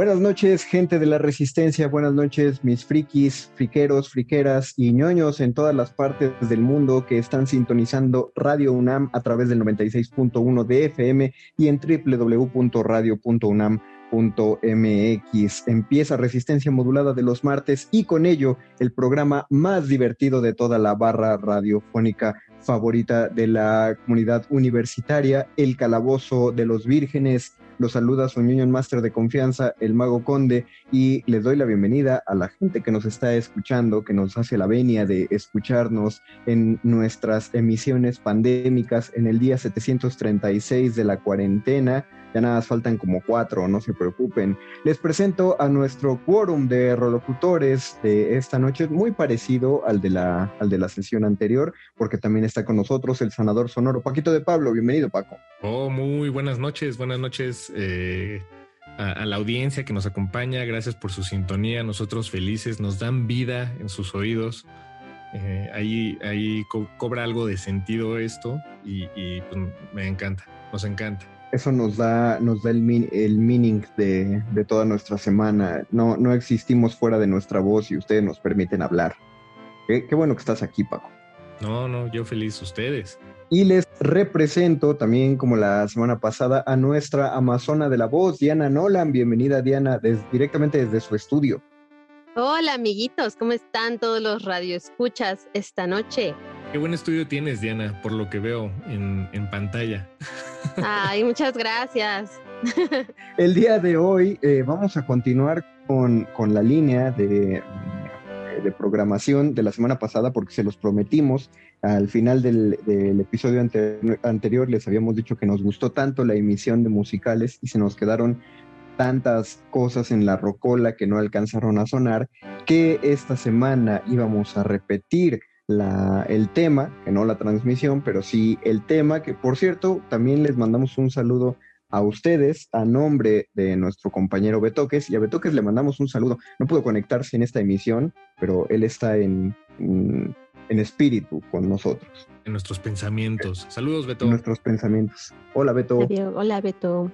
Buenas noches, gente de la Resistencia. Buenas noches, mis frikis, friqueros, friqueras y ñoños en todas las partes del mundo que están sintonizando Radio UNAM a través del 96.1 de FM y en www.radio.unam.mx. Empieza Resistencia Modulada de los martes y con ello el programa más divertido de toda la barra radiofónica favorita de la comunidad universitaria, El Calabozo de los Vírgenes. Los saluda su Union Master de confianza, el Mago Conde, y les doy la bienvenida a la gente que nos está escuchando, que nos hace la venia de escucharnos en nuestras emisiones pandémicas en el día 736 de la cuarentena. Ya nada más faltan como cuatro, no se preocupen. Les presento a nuestro quórum de rolocutores de esta noche, muy parecido al de, la, al de la sesión anterior, porque también está con nosotros el sanador sonoro Paquito de Pablo. Bienvenido, Paco. Oh, muy buenas noches, buenas noches eh, a, la audiencia que nos acompaña. Gracias por su sintonía. Nosotros felices, nos dan vida en sus oídos. Eh, ahí ahí co cobra algo de sentido esto y, y pues me encanta, nos encanta eso nos da, nos da el, min, el meaning de, de, toda nuestra semana. No, no existimos fuera de nuestra voz y ustedes nos permiten hablar. Qué, qué, bueno que estás aquí, Paco. No, no, yo feliz, ustedes. Y les represento también, como la semana pasada, a nuestra Amazona de la Voz, Diana Nolan. Bienvenida, Diana, des, directamente desde su estudio. Hola, amiguitos, ¿cómo están todos los radioescuchas esta noche? Qué buen estudio tienes, Diana, por lo que veo en, en pantalla. Ay, muchas gracias. El día de hoy eh, vamos a continuar con, con la línea de, de, programación de la semana pasada porque se los prometimos. Al final del, episodio ante, anterior les habíamos dicho que nos gustó tanto la emisión de musicales y se nos quedaron tantas cosas en la rocola que no alcanzaron a sonar que esta semana íbamos a repetir la, el tema, que no la transmisión, pero sí el tema, que por cierto, también les mandamos un saludo a ustedes a nombre de nuestro compañero Betoques y a Betoques le mandamos un saludo. No pudo conectarse en esta emisión, pero él está en, en, en espíritu con nosotros. En nuestros pensamientos. Saludos, Beto. En nuestros pensamientos. Hola, Beto. Adiós. Hola, Beto.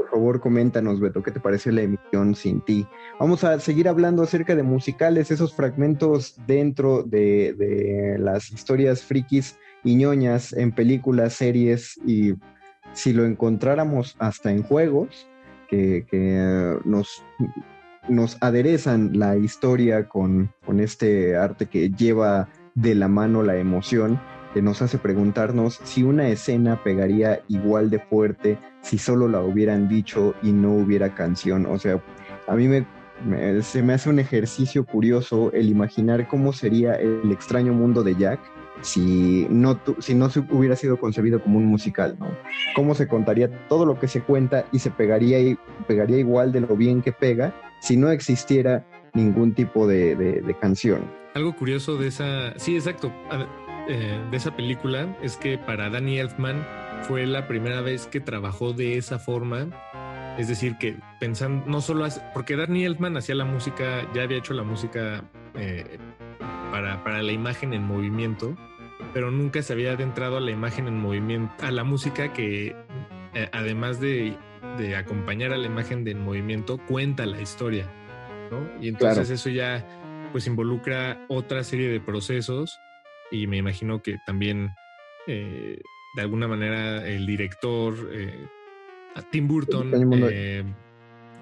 Por favor, coméntanos, Beto, ¿qué te pareció la emisión sin ti? Vamos a seguir hablando acerca de musicales, esos fragmentos dentro de, las historias frikis y ñoñas en películas, series y si lo encontráramos hasta en juegos que, que nos, nos aderezan la historia con, con este arte que lleva de la mano la emoción, que nos hace preguntarnos si una escena pegaría igual de fuerte si solo la hubieran dicho y no hubiera canción. O sea, a mí me, se me hace un ejercicio curioso el imaginar cómo sería el extraño mundo de Jack si no, si no se hubiera sido concebido como un musical, ¿no? ¿Cómo se contaría todo lo que se cuenta y se pegaría, y, pegaría igual de lo bien que pega si no existiera ningún tipo de, de, canción? Algo curioso de esa, sí, exacto, eh, de esa película es que para Danny Elfman fue la primera vez que trabajó de esa forma. Es decir, que pensando, no solo hace, porque Danny Elfman hacía la música, ya había hecho la música eh, para, para la imagen en movimiento, pero nunca se había adentrado a la imagen en movimiento, a la música que eh, además de, de, acompañar a la imagen de en movimiento, cuenta la historia, ¿no? Y entonces eso ya pues involucra otra serie de procesos y me imagino que también eh, de alguna manera el director eh, a Tim Burton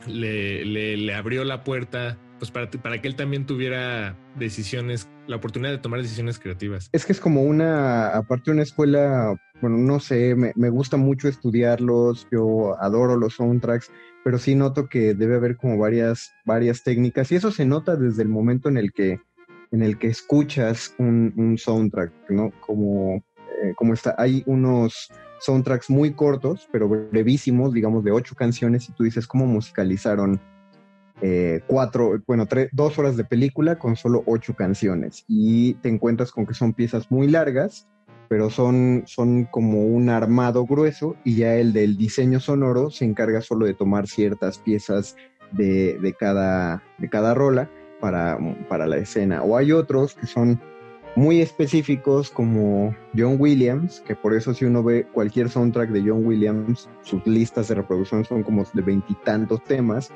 le, le, le abrió la puerta pues para, para que él también tuviera decisiones, la oportunidad de tomar decisiones creativas. Es que es como una, aparte de una escuela, bueno, no sé, me, me gusta mucho estudiarlos, yo adoro los soundtracks, pero sí noto que debe haber como varias, varias técnicas y eso se nota desde el momento en el que, en el que escuchas un, un soundtrack, ¿no? Como, eh, como está, hay unos soundtracks muy cortos, pero brevísimos, digamos de ocho canciones, y tú dices cómo musicalizaron eh, cuatro, bueno, tres, dos horas de película con solo ocho canciones y te encuentras con que son piezas muy largas, pero son, son como un armado grueso y ya el del diseño sonoro se encarga solo de tomar ciertas piezas de, de, cada, de cada rola para, para la escena. O hay otros que son muy específicos como John Williams, que por eso si uno ve cualquier soundtrack de John Williams, sus listas de reproducción son como de veintitantos temas,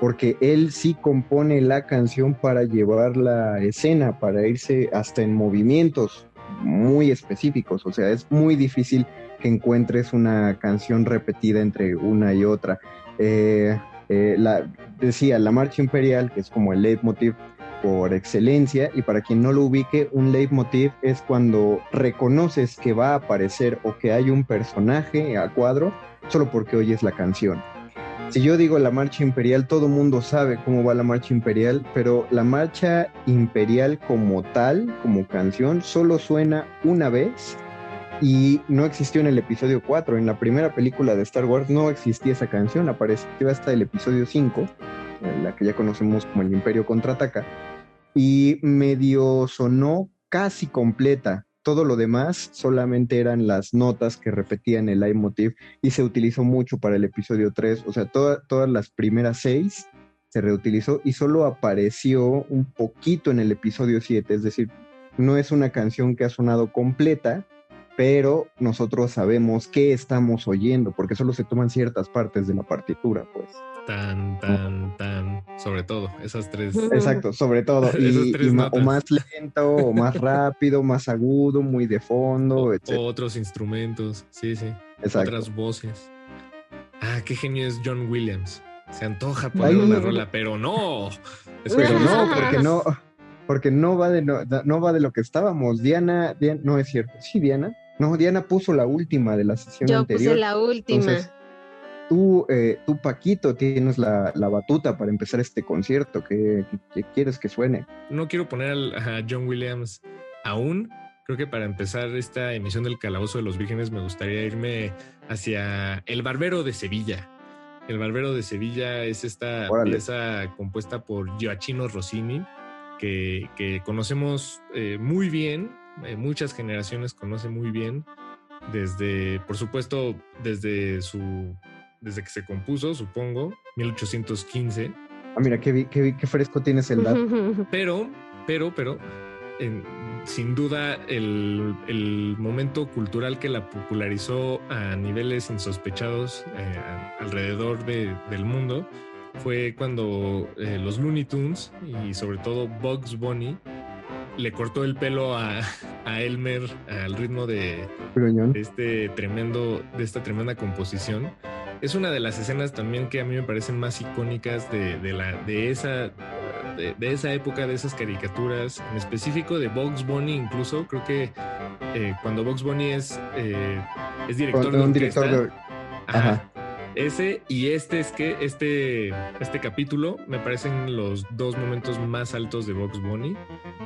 porque él sí compone la canción para llevar la escena, para irse hasta en movimientos muy específicos, o sea, es muy difícil que encuentres una canción repetida entre una y otra. Eh, eh, la, decía, la marcha imperial, que es como el leitmotiv por excelencia, y para quien no lo ubique, un leitmotiv es cuando reconoces que va a aparecer o que hay un personaje a cuadro solo porque oyes la canción. Si yo digo la marcha imperial, todo mundo sabe cómo va la marcha imperial, pero la marcha imperial como tal, como canción, solo suena una vez y no existió en el episodio 4. En la primera película de Star Wars no existía esa canción, apareció hasta el episodio 5, la que ya conocemos como el Imperio contraataca, y medio sonó casi completa todo lo demás solamente eran las notas que repetían el leitmotiv y se utilizó mucho para el episodio 3. O sea, todas las primeras seis se reutilizó y solo apareció un poquito en el episodio 7. Es decir, no es una canción que ha sonado completa, pero nosotros sabemos qué estamos oyendo, porque solo se toman ciertas partes de la partitura, pues tan, tan, tan, sobre todo, esas tres. Exacto, sobre todo. Y, o más lento, o más rápido, más agudo, muy de fondo, o, otros instrumentos, sí, sí. Otras voces. Ah, qué genio es John Williams. Se antoja poner una rola, pero no. pero no, porque no, porque no va de no, va de lo que estábamos. Diana, no es cierto. Sí, Diana. No, Diana puso la última de la sesión Yo anterior. Puse la última tú, eh, tú Paquito, tienes la, batuta para empezar este concierto. ¿Qué, quieres que suene? No quiero poner a John Williams aún. Creo que para empezar esta emisión del Calabozo de los Vírgenes me gustaría irme hacia El Barbero de Sevilla. El Barbero de Sevilla es esta pieza compuesta por Gioacchino Rossini, que, conocemos eh, muy bien, eh, muchas generaciones conocen muy bien, desde, por supuesto, desde su desde que se compuso, supongo, 1815. Ah, mira, qué, qué, qué fresco tienes el dato. Pero, pero, pero, sin duda, el, el, momento cultural que la popularizó a niveles insospechados eh, alrededor de, del mundo fue cuando eh, los Looney Tunes y sobre todo Bugs Bunny le cortó el pelo a, a Elmer al ritmo de, de, este tremendo, de esta tremenda composición. Es una de las escenas también que a mí me parecen más icónicas de, la, de, esa, de, esa época, de esas caricaturas, en específico de Bugs Bunny, incluso. Creo que eh, cuando Bugs Bunny es, eh, es director de un director Ajá. Ese y este es que este, este capítulo me parecen los dos momentos más altos de Bugs Bunny.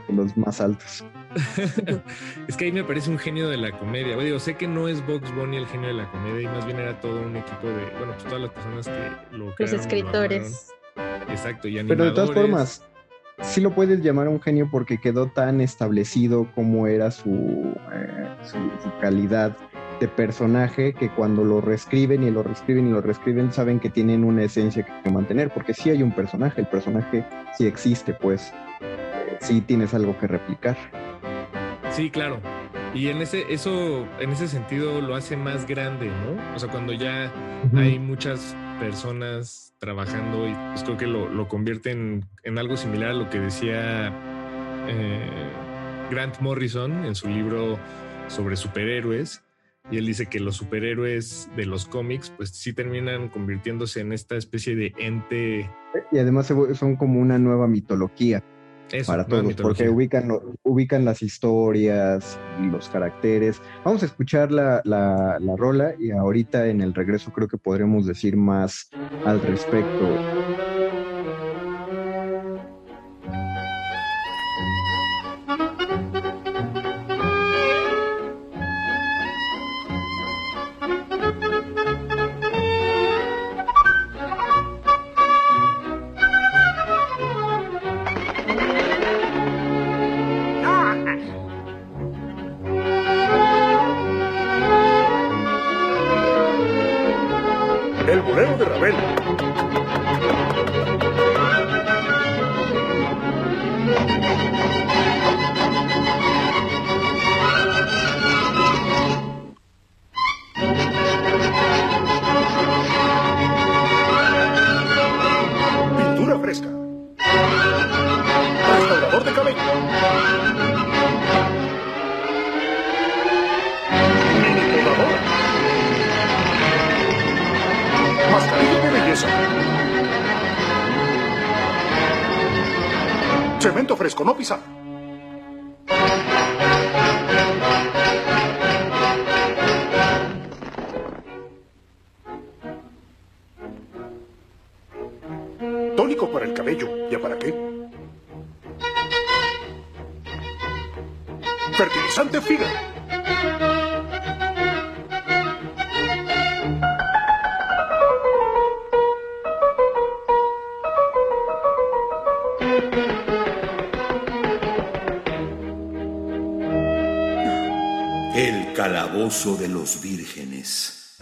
Los más altos. es que ahí me parece un genio de la comedia. Bueno, digo, sé que no es Box Bunny el genio de la comedia y más bien era todo un equipo de, bueno, pues todas las personas que lo Los escritores. Exacto, y Pero de todas formas, sí lo puedes llamar un genio porque quedó tan establecido como era su, eh, su, su, calidad de personaje que cuando lo reescriben y lo reescriben y lo reescriben saben que tienen una esencia que mantener, porque sí hay un personaje, el personaje sí existe, pues sí tienes algo que replicar. Sí, claro. Y en ese, eso, en ese sentido lo hace más grande, ¿no? O sea, cuando ya uh -huh. hay muchas personas trabajando y pues creo que lo, lo convierte en, en, algo similar a lo que decía eh, Grant Morrison en su libro sobre superhéroes. Y él dice que los superhéroes de los cómics pues sí terminan convirtiéndose en esta especie de ente. Y además son como una nueva mitología. Eso, para todos, porque ubican, ubican las historias y los caracteres. Vamos a escuchar la, la, la, rola y ahorita en el regreso creo que podremos decir más al respecto. De los vírgenes.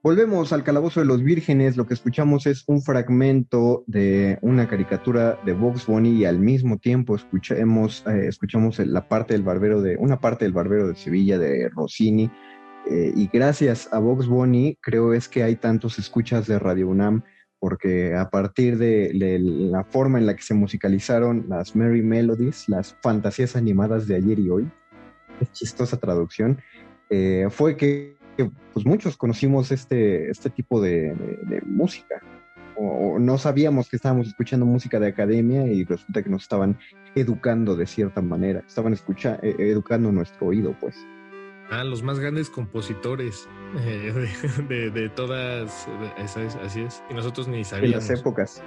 Volvemos al Calabozo de los Vírgenes. Lo que escuchamos es un fragmento de una caricatura de Box Bunny y al mismo tiempo escuchamos, eh, escuchamos la parte del barbero de una parte del barbero de Sevilla de Rossini. Eh, y gracias a Box Bunny creo es que hay tantos escuchas de Radio UNAM porque a partir de, la forma en la que se musicalizaron las Merry Melodies, las fantasías animadas de ayer y hoy, es chistosa traducción, eh, fue que pues muchos conocimos este, este tipo de, música. O, o, no sabíamos que estábamos escuchando música de academia y resulta que nos estaban educando de cierta manera, estaban escucha, eh, educando nuestro oído, pues. Ah, los más grandes compositores eh, de, de, de, todas, esas, así es, y nosotros ni sabíamos. De las épocas.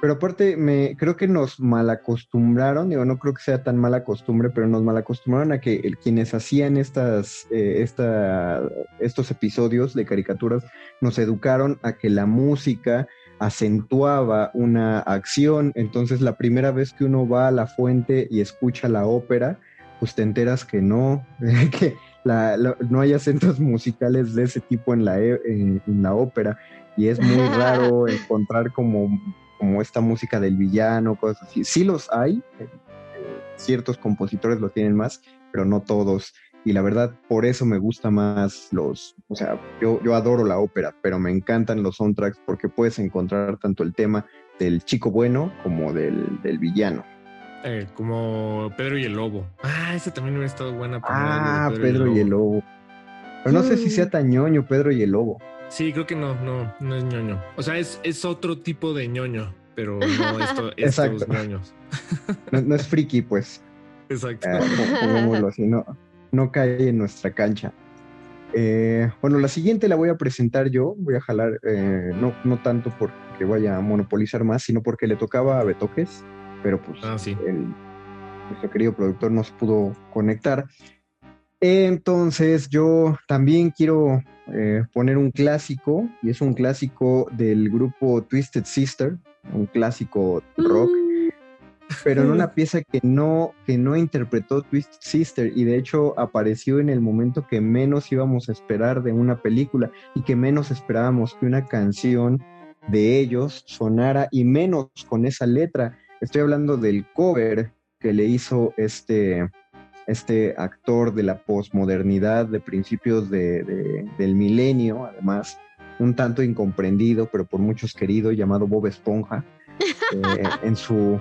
Pero aparte, me, creo que nos malacostumbraron, digo, no creo que sea tan mala costumbre, pero nos malacostumbraron a que el, quienes hacían estas, eh, esta, estos episodios de caricaturas nos educaron a que la música acentuaba una acción. Entonces, la primera vez que uno va a la fuente y escucha la ópera, pues te enteras que no, que la, la, no hay acentos musicales de ese tipo en la, en, en la ópera. Y es muy raro encontrar como como esta música del villano, cosas así. Sí los hay, eh, ciertos compositores lo tienen más, pero no todos. Y la verdad, por eso me gusta más los, o sea, yo, yo adoro la ópera, pero me encantan los soundtracks porque puedes encontrar tanto el tema del chico bueno como del, del villano. Eh, como Pedro y el Lobo. Ah, ese también hubiera estado buena. Para ah, Pedro, Pedro, y, el y el Lobo. Pero no sé si sea tan ñoño Pedro y el Lobo. Sí, creo que no, no, no es ñoño. O sea, es, es otro tipo de ñoño, pero no esto, estos ñoños. No, no, es friki, pues. Exacto. Eh, así, no, no cae en nuestra cancha. Eh, bueno, la siguiente la voy a presentar yo, voy a jalar, eh, no, no tanto porque vaya a monopolizar más, sino porque le tocaba a Betoques, pero pues Ah, sí. el, nuestro querido productor no se pudo conectar. Entonces yo también quiero eh, poner un clásico, y es un clásico del grupo Twisted Sister, un clásico rock, pero en una pieza que no, que no interpretó Twisted Sister, y de hecho apareció en el momento que menos íbamos a esperar de una película, y que menos esperábamos que una canción de ellos sonara, y menos con esa letra. Estoy hablando del cover que le hizo este, este actor de la posmodernidad de principios de- de- del milenio, además un tanto incomprendido, pero por muchos querido, llamado Bob Esponja, eh, en, su,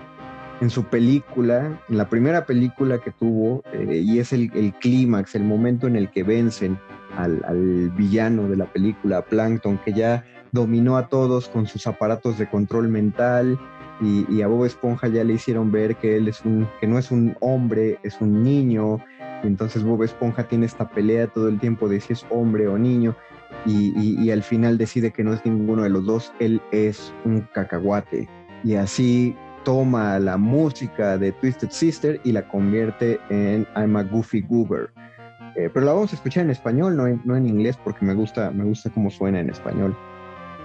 en su película, en la primera película que tuvo, eh, y es el, el clímax, el momento en el que vencen al, al villano de la película, a Plankton, que ya dominó a todos con sus aparatos de control mental, y, a Bob Esponja ya le hicieron ver que él es un, que no es un hombre, es un niño. Y entonces Bob Esponja tiene esta pelea todo el tiempo de si es hombre o niño. Y, y- y al final decide que no es ninguno de los dos, él es un cacahuate. Y así toma la música de Twisted Sister y la convierte en I'm a Goofy Goober. Eh, pero la vamos a escuchar en español, no en, no en inglés, porque me gusta, me gusta cómo suena en español.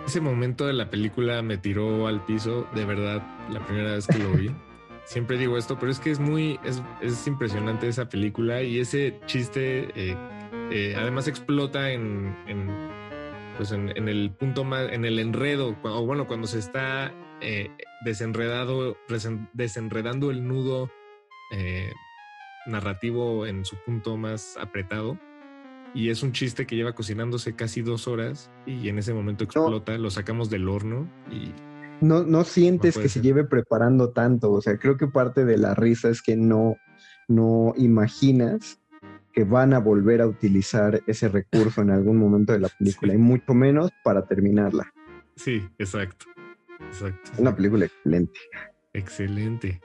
Ese momento de la película me tiró al piso, de verdad, la primera vez que lo vi. Siempre digo esto, pero es que es muy, es, es impresionante esa película y ese chiste eh, eh, además explota en, en, pues en, en el punto más, en el enredo, o bueno, cuando se está eh, desenredado, desenredando el nudo narrativo en su punto más apretado. Y es un chiste que lleva cocinándose casi dos horas y en ese momento explota, lo sacamos del horno y no, no sientes No que se lleve preparando tanto. O sea, creo que parte de la risa es que no, no imaginas que van a volver a utilizar ese recurso en algún momento de la película, y mucho menos para terminarla. sí, exacto. Exacto. Una película excelente. Excelente.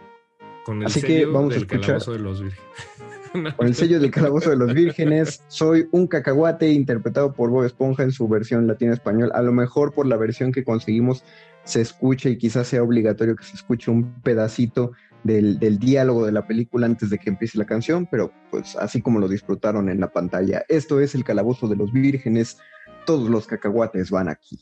Con el Así que sello vamos a escuchar- de los vírgenes. Con el sello del Calabozo de los Vírgenes, soy un cacahuate interpretado por Bob Esponja en su versión latino-español. A lo mejor por la versión que conseguimos se escucha y quizás sea obligatorio que se escuche un pedacito del, del diálogo de la película antes de que empiece la canción, pero pues así como lo disfrutaron en la pantalla. Esto es el Calabozo de los Vírgenes. Todos los cacahuates van aquí.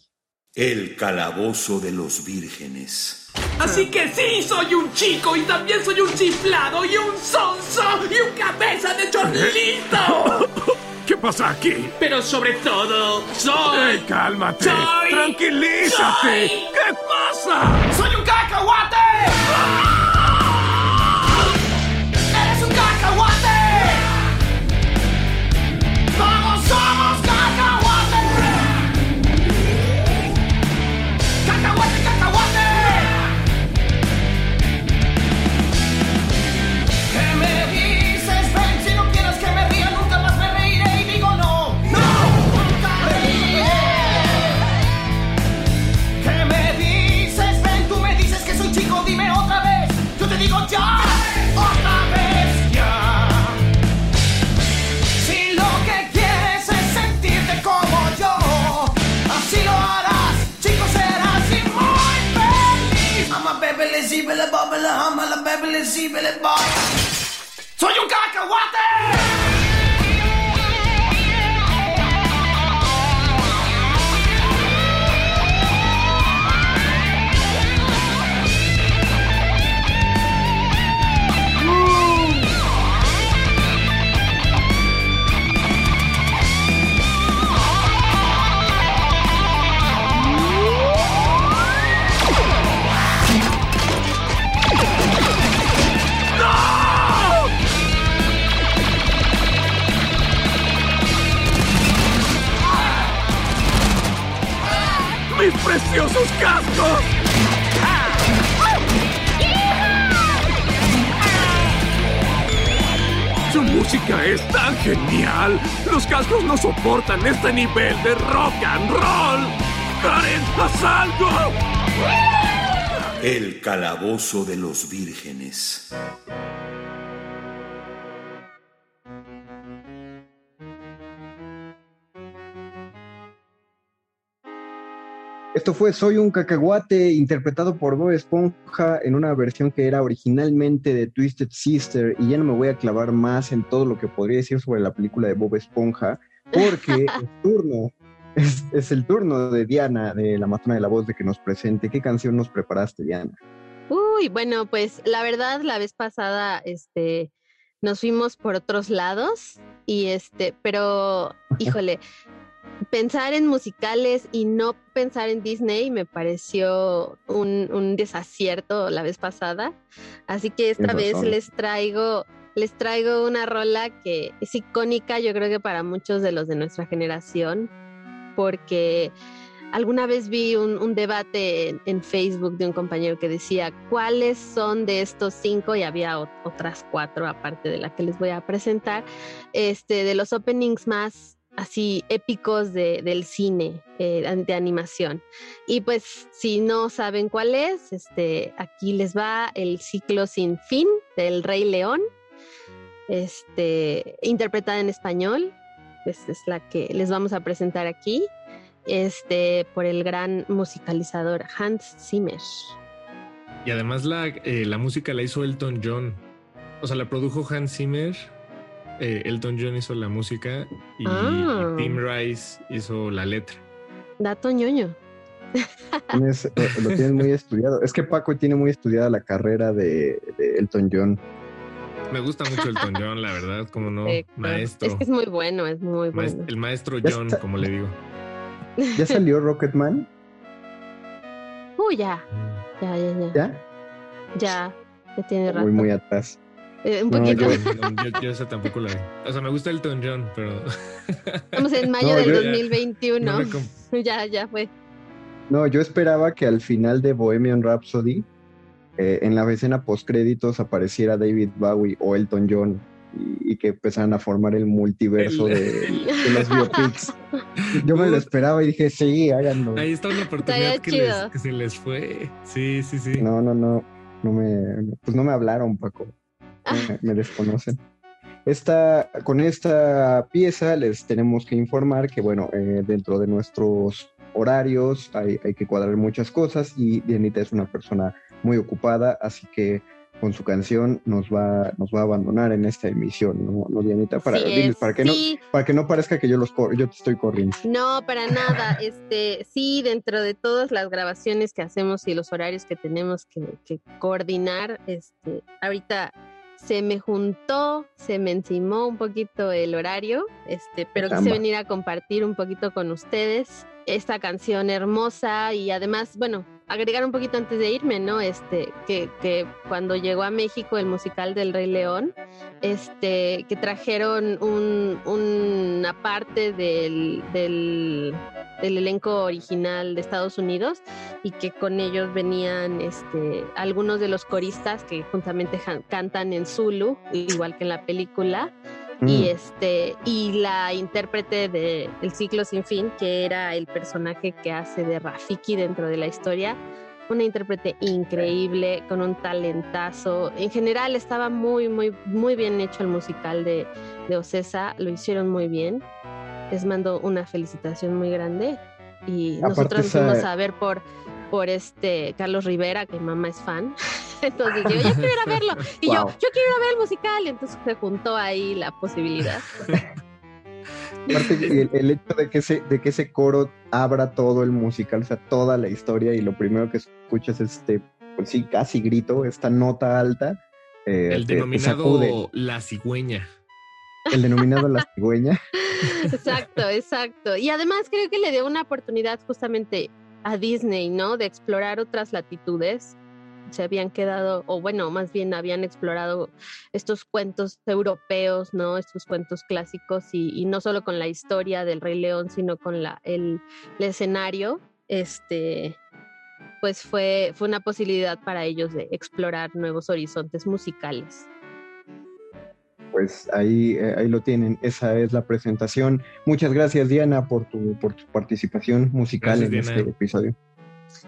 El calabozo de los vírgenes. Así que sí, soy un chico y también soy un chiflado y un sonso y un cabeza de chorlito. ¿Qué pasa aquí? Pero sobre todo, soy... ¡Ey, cálmate! Soy- ¡Tranquilízate! soy- ¿Qué pasa? ¡Soy un cacahuate! ¡Eres baby, zibele, bubble, I'm a baby, zibele, boy. ¡Soy un cacahuate! ¡Mis preciosos cascos! Su música es tan genial. Los cascos no soportan este nivel de rock and roll. Karen, haz. El calabozo de los vírgenes. Esto fue Soy un cacahuate, interpretado por Bob Esponja en una versión que era originalmente de Twisted Sister, y ya no me voy a clavar más en todo lo que podría decir sobre la película de Bob Esponja, porque el turno es, es, el turno de Diana, de la matrona de la voz, de que nos presente. ¿Qué canción nos preparaste, Diana? Uy, bueno, pues la verdad, la vez pasada, este, nos fuimos por otros lados, y este, pero, híjole, pensar en musicales y no pensar en Disney me pareció un, un desacierto la vez pasada. Así que esta vez les traigo, les traigo una rola que es icónica, yo creo que para muchos de los de nuestra generación, porque alguna vez vi un, un debate en, en, Facebook de un compañero que decía cuáles son de estos cinco, y había otras cuatro aparte de la que les voy a presentar, este, de los openings más así épicos de, del cine eh, de animación. Y pues si no saben cuál es, este, aquí les va el ciclo sin fin del Rey León, este, interpretada en español. Esta es la que les vamos a presentar aquí, este, por el gran musicalizador Hans Zimmer. Y además la, eh, la música la hizo Elton John. O sea, la produjo Hans Zimmer eh, Elton John hizo la música y, Ah. y Tim Rice hizo la letra. Dato ñoño. Tienes- lo, lo tienes muy estudiado. Es que Paco tiene muy estudiada la carrera de, de Elton John. Me gusta mucho Elton John, la verdad, como no, Eh, maestro. Es que es muy bueno, es muy bueno. el maestro John, está. como le digo. ¿Ya salió Rocketman? Uy, ya, ya, ya, ya. ¿Ya? Ya, ya tiene rato. Muy, muy atrás. Eh, un No, poquito. yo- No, yo, yo esa tampoco la vi. O sea, me gusta Elton John, pero. Estamos en mayo No, del yo- 2021. No me com- ya, ya fue. No, yo esperaba que al final de Bohemian Rhapsody, eh, en la escena postcréditos apareciera David Bowie o Elton John y, y que empezaran a formar el multiverso El- de, el- de los biopics. Yo me lo esperaba y dije, sí, háganlo. Ahí está una oportunidad que, les, que se les fue. Sí, sí, sí. No, no, no, no me, pues no me hablaron, Paco. Me, me desconocen. Esta, con esta pieza les tenemos que informar que, bueno, eh, dentro de nuestros horarios hay, hay que cuadrar muchas cosas y Dianita es una persona muy ocupada, así que con su canción nos va, nos va a abandonar en esta emisión, ¿no, ¿No, Dianita? Para, Sí diles, es, para, que no, sí. para que no parezca que yo, los yo te estoy corriendo. No, para nada. Este, sí, dentro de todas las grabaciones que hacemos y los horarios que tenemos que, que coordinar, este, ahorita se me juntó, se me encimó un poquito el horario, este, pero quise venir a compartir un poquito con ustedes esta canción hermosa y además, bueno, agregar un poquito antes de irme, ¿no? Este, que, que cuando llegó a México el musical del Rey León, este, que trajeron un, una parte del, del, elenco original de Estados Unidos y que con ellos venían este, algunos de los coristas que juntamente cantan en Zulu, igual que en la película, Mm. y este y la intérprete de El ciclo sin fin, que era el personaje que hace de Rafiki dentro de la historia, una intérprete increíble, con un talentazo. En general estaba muy, muy, muy bien hecho el musical de, de Ocesa, lo hicieron muy bien. Les mando una felicitación muy grande. Y Aparte nosotros esa- fuimos a ver por, por este Carlos Rivera, que mi mamá es fan. Entonces yo, yo quiero ir a verlo. Y yo, Wow. yo quiero ir a ver el musical. Y entonces se juntó ahí la posibilidad. Aparte, el, el hecho de que, ese, de que ese coro abra todo el musical, o sea, toda la historia, y lo primero que escuchas es este, pues sí, casi grito, esta nota alta. eh, El te- denominado. La Cigüeña. el denominado la cigüeña. Exacto, exacto. Y además creo que le dio una oportunidad justamente a Disney, ¿no? De explorar otras latitudes. Se habían quedado, o bueno, más bien habían explorado estos cuentos europeos, ¿no? Estos cuentos clásicos y, no solo con la historia del Rey León, sino con el, el escenario. Este, pues fue, fue una posibilidad para ellos de explorar nuevos horizontes musicales. Pues ahí, eh, ahí lo tienen, esa es la presentación. Muchas gracias, Diana, por tu, por tu participación musical Gracias, en Diana. este episodio.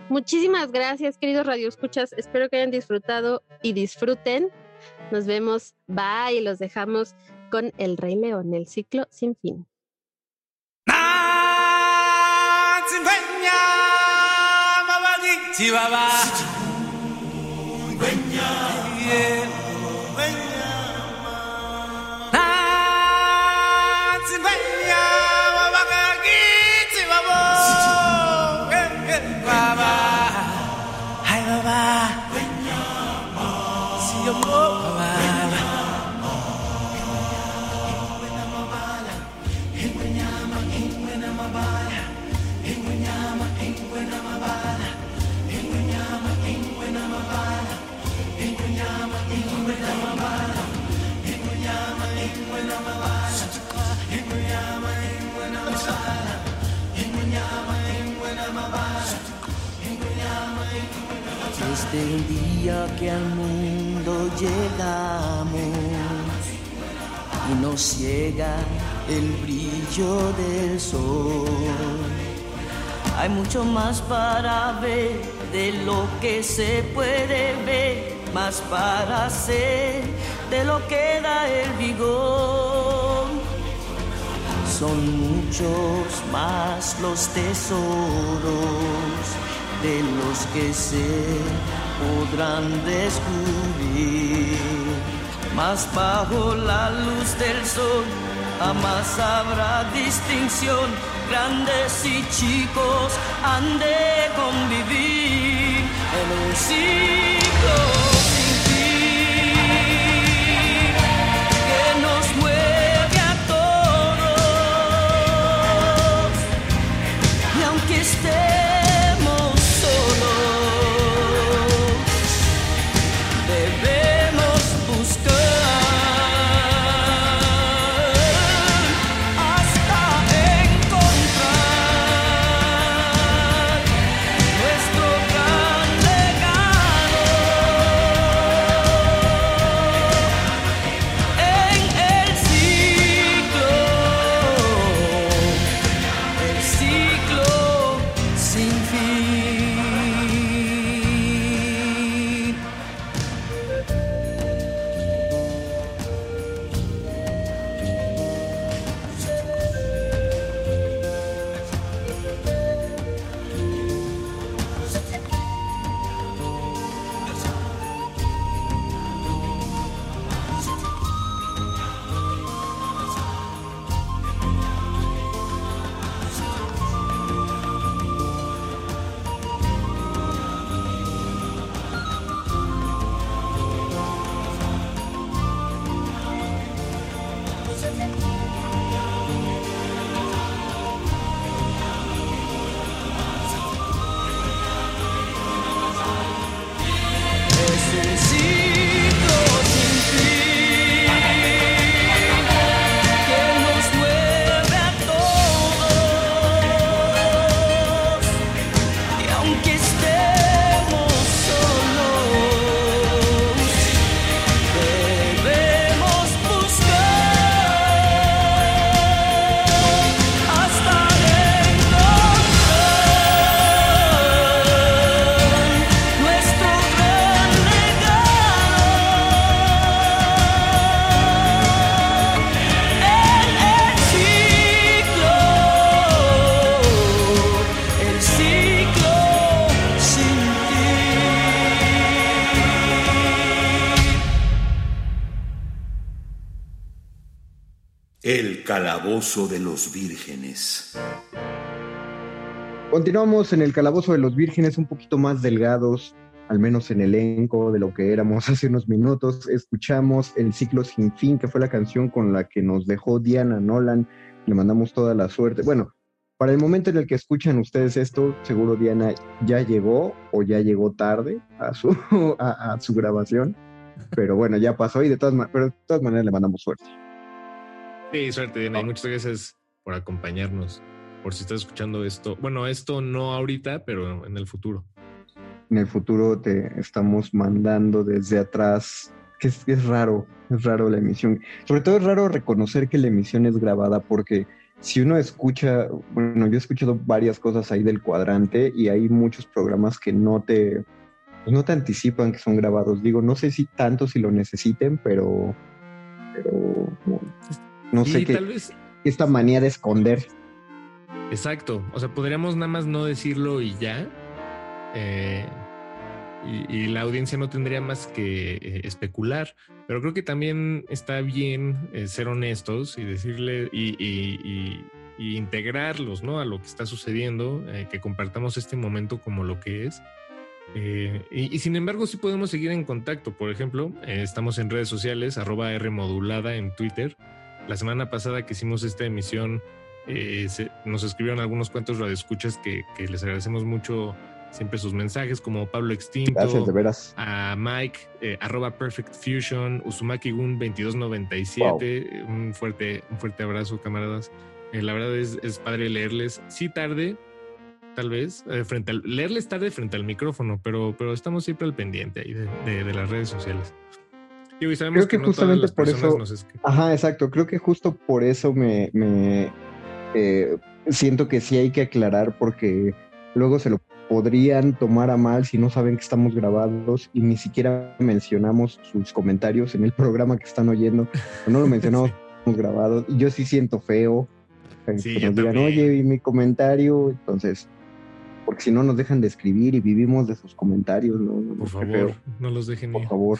Muchísimas gracias, queridos radioescuchas. Espero que hayan disfrutado y disfruten. Nos vemos. Bye. Y los dejamos con El Rey León, el ciclo sin fin. Yeah. Desde el día que al mundo llegamos y nos ciega el brillo del sol. Hay mucho más para ver de lo que se puede ver, más para hacer de lo que da el vigor. Son muchos más los tesoros de los que se podrán descubrir. Más bajo la luz del sol jamás habrá distinción. Grandes y chicos han de convivir en un ciclo calabozo de los vírgenes. Continuamos en el calabozo de los vírgenes un poquito más delgados, al menos en elenco de lo que éramos hace unos minutos. Escuchamos El ciclo sin fin, que fue la canción con la que nos dejó Diana Nolan. Le mandamos toda la suerte. Bueno, para el momento en el que escuchan ustedes esto, seguro Diana ya llegó o ya llegó tarde a su, a, su grabación. Pero bueno, ya pasó y de todas, pero de todas maneras le mandamos suerte. Sí, suerte, Diana. Y muchas gracias por acompañarnos. Por si estás escuchando esto. Bueno, esto no ahorita, pero en el futuro. en el futuro te estamos mandando desde atrás, que es, es raro, es raro la emisión. Sobre todo es raro reconocer que la emisión es grabada porque si uno escucha, bueno, yo he escuchado varias cosas ahí del cuadrante y hay muchos programas que no te, pues no te anticipan que son grabados. Digo, no sé si tanto si lo necesiten, pero, pero no sé Y qué, tal vez, esta manía de esconder. exacto. O sea, podríamos nada más no decirlo y ya. eh, y, y la audiencia no tendría más que eh, especular, pero creo que también está bien eh, ser honestos y decirle y, y- integrarlos ¿no? a lo que está sucediendo, que compartamos este momento como lo que es. Y, sin embargo, sí podemos seguir en contacto. Por ejemplo, estamos en redes sociales, arroba R modulada en Twitter. La semana pasada que hicimos esta emisión, eh, se- nos escribieron algunos cuantos radioescuchas que, que les agradecemos mucho siempre sus mensajes, como Pablo Extinto, Gracias, de veras. a Mike, eh, arroba Perfect Fusion, Uzumaki Gun 2297. Un, fuerte, un fuerte abrazo, camaradas. Eh, la verdad es, es padre leerles. Sí, tarde, tal vez, eh, frente al, leerles tarde frente al micrófono, pero, pero estamos siempre al pendiente ahí de, de- de las redes sociales. Digo, y sabemos Creo que no justamente por eso. nos. Ajá, exacto. Creo que justo por eso me, me, eh, siento que sí hay que aclarar porque luego se lo podrían tomar a mal si no saben que estamos grabados y ni siquiera mencionamos sus comentarios en el programa que están oyendo. No lo mencionamos estamos grabados. Y yo sí siento feo eh, Sí, que nos digan, también. oye, y mi comentario. Entonces, porque si no nos dejan de escribir y vivimos de sus comentarios, ¿no? Por favor, feo. no los dejen Por ir. favor,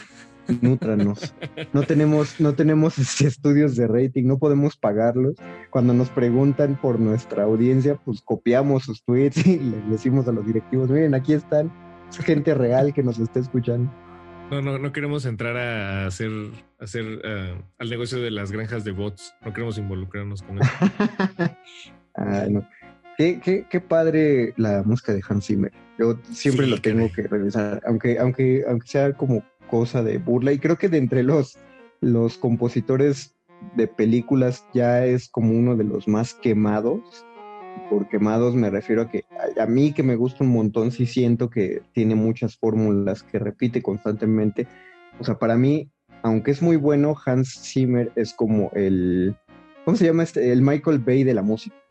nútranos. No tenemos, no tenemos este, estudios de rating, no podemos pagarlos. Cuando nos preguntan por nuestra audiencia, pues copiamos sus tweets y les decimos a los directivos, miren, aquí están, es gente real que nos está escuchando. No, no, no queremos entrar a hacer, a hacer eh, al negocio de las granjas de bots. No queremos involucrarnos con eso. No. Qué, qué, qué padre la música de Hans Zimmer. Yo siempre Sí, lo tengo que revisar, aunque, aunque, aunque sea como cosa de burla. Y creo que de entre los, los compositores de películas ya es como uno de los más quemados. Por quemados me refiero a que a, mí que me gusta un montón, sí siento que tiene muchas fórmulas que repite constantemente. O sea, para mí, aunque es muy bueno, Hans Zimmer es como el, ¿cómo se llama este? El Michael Bay de la música.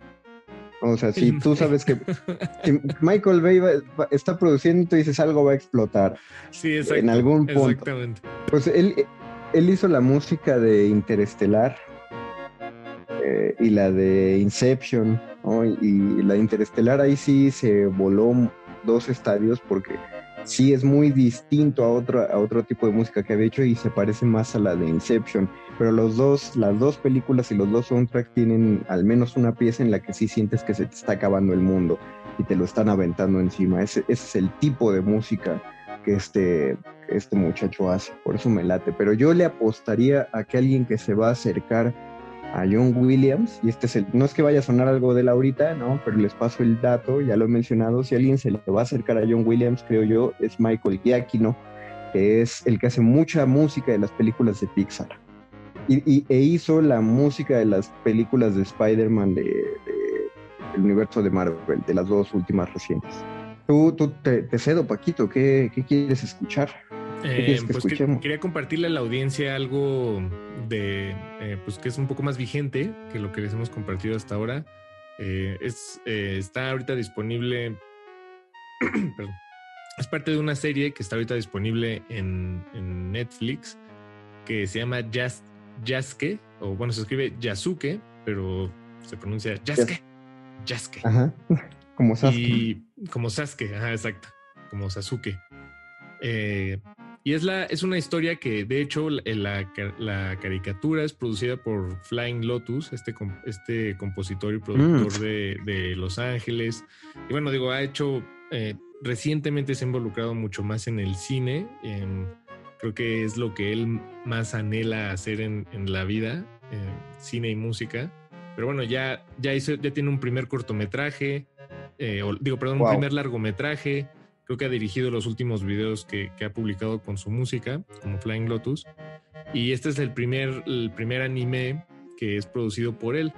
O sea, si tú sabes que si Michael Bay va- está produciendo, tú dices algo va a explotar. Sí, exacto. En algún punto. Exactamente. Pues él, él hizo la música de Interestelar eh, y la de Inception, ¿no? Y, y la de Interestelar ahí sí se voló dos estadios porque sí es muy distinto a otro, a otro tipo de música que había hecho y se parece más a la de Inception. Pero los dos, las dos películas y los dos soundtracks tienen al menos una pieza en la que sí sientes que se te está acabando el mundo y te lo están aventando encima. Ese, ese es el tipo de música que este, este muchacho hace. Por eso me late. Pero yo le apostaría a que alguien que se va a acercar a John Williams, y este es el, no es que vaya a sonar algo de él ahorita, ¿no? Pero les paso el dato, ya lo he mencionado, si alguien se le va a acercar a John Williams, creo yo, es Michael Giacchino, que es el que hace mucha música de las películas de Pixar. Y, e hizo la música de las películas de Spider-Man de, de- del universo de Marvel, de las dos últimas recientes. Tú, tú te, te cedo, Paquito, ¿qué, qué quieres escuchar? ¿Qué Eh, que pues que- quería compartirle a la audiencia algo de, eh, pues que es un poco más vigente que lo que les hemos compartido hasta ahora. Eh, es, está ahorita disponible, perdón, es parte de una serie que está ahorita disponible en, en Netflix que se llama Yas, Yasuke, o bueno, se escribe Yasuke, pero se pronuncia Yasuke. Yasuke. Ajá, como Sasuke. Y como Sasuke, ajá, exacto, como Sasuke. Eh, y es, la, es una historia que, de hecho, la, la ca- la caricatura es producida por Flying Lotus, este, este compositor y productor de, de Los Ángeles. Y bueno, digo, ha hecho, eh, recientemente se ha involucrado mucho más en el cine. em, creo que es lo que él más anhela hacer en, en la vida, eh, cine y música. Pero bueno, ya, ya, hizo, ya tiene un primer cortometraje, eh, o- digo, perdón, Wow. un primer largometraje. Creo que ha dirigido los últimos videos que, que ha publicado con su música, como Flying Lotus. Y este es el primer, el primer anime que es producido por él.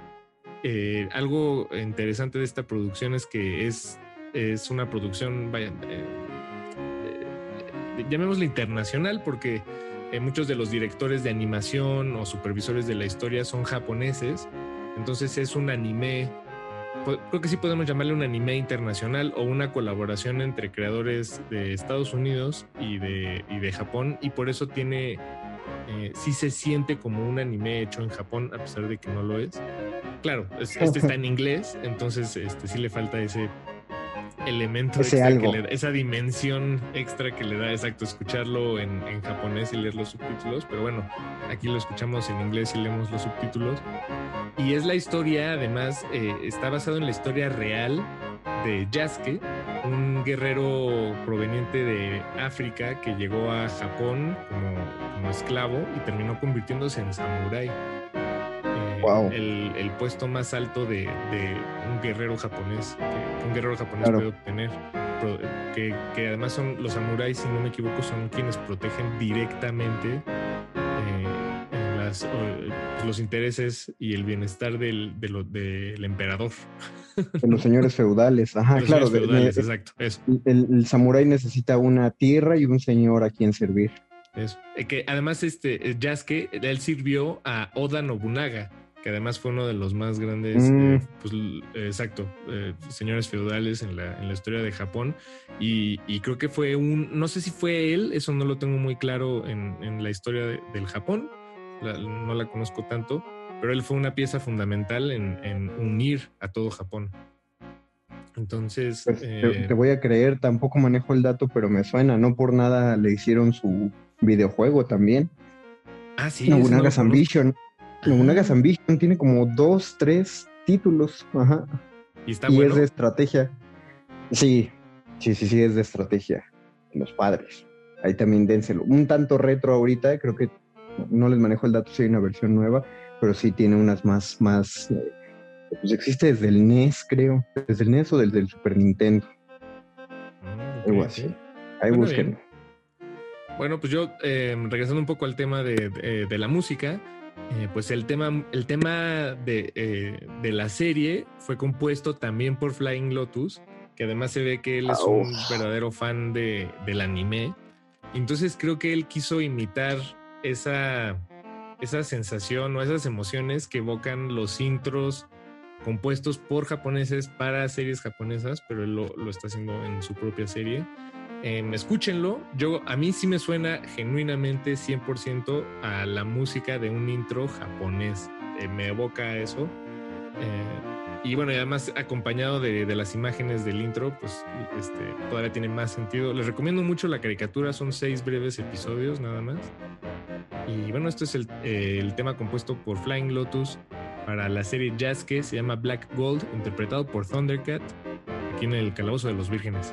Eh, algo interesante de esta producción es que es, es una producción, vaya, eh, eh, llamémosla internacional, porque eh, muchos de los directores de animación o supervisores de la historia son japoneses. Entonces es un anime creo que sí podemos llamarle un anime internacional o una colaboración entre creadores de Estados Unidos y de, y de Japón y por eso tiene, eh, sí se siente como un anime hecho en Japón a pesar de que no lo es. Claro, es- este está en inglés, entonces este, sí le falta ese, elemento Ese extra algo. que le esa dimensión extra que le da, exacto, escucharlo en, en japonés y leer los subtítulos, pero bueno, aquí lo escuchamos en inglés y leemos los subtítulos. Y es la historia, además, eh, está basado en la historia real de Yasuke, un guerrero proveniente de África que llegó a Japón como, como esclavo y terminó convirtiéndose en samurái. Wow. el, el puesto más alto de, de un guerrero japonés, que, un guerrero japonés Claro. puede obtener. Que, que además son los samuráis, si no me equivoco, son quienes protegen directamente eh, las, o- los intereses y el bienestar del, de lo- del emperador. De los señores feudales. Ajá, Los claro. señores de- de- feudales, exacto, eso. el, el samurái necesita una tierra y un señor a quien servir. Eso. Eh, que además, este eh, Yasuke, él sirvió a Oda Nobunaga, que además fue uno de los más grandes, Mm. eh, pues, eh, exacto, eh, señores feudales en la, en la historia de Japón. Y, y creo que fue un, no sé si fue él, eso no lo tengo muy claro en, en la historia de- del Japón, la- no la conozco tanto, pero él fue una pieza fundamental en, en unir a todo Japón. Entonces, Pues, te, eh, te voy a creer, tampoco manejo el dato, pero me suena. No por nada le hicieron su videojuego también. ah, sí, ese no lo Nobunaga's Ambition tiene como dos, tres títulos. Ajá. Y está y bueno. es de estrategia. Sí, sí, sí, sí, es de estrategia. Los padres. Ahí también dénselo. Un tanto retro ahorita, creo que no les manejo el dato si hay una versión nueva, pero sí tiene unas más, más. eh, pues existe desde el NES, creo. Desde el NES o desde el Super Nintendo. Ah, Algo ok. así. Ahí Bueno, búsquenlo. Bueno, pues yo, eh, regresando un poco al tema de, de- de la música, eh, pues el tema, el tema de, eh, de la serie fue compuesto también por Flying Lotus, que además se ve que él es Ah, un uf. verdadero fan de, del anime. Entonces creo que él quiso imitar esa, esa sensación o esas emociones que evocan los intros compuestos por japoneses para series japonesas, pero él lo, lo está haciendo en su propia serie. Em, escúchenlo. Yo, a mí sí me suena genuinamente 100% a la música de un intro japonés. Eh, me evoca eso. Eh, y bueno, y además acompañado de, de las imágenes del intro, pues este, todavía tiene más sentido. Les recomiendo mucho la caricatura, son seis breves episodios nada más. Y bueno, esto es el, eh, el tema compuesto por Flying Lotus para la serie Yasuke, se llama Black Gold, interpretado por Thundercat, aquí en el Calabozo de los Vírgenes.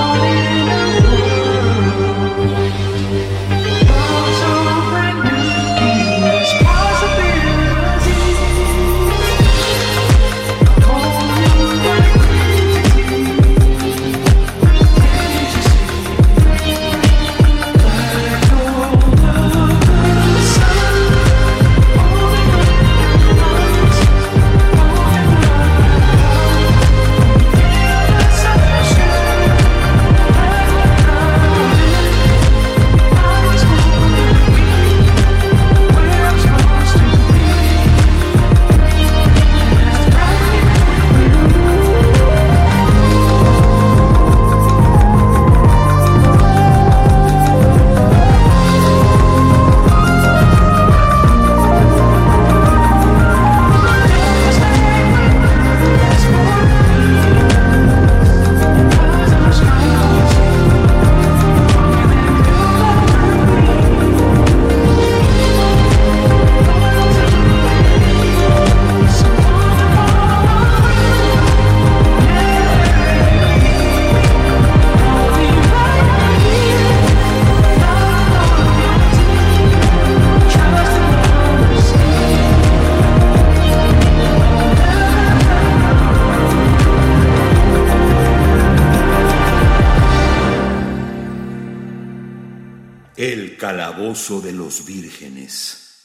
Calabozo de los vírgenes.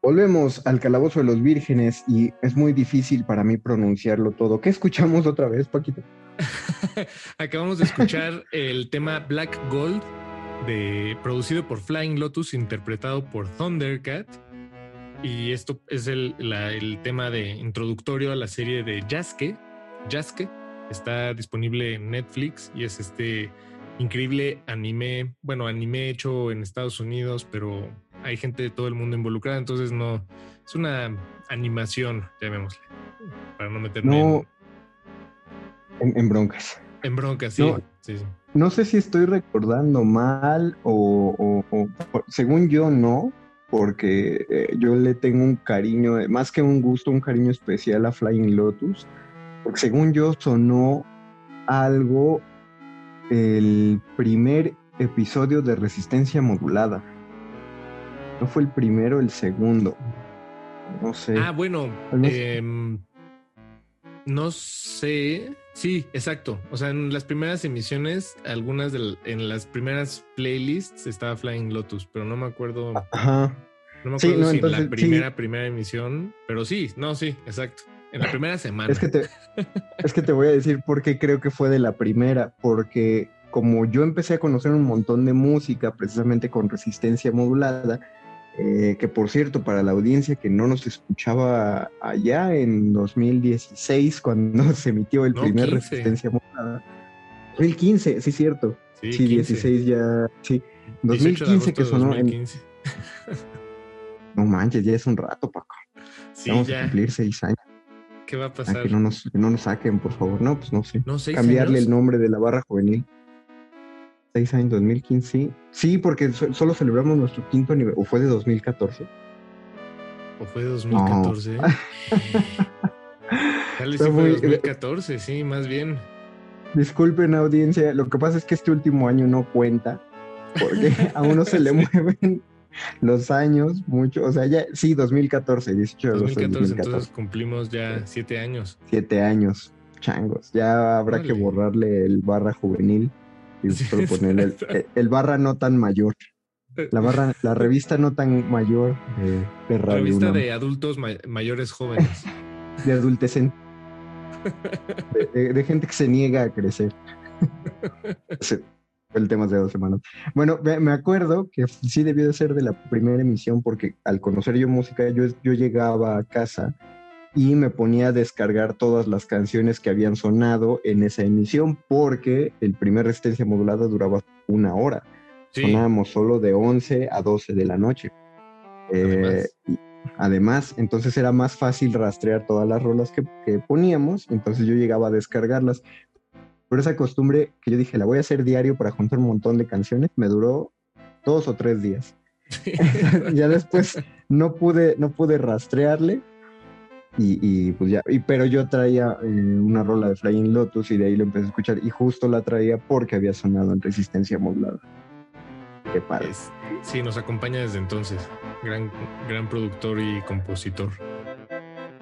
Volvemos al calabozo de los vírgenes y es muy difícil para mí pronunciarlo todo. ¿Qué escuchamos otra vez, Paquito? Acabamos de escuchar el tema Black Gold, de, producido por Flying Lotus, interpretado por Thundercat. Y esto es el, la- el tema de introductorio a la serie de Yasuke, Yasuke. Está disponible en Netflix y es este increíble anime, bueno, anime hecho en Estados Unidos, pero hay gente de todo el mundo involucrada, entonces no, es una animación, llamémosle, para no meterme No. En, en broncas. en, broncas, sí, No. sí, sí. No sé si estoy recordando mal o- o- según yo no, porque eh, yo le tengo un cariño, eh, más que un gusto, un cariño especial a Flying Lotus, porque según yo sonó algo el primer episodio de Resistencia Modulada. No fue el primero, el segundo. No sé. Ah, bueno, em, no sé. Sí, exacto. O sea, en las primeras emisiones, algunas de en las primeras playlists estaba Flying Lotus, pero no me acuerdo. Ajá. No me Sí, acuerdo no, si entonces, la sí. primera, primera emisión, pero sí, no, sí, exacto. En la primera semana. Es que te, es que te voy a decir por qué creo que fue de la primera, porque como yo empecé a conocer un montón de música precisamente con resistencia modulada, eh, que por cierto, para la audiencia que no nos escuchaba allá en 2016, cuando se emitió el No, primer 15. resistencia modulada, 2015, sí, cierto. Sí, Sí, 15. 16 ya, sí. 18 de 2015 que sonó en... 2015. No manches, ya es un rato, Paco. Sí, Vamos a cumplir seis años. ¿Qué va a Ah, pasar? que, no nos, que no nos saquen, por favor. No, pues no sé. No, Cambiarle años. el nombre de la barra juvenil. Seis años, 2015. Sí, sí porque so- solo celebramos nuestro quinto aniversario. ¿O fue de 2014? ¿O fue de 2014? Tal vez sí fue de muy- 2014, sí, más bien. Disculpen, audiencia. Lo que pasa es que este último año no cuenta. Porque a uno se le mueven los años mucho. O sea, ya, sí, 2014, 18 de agosto de 2014, 2014. entonces cumplimos ya siete años. Siete años, changos. Ya habrá que Órale. borrarle el barra juvenil y Sí, solo ponerle el, el- el barra no tan mayor. La barra, la revista no tan mayor de, de Radio Revista de adultos ma- mayores jóvenes. de adultecen. De, de- de gente que se niega a crecer. Fue el tema de dos semanas. Bueno, me, me acuerdo que sí debió de ser de la primera emisión porque al conocer yo música, yo, yo llegaba a casa y me ponía a descargar todas las canciones que habían sonado en esa emisión porque el primer resistencia modulada duraba una hora. Sí, Sonábamos solo de 11 a 12 de la noche. Eh, Además. entonces era más fácil rastrear todas las rolas que, que poníamos, entonces yo llegaba a descargarlas. Pero esa costumbre que yo dije, la voy a hacer diario para juntar un montón de canciones, me duró dos o tres días. ya después no pude, no pude rastrearle. Y, y, pues ya, y, pero yo traía eh, una rola de Flying Lotus y de ahí lo empecé a escuchar y justo la traía porque había sonado en resistencia modulada. Qué padre. es- sí, nos acompaña desde entonces. Gran, gran productor y compositor.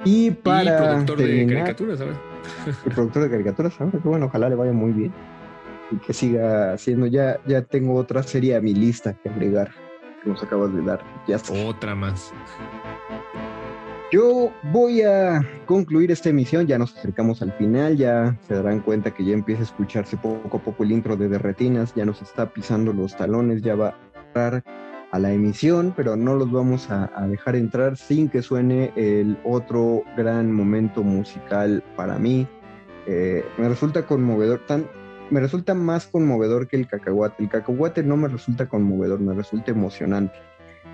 Y y para productor de caricaturas, ¿sabes? el productor de caricaturas, ahora que bueno, ojalá le vaya muy bien y que siga haciendo. Ya, ya tengo otra serie a mi lista que agregar que nos acabas de dar. Ya está. Otra más. Yo voy a concluir esta emisión, ya nos acercamos al final, ya se darán cuenta que ya empieza a escucharse poco a poco el intro de Derretinas, ya nos está pisando los talones, ya va a entrar a la emisión, pero no los vamos a, dejar entrar sin que suene el otro gran momento musical para mí. Eh, me resulta conmovedor, tan, me resulta más conmovedor que el cacahuate. El cacahuate no me resulta conmovedor, me resulta emocionante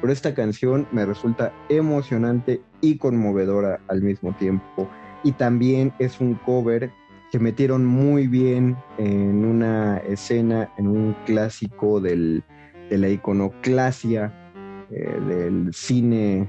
pero esta canción me resulta emocionante y conmovedora al mismo tiempo. Y también es un cover que metieron muy bien en una escena, en un clásico del, de la iconoclasia eh, del cine eh,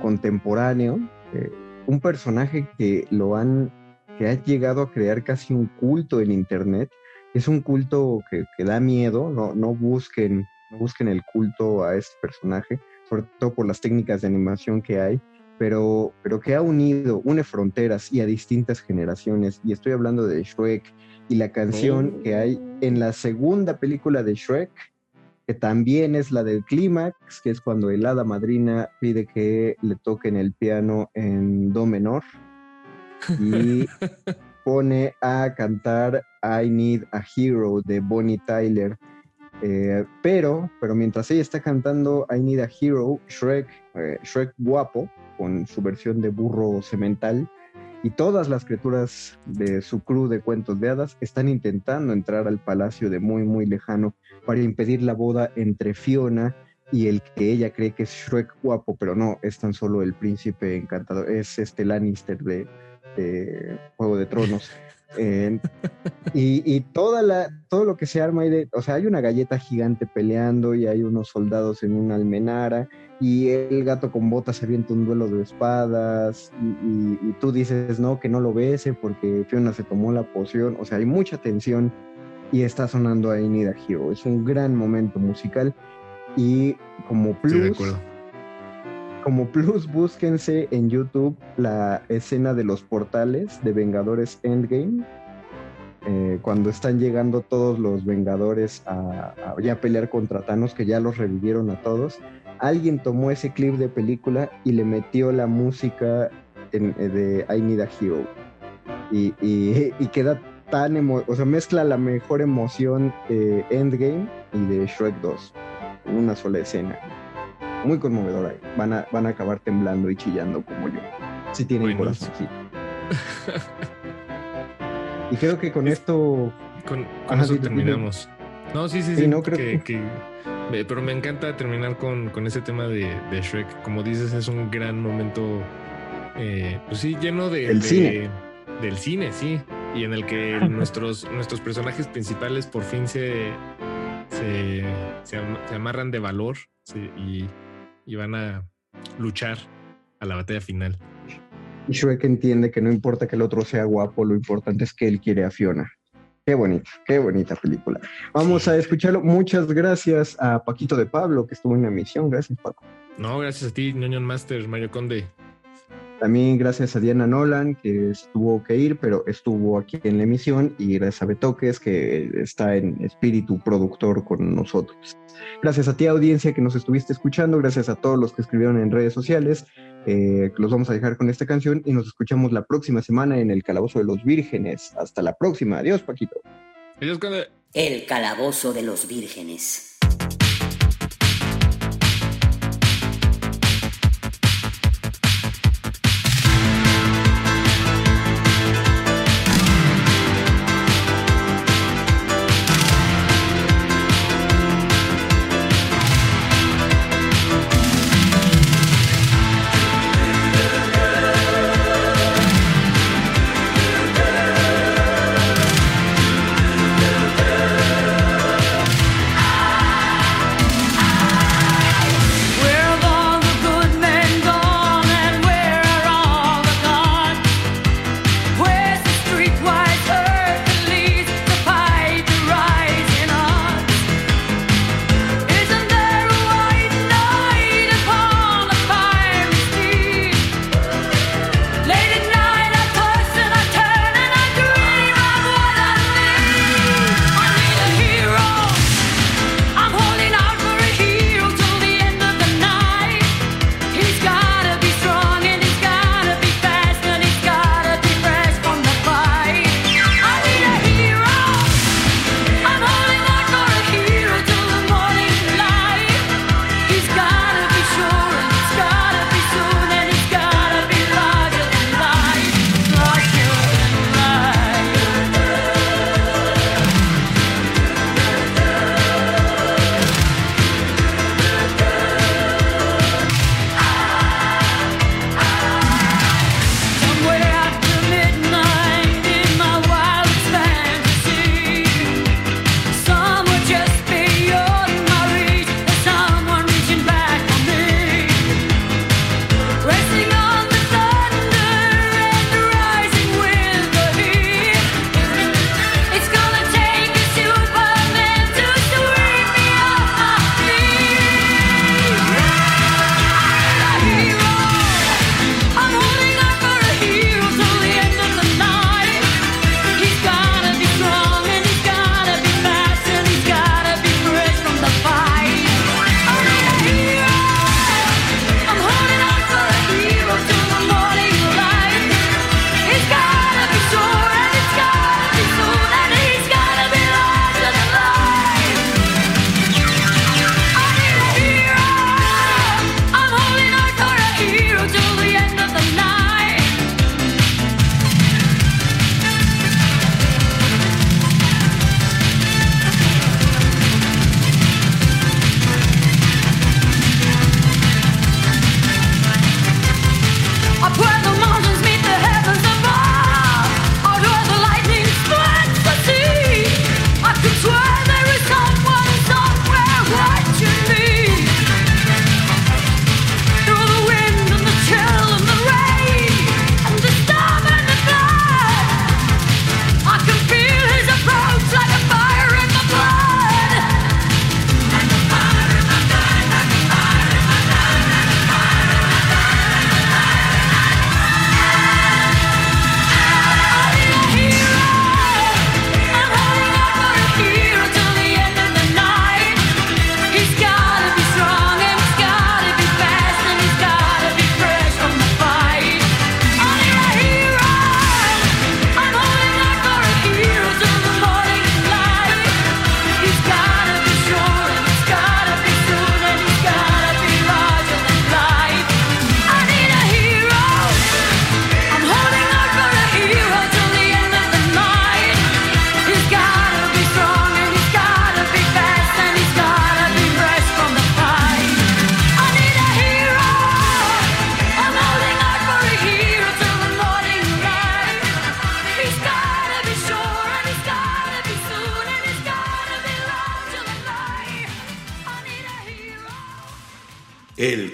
contemporáneo. Eh, un personaje que lo han, que ha llegado a crear casi un culto en internet. Es un culto que, que da miedo, no, no busquen busquen el culto a este personaje, sobre todo por las técnicas de animación que hay, pero, pero que ha unido, une fronteras y a distintas generaciones. Y estoy hablando de Shrek y la canción que hay en la segunda película de Shrek, que también es la del clímax, que es cuando el hada madrina pide que le toquen el piano en do menor y pone a cantar I Need a Hero de Bonnie Tyler. Eh, pero, pero mientras ella está cantando I Need a Hero, Shrek, eh, Shrek guapo, con su versión de burro cemental, y todas las criaturas de su crew de cuentos de hadas están intentando entrar al palacio de muy muy lejano para impedir la boda entre Fiona y el que ella cree que es Shrek guapo, pero no, es tan solo el príncipe encantador, es este Lannister de, de Juego de Tronos. Eh, y, y toda la, todo lo que se arma ahí de, o sea, hay una galleta gigante peleando y hay unos soldados en una almenara y el gato con botas se avienta un duelo de espadas y, y- y tú dices, no, que no lo bese porque Fiona se tomó la poción, o sea, hay mucha tensión y está sonando ahí Need a Hero. Es un gran momento musical y como plus. Como plus, búsquense en YouTube la escena de los portales de Vengadores Endgame. eh, cuando están llegando todos los Vengadores a, ya pelear contra Thanos, que ya los revivieron a todos, alguien tomó ese clip de película y le metió la música eh, de I Need a Hero. Y, queda tan o sea, mezcla la mejor emoción de Endgame y de Shrek 2 en una sola escena. Muy conmovedora. Van a, van a acabar temblando y chillando como yo. Si tienen Buenos. corazoncito. Y creo que con esto Con, con Ajá, eso terminamos. No, sí, sí, Sí, sí. no, creo que, que- que- pero me encanta terminar con, con ese tema de, de Shrek. Como dices, es un gran momento, eh, pues sí, lleno de, El de- cine. Del cine, sí. Y en el que nuestros, nuestros personajes principales por fin se, se, se, am- se amarran de valor sí, y, y van a luchar a la batalla final. Y Shrek entiende que no importa que el otro sea guapo, lo importante es que él quiere a Fiona. Qué bonita, qué bonita película. Vamos a escucharlo. Muchas gracias a Paquito de Pablo, que estuvo en la emisión. Gracias, Paco. No, gracias a ti, Ñoño Master, Mario Conde. También gracias a Diana Nolan, que estuvo que ir, pero estuvo aquí en la emisión. Y gracias a Betoques, que está en espíritu productor con nosotros. Gracias a ti, audiencia, que nos estuviste escuchando. Gracias a todos los que escribieron en redes sociales. Eh, los vamos a dejar con esta canción y nos escuchamos la próxima semana en el Calabozo de los Vírgenes. Hasta la próxima. Adiós, Paquito. Adiós. El calabozo de los vírgenes.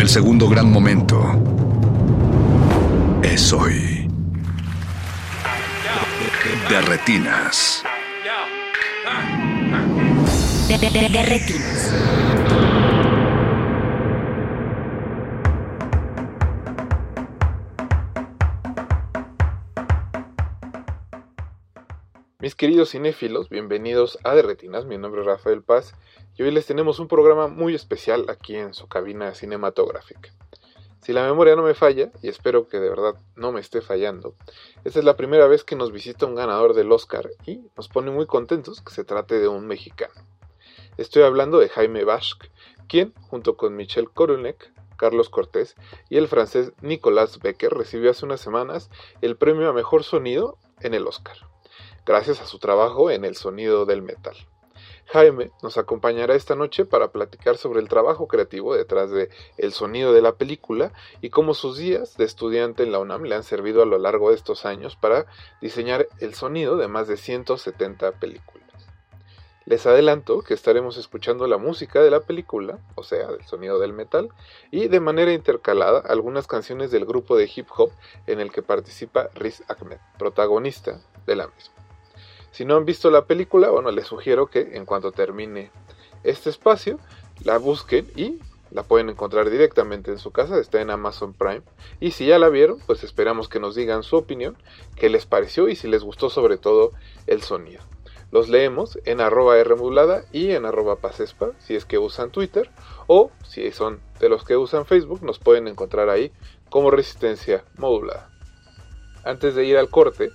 El segundo gran momento es hoy. De retinas. De, de- de- de retinas. Mis queridos cinéfilos, bienvenidos a De Retinas, mi nombre es Rafael Paz y hoy les tenemos un programa muy especial aquí en su cabina cinematográfica. Si la memoria no me falla, y espero que de verdad no me esté fallando, esta es la primera vez que nos visita un ganador del Oscar y nos pone muy contentos que se trate de un mexicano. Estoy hablando de Jaime Bashk, quien, junto con Michel Koronek, Carlos Cortés y el francés Nicolas Becker, recibió hace unas semanas el premio a mejor sonido en el Oscar gracias a su trabajo en el sonido del metal. Jaime nos acompañará esta noche para platicar sobre el trabajo creativo detrás de el sonido de la película y cómo sus días de estudiante en la UNAM le han servido a lo largo de estos años para diseñar el sonido de más de 170 películas. Les adelanto que estaremos escuchando la música de la película, o sea, del sonido del metal, y de manera intercalada algunas canciones del grupo de hip hop en el que participa Riz Ahmed, protagonista de la misma. Si no han visto la película, bueno, les sugiero que en cuanto termine este espacio, la busquen y la pueden encontrar directamente en su casa, está en Amazon Prime. Y si ya la vieron, pues esperamos que nos digan su opinión, qué les pareció y si les gustó sobre todo el sonido. Los leemos en arroba Rmodulada y en arroba Pasespa, si es que usan Twitter, o si son de los que usan Facebook, nos pueden encontrar ahí como Resistencia Modulada. Antes de ir al corte,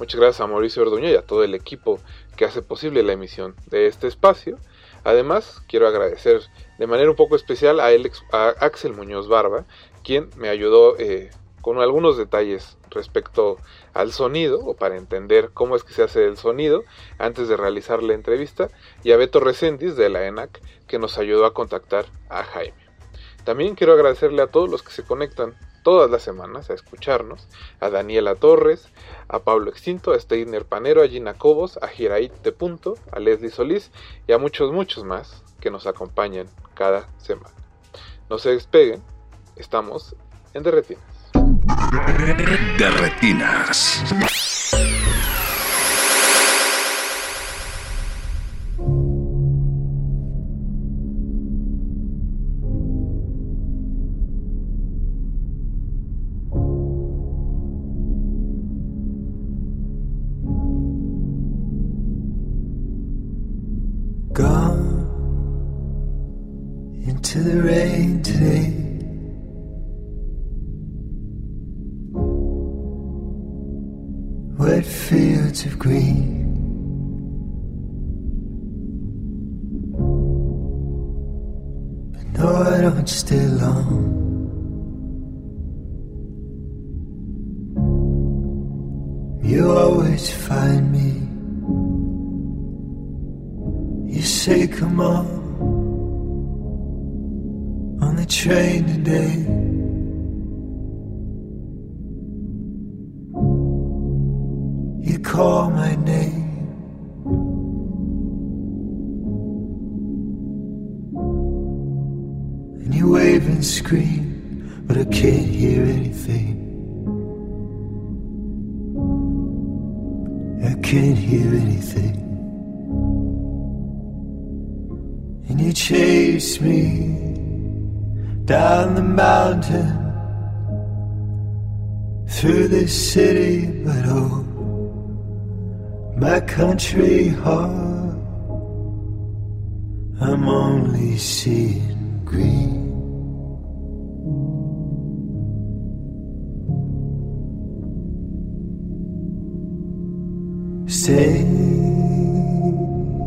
muchas gracias a Mauricio Orduña y a todo el equipo que hace posible la emisión de este espacio. Además, quiero agradecer de manera un poco especial a, Axel Muñoz Barba, quien me ayudó eh, con algunos detalles respecto al sonido o para entender cómo es que se hace el sonido antes de realizar la entrevista y a Beto Resendiz de la ENAC que nos ayudó a contactar a Jaime. También quiero agradecerle a todos los que se conectan todas las semanas a escucharnos, a Daniela Torres, a Pablo Extinto, a Steiner Panero, a Gina Cobos, a Giraít de Punto, a Leslie Solís y a muchos, muchos más que nos acompañan cada semana. No se despeguen, estamos en Derretinas. Derretinas. Through this city, but oh, my country heart, I'm only seeing green. Say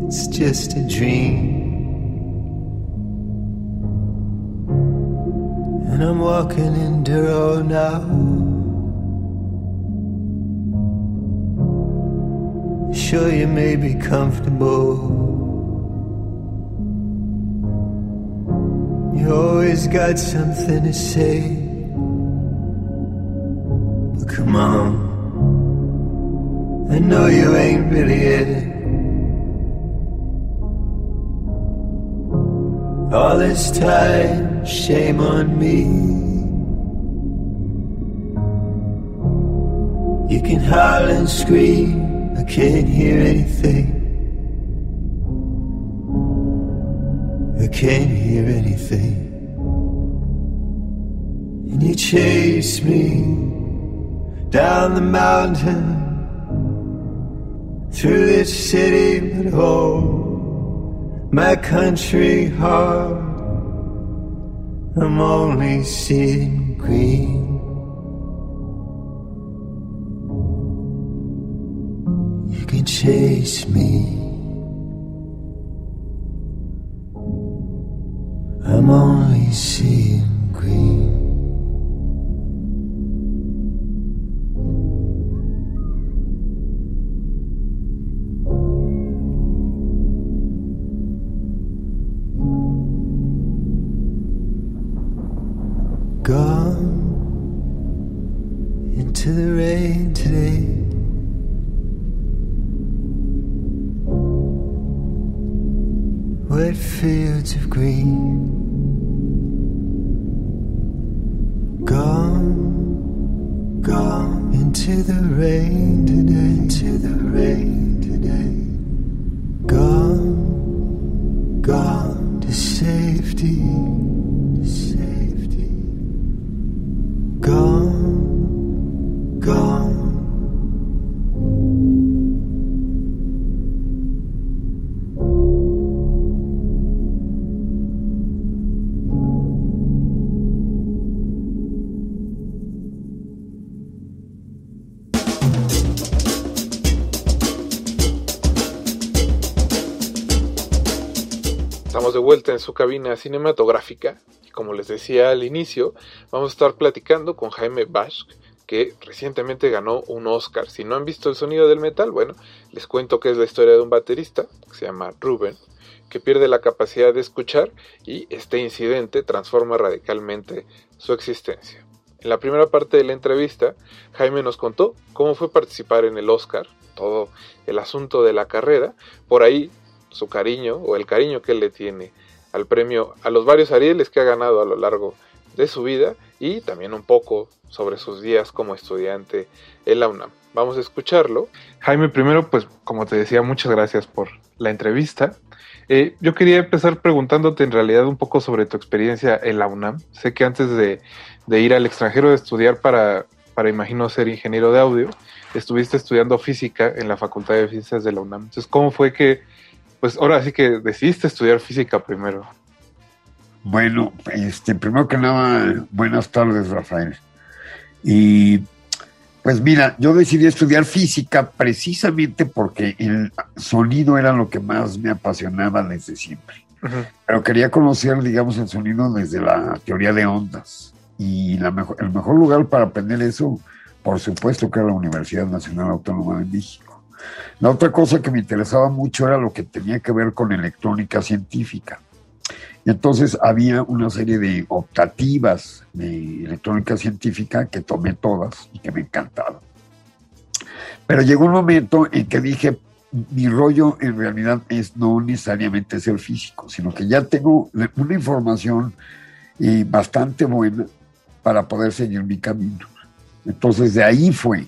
it's just a dream. And I'm walking in Duro now. Sure, you may be comfortable. You always got something to say. But come on. I know you ain't really it. All this time, shame on me. You can howl and scream, I can't hear anything. I can't hear anything. And you chase me down the mountain through this city, but oh, my country heart, I'm only seeing green. Chase me. I'm only seeing green. Rain today. Into the rain today. Gone, gone to safety. Estamos su cabina cinematográfica y como les decía al inicio, vamos a estar platicando con Jaime Bashk, que recientemente ganó un Oscar. Si no han visto el sonido del metal, bueno, les cuento que es la historia de un baterista que se llama Ruben, que pierde la capacidad de escuchar y este incidente transforma radicalmente su existencia. En la primera parte de la entrevista, Jaime nos contó cómo fue participar en el Oscar, todo el asunto de la carrera, por ahí su cariño o el cariño que él le tiene al premio, a los varios Arieles que ha ganado a lo largo de su vida y también un poco sobre sus días como estudiante en la UNAM. Vamos a escucharlo. Jaime, primero, pues como te decía, muchas gracias por la entrevista. Eh, yo quería empezar preguntándote en realidad un poco sobre tu experiencia en la UNAM. Sé que antes de, de ir al extranjero de estudiar para, para, imagino, ser ingeniero de audio, estuviste estudiando física en la Facultad de Ciencias de la UNAM. Entonces, ¿cómo fue que, pues ahora sí que decidiste estudiar física primero? Bueno, este, primero que nada, buenas tardes, Rafael. Y pues mira, yo decidí estudiar física precisamente porque el sonido era lo que más me apasionaba desde siempre. Uh -huh. Pero quería conocer, digamos, el sonido desde la teoría de ondas. Y la mejor, el mejor lugar para aprender eso, por supuesto, que era la Universidad Nacional Autónoma de México. La otra cosa que me interesaba mucho era lo que tenía que ver con electrónica científica. Y entonces había una serie de optativas de electrónica científica que tomé todas y que me encantaban. Pero llegó un momento en que dije, mi rollo en realidad es no necesariamente ser físico, sino que ya tengo una información eh, bastante buena para poder seguir mi camino. Entonces de ahí fue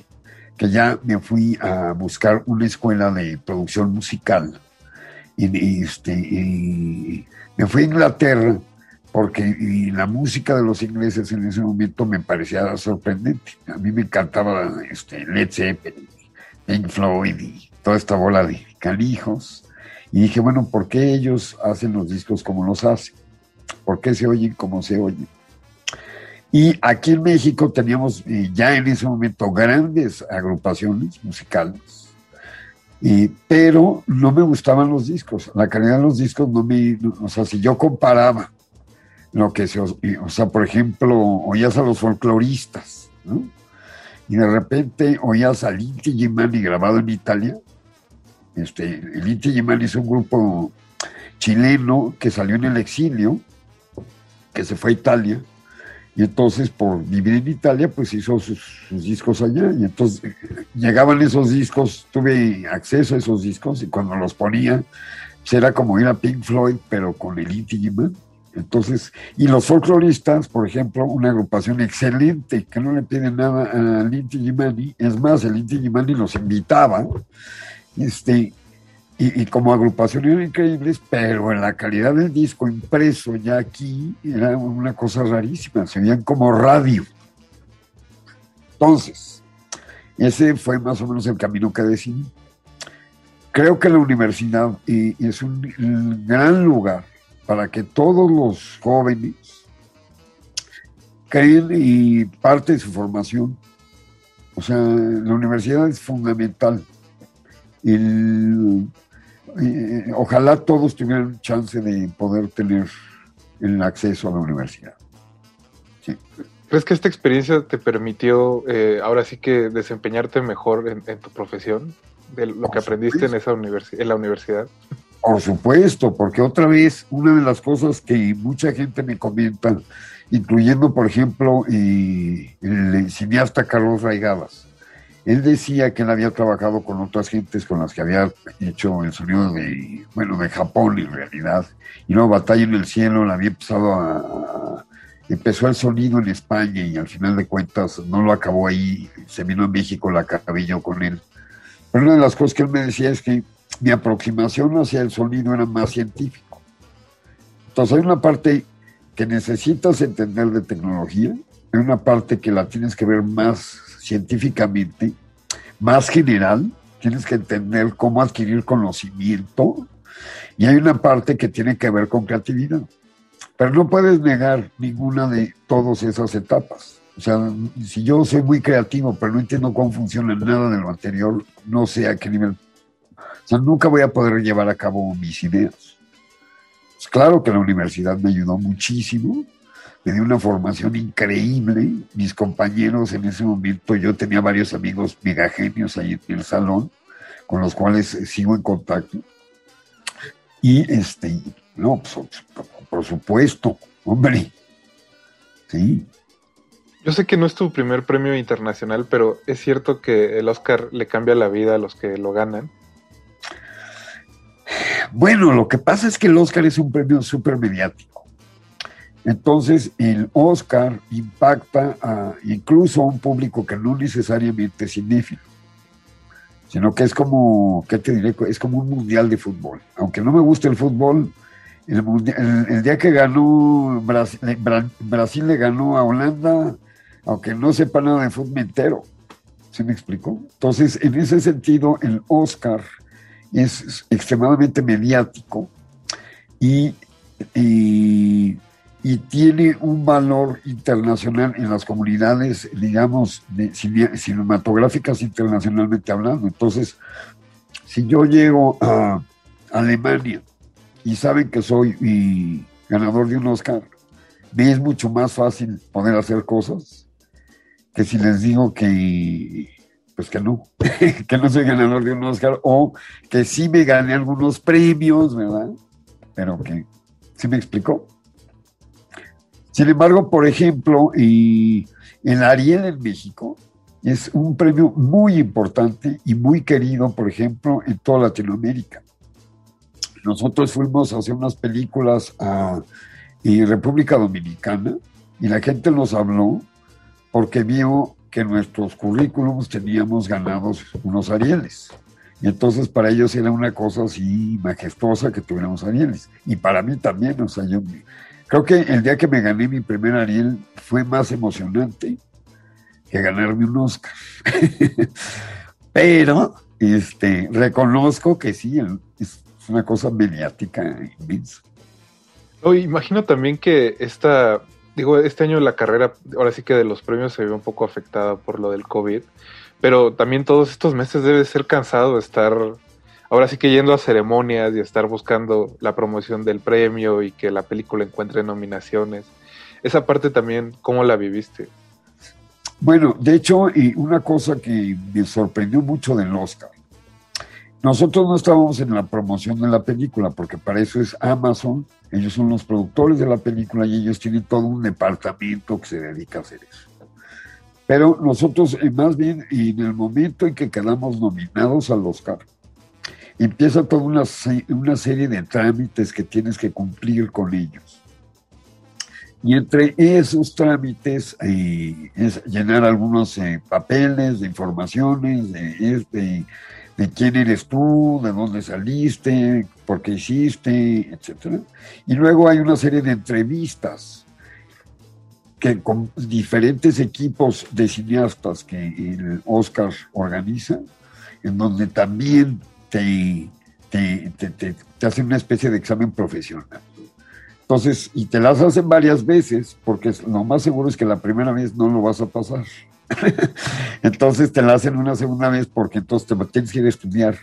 que ya me fui a buscar una escuela de producción musical. Y, este, y me fui a Inglaterra porque la música de los ingleses en ese momento me parecía sorprendente. A mí me encantaba este, Led Zeppelin, Pink Floyd y toda esta bola de calijos. Y dije, bueno, ¿por qué ellos hacen los discos como los hacen? ¿Por qué se oyen como se oyen? Y aquí en México teníamos ya en ese momento grandes agrupaciones musicales pero no me gustaban los discos, la calidad de los discos no me, o sea, si yo comparaba lo que se, o sea, por ejemplo, oías a los folcloristas, ¿no? Y de repente oías a Inti Gimani grabado en Italia. Este, el Inti Gimani es un grupo chileno que salió en el exilio, que se fue a Italia, y entonces por vivir en Italia, pues hizo sus, discos allá. Y entonces llegaban esos discos, tuve acceso a esos discos y cuando los ponía, pues era como ir a Pink Floyd, pero con el Gimani. Entonces, y los folcloristas, por ejemplo, una agrupación excelente que no le pide nada al Inti Gimani, es más, el Inti Gimani los invitaba, este, y, como agrupación eran increíbles, pero la calidad del disco impreso ya aquí era una cosa rarísima, se veían como radio. Entonces, ese fue más o menos el camino que decidí. Creo que la universidad es un gran lugar para que todos los jóvenes creen y parte de su formación. O sea, la universidad es fundamental. El, eh, ojalá todos tuvieran chance de poder tener el acceso a la universidad. Sí. ¿Crees que esta experiencia te permitió eh, ahora sí que desempeñarte mejor en, en tu profesión? De lo Por que aprendiste en, esa universi en la universidad. Por supuesto, porque otra vez, una de las cosas que mucha gente me comenta, incluyendo, por ejemplo, el cineasta Carlos Raigadas, él decía que él había trabajado con otras gentes con las que había hecho el sonido de, bueno, de Japón en realidad, y luego Batalla en el Cielo, la había empezado a, empezó el sonido en España y al final de cuentas no lo acabó ahí, se vino a México, la acabé yo con él. Pero una de las cosas que él me decía es que mi aproximación hacia el sonido era más científico. Entonces hay una parte que necesitas entender de tecnología, hay una parte que la tienes que ver más científicamente, más general, tienes que entender cómo adquirir conocimiento, y hay una parte que tiene que ver con creatividad. Pero no puedes negar ninguna de todas esas etapas. O sea, si yo soy muy creativo, pero no entiendo cómo funciona nada de lo anterior, no sé a qué nivel. O sea, nunca voy a poder llevar a cabo mis ideas. Pues claro que la universidad me ayudó muchísimo, me dio una formación increíble. Mis compañeros en ese momento, yo tenía varios amigos megagenios ahí en el salón, con los cuales eh, sigo en contacto. Y este, no, pues, por, por supuesto, hombre. Sí, Yo sé que no es tu primer premio internacional, pero es cierto que el Oscar le cambia la vida a los que lo ganan. Bueno, lo que pasa es que el Oscar es un premio súper mediático. Entonces, el Oscar impacta incluso a un público que no necesariamente es cinéfilo, sino que es como, ¿qué te diré? Es como un mundial de fútbol. Aunque no me guste el fútbol, el, día que ganó Brasil, Bra- Brasil le ganó a Holanda, aunque no sepa nada de fútbol, entero. ¿Se me explicó? Entonces, en ese sentido, el Oscar es extremadamente mediático y, y tiene un valor internacional en las comunidades, digamos, cinematográficas internacionalmente hablando. Entonces, si yo llego a Alemania y saben que soy ganador de un Oscar, me es mucho más fácil poder hacer cosas que si les digo que pues que no, que no soy ganador de un Oscar o que sí me gané algunos premios, ¿verdad? Pero que sí me explicó. Sin embargo, por ejemplo, y el Ariel en México es un premio muy importante y muy querido, por ejemplo, en toda Latinoamérica. Nosotros fuimos a hacer unas películas a República Dominicana y la gente nos habló porque vio que en nuestros currículums teníamos ganados unos Arieles. Y entonces para ellos era una cosa así majestuosa que tuviéramos Arieles. Y para mí también, o sea, yo creo que el día que me gané mi primer Ariel fue más emocionante que ganarme un Oscar. Pero este, reconozco que sí, es una cosa mediática inmensa. Oh, imagino también que esta, digo, este año la carrera, ahora sí que de los premios se ve un poco afectada por lo del COVID, pero también todos estos meses debe ser cansado estar, ahora sí que yendo a ceremonias y estar buscando la promoción del premio y que la película encuentre nominaciones. Esa parte también, ¿cómo la viviste? Bueno, de hecho, y una cosa que me sorprendió mucho del Oscar, nosotros no estábamos en la promoción de la película, porque para eso es Amazon, ellos son los productores de la película y ellos tienen todo un departamento que se dedica a hacer eso. Pero nosotros, eh, más bien, en el momento en que quedamos nominados al Oscar, empieza toda una, una serie de trámites que tienes que cumplir con ellos. Y entre esos trámites eh, es llenar algunos eh, papeles de informaciones, de, este, de quién eres tú, de dónde saliste, por qué hiciste, etcétera. Y luego hay una serie de entrevistas que con diferentes equipos de cineastas que el Oscar organiza, en donde también te, te, te- te- hacen una especie de examen profesional. Entonces, y te las hacen varias veces, porque lo más seguro es que la primera vez no lo vas a pasar. entonces te la hacen una segunda vez porque entonces te tienes que ir a estudiar.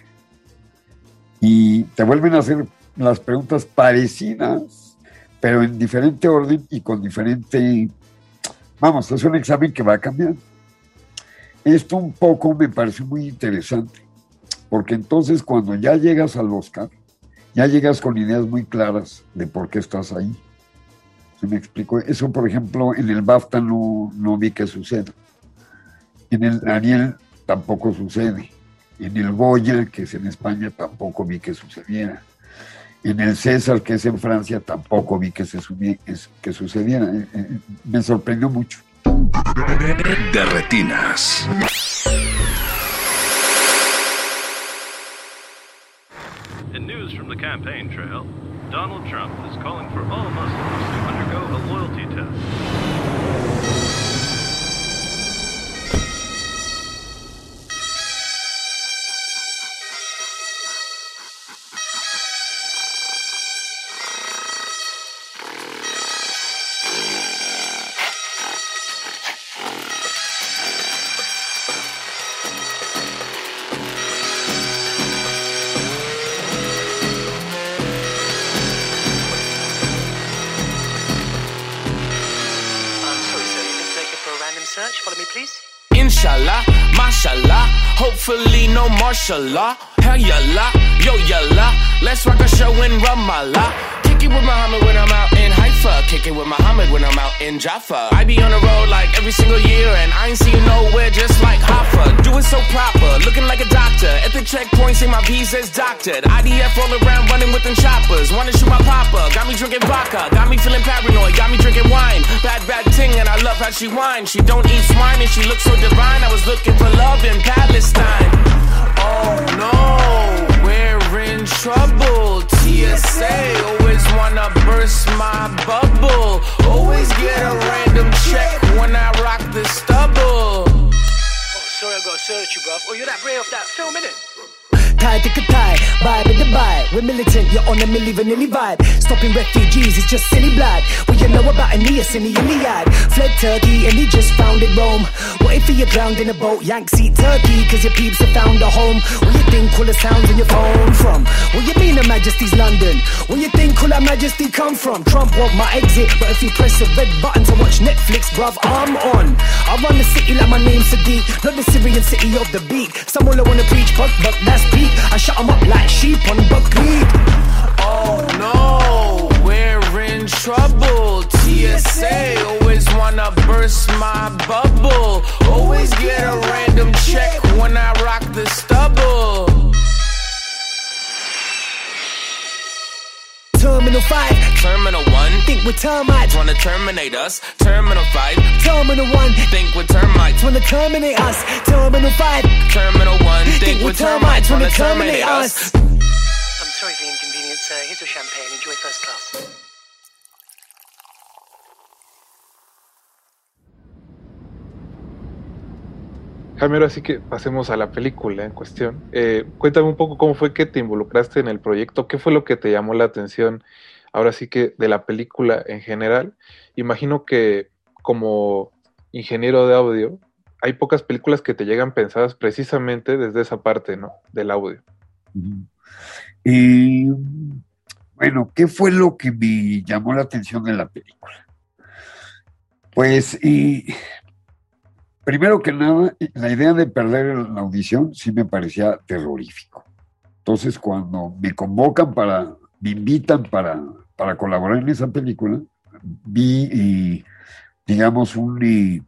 Y te vuelven a hacer las preguntas parecidas, pero en diferente orden y con diferente... Vamos, es un examen que va a cambiar. Esto un poco me pareció muy interesante, porque entonces cuando ya llegas al Oscar, ya llegas con ideas muy claras de por qué estás ahí. ¿Se me explico? Eso, por ejemplo, en el BAFTA no, vi que suceda. En el Ariel tampoco sucede. En el Goya, que es en España, tampoco vi que sucediera. En el César, que es en Francia, tampoco vi que, se subie- que sucediera. Eh, eh, Me sorprendió mucho. De retinas. News from the campaign trail, Donald Trump is calling for all Muslims to undergo a loyalty Hopefully, no martial law. Hell yalla, yo yalla. Let's rock a show in Ramallah. It with Muhammad when I'm out in Haifa. Kick it with Muhammad when I'm out in Jaffa. I be on the road like every single year, and I ain't seen you nowhere just like Hoffa. Do it so proper, looking like a doctor. At the checkpoint, say my visa's doctored. IDF all around running with them choppers. Wanna shoot my papa, got me drinking vodka. Got me feeling paranoid, got me drinking wine. Bad, bad ting, and I love how she whines. She don't eat swine, and she looks so divine. I was looking for love in Palestine. Oh no, we're in trouble. TSA always oh, wanna burst my bubble. Always get a random check when I rock the stubble. Oh, sorry, I gotta search you, bruv. Oh, you're that Ray off that film, innit? Tie to tie, vibe in the vibe. We're militant, you're on a milli vanilli vibe. Stopping refugees is just silly blood. What you know about Aeneas in the Iliad? Fled Turkey and he just founded Rome. What if you're drowned in a boat? Yank seat Turkey, cause your peeps have found a home. Where you think all the sounds on your phone from? Where you mean Her Majesty's London? Where you think all Her Majesty come from? Trump want my exit, but if you press the red button to watch Netflix, bruv, I'm on. I run the city like my name's Sadiq, not the Syrian city of the beat. Some all I wanna preach, but, but that's peak. I shut 'em up like sheep on buckwheat. Oh no, we're in trouble. TSA always wanna burst my bubble. Always get a random check when I rock the stubble. Terminal 5, Terminal 1, think we're termites. wanna terminate us. Terminal 5, Terminal 1, think we're termites. wanna terminate us. Terminal 5, Terminal 1, think, think we're termites. Wanna terminate us. I'm sorry for the inconvenience. Uh, here's your champagne. Enjoy first class. Jaime, ahora sí que pasemos a la película en cuestión. Eh, cuéntame un poco cómo fue que te involucraste en el proyecto, qué fue lo que te llamó la atención, ahora sí que de la película en general. Imagino que como ingeniero de audio, hay pocas películas que te llegan pensadas precisamente desde esa parte, ¿no? Del audio. Y bueno, ¿qué fue lo que me llamó la atención de la película? Pues, y, primero que nada, la idea de perder la audición sí me parecía terrorífico. Entonces, cuando me convocan para, me invitan para, para colaborar en esa película, vi, y, digamos, un, y,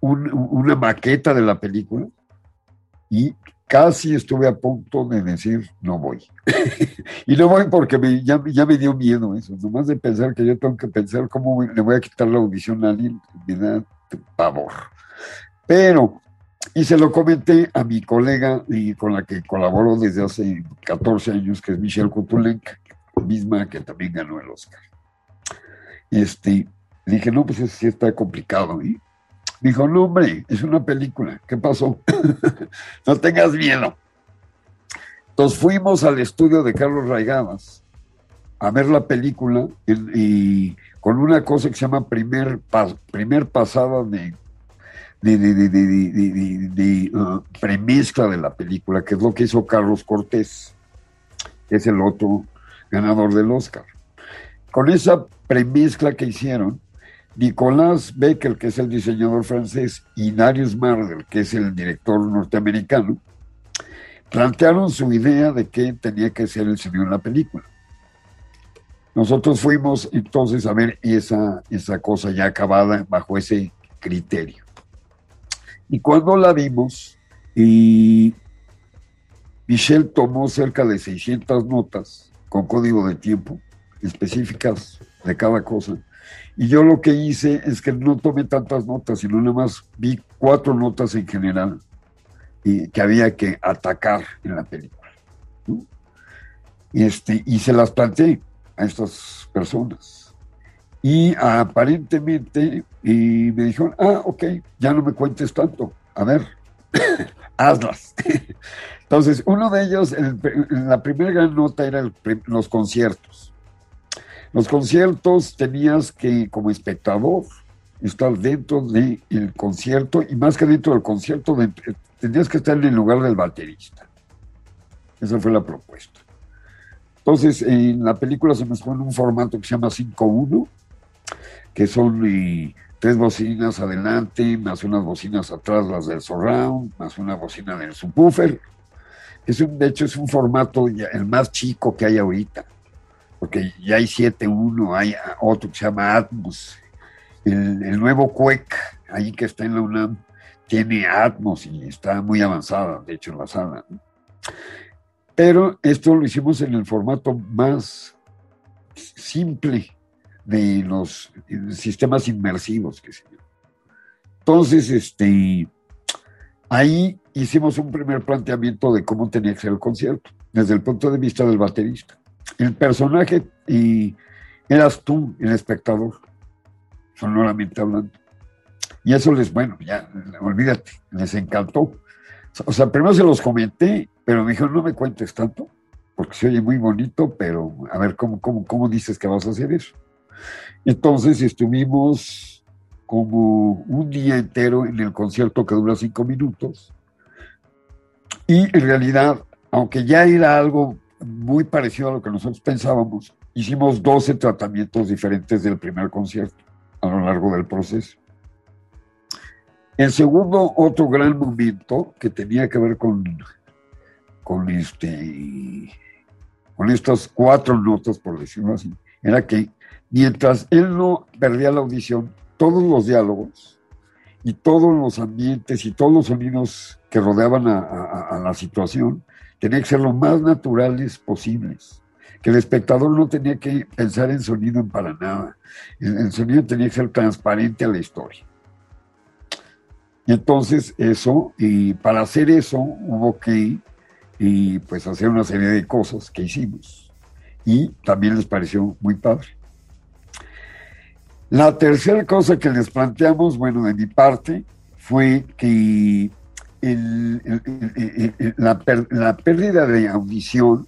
un- una maqueta de la película y casi estuve a punto de decir no voy. y no voy porque me- ya, ya me dio miedo eso, nomás de pensar que yo tengo que pensar cómo le voy a quitar la audición a alguien, me da pavor. Pero, y se lo comenté a mi colega y con la que colaboro desde hace 14 años, que es Michelle Kutulenk, misma que también ganó el Oscar. Este, dije, no, pues eso sí está complicado. ¿eh?". Me dijo, no, hombre, es una película. ¿Qué pasó? no tengas miedo. Entonces fuimos al estudio de Carlos Raigadas a ver la película y con una cosa que se llama primer, primer pasada de, de, de- de- uh, premezcla de la película, que es lo que hizo Carlos Cortés, que es el otro ganador del Oscar. Con esa premezcla que hicieron, Nicolás Becker, que es el diseñador francés, y Darius Marder, que es el director norteamericano, plantearon su idea de qué tenía que ser el sonido en la película. Nosotros fuimos entonces a ver esa, esa cosa ya acabada bajo ese criterio. Y cuando la vimos, y Michelle tomó cerca de 600 notas con código de tiempo específicas de cada cosa. Y yo lo que hice es que no tomé tantas notas, sino nada más vi cuatro notas en general y que había que atacar en la película. ¿no? Este, y se las planteé a estas personas. Y aparentemente y me dijeron, ah, ok, ya no me cuentes tanto, a ver, hazlas. Entonces, uno de ellos, el- la primera nota era los conciertos. Los conciertos tenías que, como espectador, estar dentro del concierto y más que dentro del concierto, de- tenías que estar en el lugar del baterista. Esa fue la propuesta. Entonces, en la película se nos pone un formato que se llama 5-1, que son y, tres bocinas adelante, más unas bocinas atrás, las del surround, más una bocina del subwoofer. Es un, de hecho, es un formato el más chico que hay ahorita, porque ya hay 7.1, hay otro que se llama Atmos. El, nuevo Quake, ahí que está en la UNAM, tiene Atmos y está muy avanzada, de hecho, en la sala. Pero esto lo hicimos en el formato más simple de los eh, sistemas inmersivos que se. Entonces, este, ahí hicimos un primer planteamiento de cómo tenía que ser el concierto, desde el punto de vista del baterista. El personaje y eras tú, el espectador, sonoramente hablando. Y eso les, bueno, ya, olvídate, les encantó. O sea, primero se los comenté, pero me dijeron, no me cuentes tanto, porque se oye muy bonito, pero a ver, ¿cómo, cómo, cómo dices que vas a hacer eso? Entonces estuvimos como un día entero en el concierto que dura cinco minutos. Y en realidad, aunque ya era algo muy parecido a lo que nosotros pensábamos, hicimos 12 tratamientos diferentes del primer concierto a lo largo del proceso. El segundo, otro gran momento que tenía que ver con, con, este, con estas cuatro notas, por decirlo así, era que mientras él no perdía la audición, todos los diálogos y todos los ambientes y todos los sonidos que rodeaban a, a- a la situación tenían que ser lo más naturales posibles. Que el espectador no tenía que pensar en sonido para nada. El, el sonido tenía que ser transparente a la historia. Y entonces eso, y para hacer eso hubo que y pues hacer una serie de cosas que hicimos. Y también les pareció muy padre. La tercera cosa que les planteamos, bueno, de mi parte, fue que la, la pérdida de audición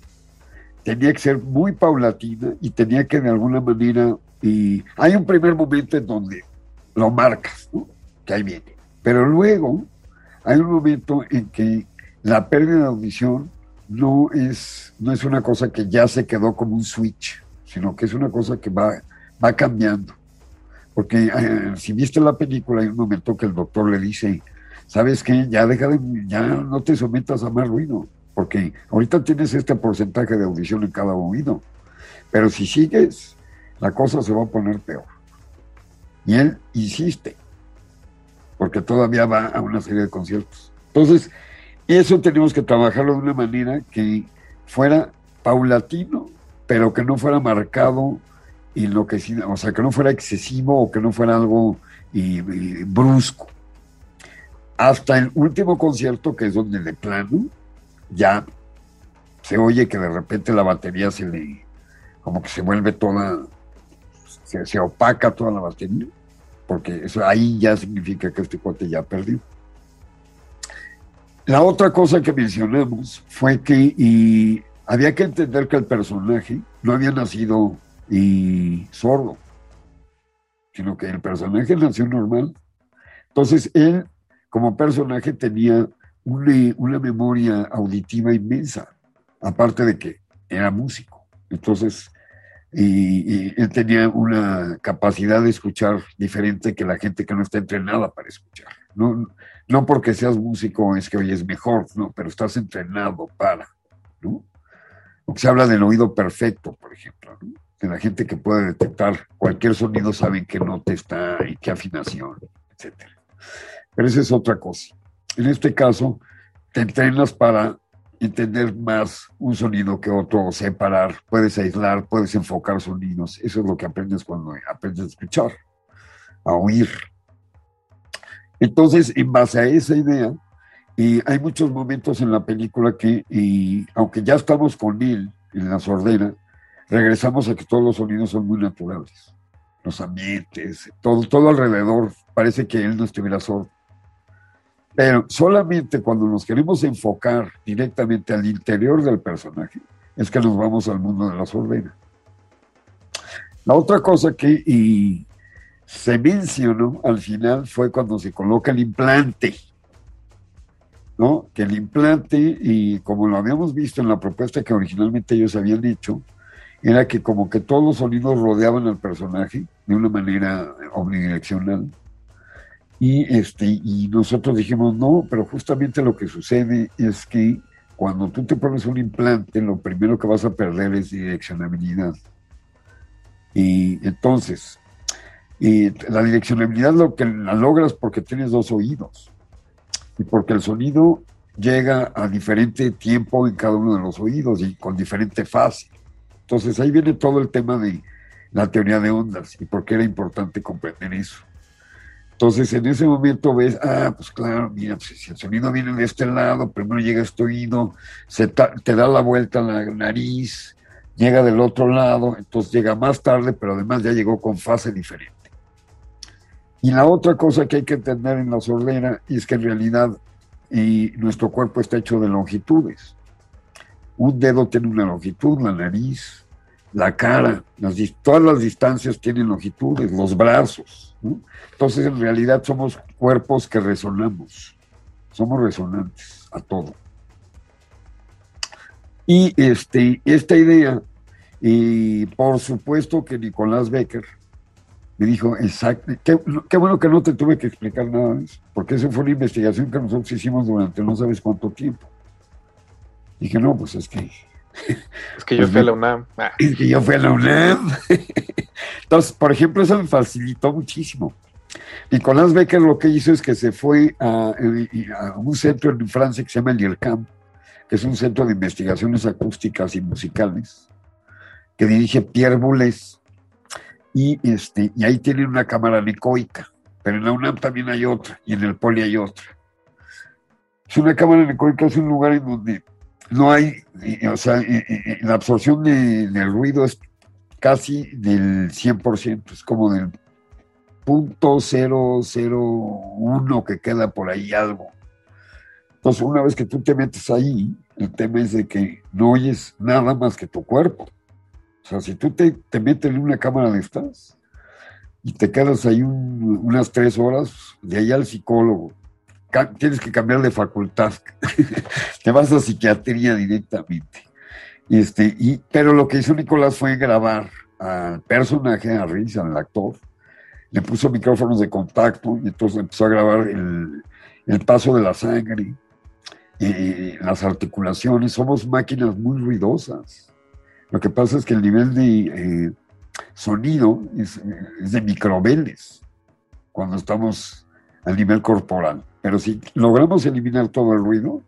tenía que ser muy paulatina y tenía que de alguna manera, y hay un primer momento en donde lo marcas, ¿no? que ahí viene, pero luego hay un momento en que la pérdida de audición no es, no es una cosa que ya se quedó como un switch, sino que es una cosa que va, va cambiando. Porque eh, si viste la película, hay un momento que el doctor le dice, ¿sabes qué? Ya deja de, ya no te sometas a más ruido, porque ahorita tienes este porcentaje de audición en cada oído, pero si sigues, la cosa se va a poner peor. Y él insiste, porque todavía va a una serie de conciertos. Entonces, eso tenemos que trabajarlo de una manera que fuera paulatino, pero que no fuera marcado y lo que o sea, que no fuera excesivo o que no fuera algo y- y brusco. Hasta el último concierto, que es donde de plano ya se oye que de repente la batería se le, como que se vuelve toda, se, se opaca toda la batería, porque eso ahí ya significa que este cuate ya perdió. La otra cosa que mencionamos fue que había que entender que el personaje no había nacido sordo, sino que el personaje nació normal. Entonces él, como personaje, tenía una, memoria auditiva inmensa, aparte de que era músico. Entonces, él tenía una capacidad de escuchar diferente que la gente que no está entrenada para escuchar. No, no porque seas músico es que oyes mejor, no, pero estás entrenado para, ¿no? Se habla del oído perfecto, por ejemplo, ¿no? de la gente que puede detectar cualquier sonido, saben qué nota está y qué afinación, etcétera. Pero esa es otra cosa. En este caso, te entrenas para entender más un sonido que otro, separar, puedes aislar, puedes enfocar sonidos. Eso es lo que aprendes cuando aprendes a escuchar, a oír. Entonces, en base a esa idea, y hay muchos momentos en la película que, aunque ya estamos con él en la sordera, regresamos a que todos los sonidos son muy naturales. Los ambientes, todo, todo alrededor, parece que él no estuviera sordo. Pero solamente cuando nos queremos enfocar directamente al interior del personaje, es que nos vamos al mundo de la sordera. La otra cosa que y se mencionó al final fue cuando se coloca el implante. ¿no? Que el implante, y como lo habíamos visto en la propuesta que originalmente ellos habían hecho, era que como que todos los sonidos rodeaban al personaje, de una manera omnidireccional. Y, este, y nosotros dijimos, no, pero justamente lo que sucede es que cuando tú te pones un implante, lo primero que vas a perder es direccionabilidad. Y entonces, y la direccionabilidad lo que la logras porque tienes dos oídos y porque el sonido llega a diferente tiempo en cada uno de los oídos y con diferente fase. Entonces ahí viene todo el tema de la teoría de ondas y por qué era importante comprender eso. Entonces en ese momento ves, ah, pues claro, mira, pues, si el sonido viene de este lado, primero llega este oído, se te da la vuelta a la nariz, llega del otro lado, entonces llega más tarde, pero además ya llegó con fase diferente. Y la otra cosa que hay que entender en la sordera es que en realidad y nuestro cuerpo está hecho de longitudes. Un dedo tiene una longitud, la nariz, la cara, todas las distancias tienen longitudes, los brazos. Entonces, en realidad somos cuerpos que resonamos, somos resonantes a todo. Y este, esta idea, y por supuesto que Nicolás Becker, me dijo, exacto, qué, bueno que no te tuve que explicar nada de eso, porque esa fue una investigación que nosotros hicimos durante no sabes cuánto tiempo. Dije, no, pues es que... Es que yo pues fui a la UNAM. Ah. Es que yo fui a la UNAM. Entonces, por ejemplo, eso me facilitó muchísimo. Nicolás Becker lo que hizo es que se fue a, a un centro en Francia que se llama el IRCAM, que es un centro de investigaciones acústicas y musicales, que dirige Pierre Boulez y, este, y ahí tienen una cámara anecoica, pero en la UNAM también hay otra y en el Poli hay otra. Es una cámara anecoica, es un lugar en donde no hay, o sea, la absorción del ruido es casi del 100%, es como del punto uno que queda por ahí algo. Entonces, una vez que tú te metes ahí, el tema es de que no oyes nada más que tu cuerpo. O sea, si tú te, te metes en una cámara de estas y te quedas ahí unas tres horas, de ahí al psicólogo, tienes que cambiar de facultad, te vas a psiquiatría directamente. Este, y, pero lo que hizo Nicolás fue grabar al personaje, a Riz, al actor, le puso micrófonos de contacto y entonces empezó a grabar el, el paso de la sangre, eh, las articulaciones. Somos máquinas muy ruidosas. Lo que pasa es que el nivel de eh, sonido es, de microbeles cuando estamos al nivel corporal. Pero si logramos eliminar todo el ruido,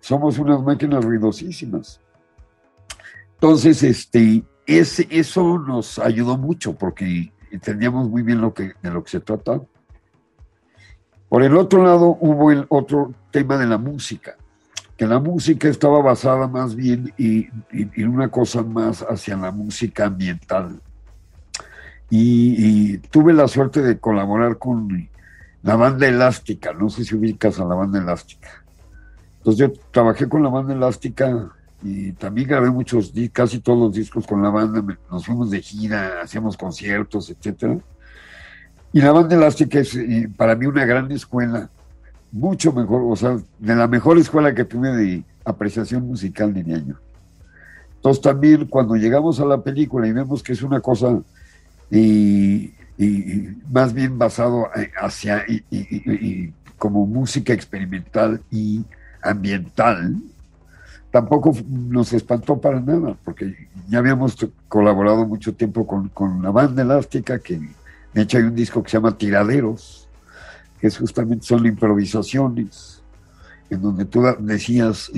somos unas máquinas ruidosísimas. Entonces, este, eso nos ayudó mucho porque entendíamos muy bien lo que, de lo que se trata. Por el otro lado, hubo el otro tema de la música que la música estaba basada más bien en, una cosa más hacia la música ambiental. Y, tuve la suerte de colaborar con la banda elástica, no sé si ubicas a la banda elástica. Entonces yo trabajé con la banda elástica y también grabé muchos, casi todos los discos con la banda, nos fuimos de gira, hacíamos conciertos, etc. Y la banda elástica es eh, para mí una gran escuela mucho mejor, o sea, de la mejor escuela que tuve de apreciación musical de niño. Entonces también cuando llegamos a la película y vemos que es una cosa y, más bien basado eh, hacia como música experimental y ambiental, tampoco nos espantó para nada, porque ya habíamos colaborado mucho tiempo con, con la banda elástica, que de hecho hay un disco que se llama Tiraderos, que justamente son improvisaciones, en donde tú decías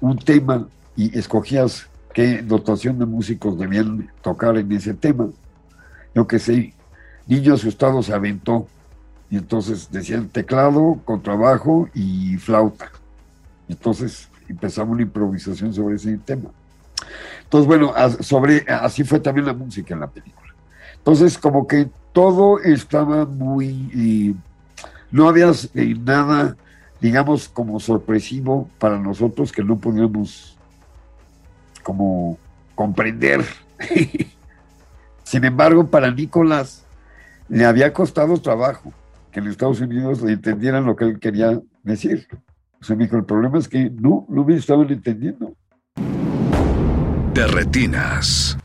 un tema y escogías qué dotación de músicos debían tocar en ese tema. Yo que sé, Niño Asustado se aventó, y entonces decían teclado, contrabajo y flauta. Entonces empezamos una improvisación sobre ese tema. Entonces, bueno, sobre, así fue también la música en la película. Entonces, como que todo estaba muy no había eh, nada, digamos, como sorpresivo para nosotros que no podíamos como comprender. Sin embargo, para Nicolás le había costado trabajo que en Estados Unidos le entendieran lo que él quería decir. Dijo, el problema es que no, no me estaban entendiendo. De retinas.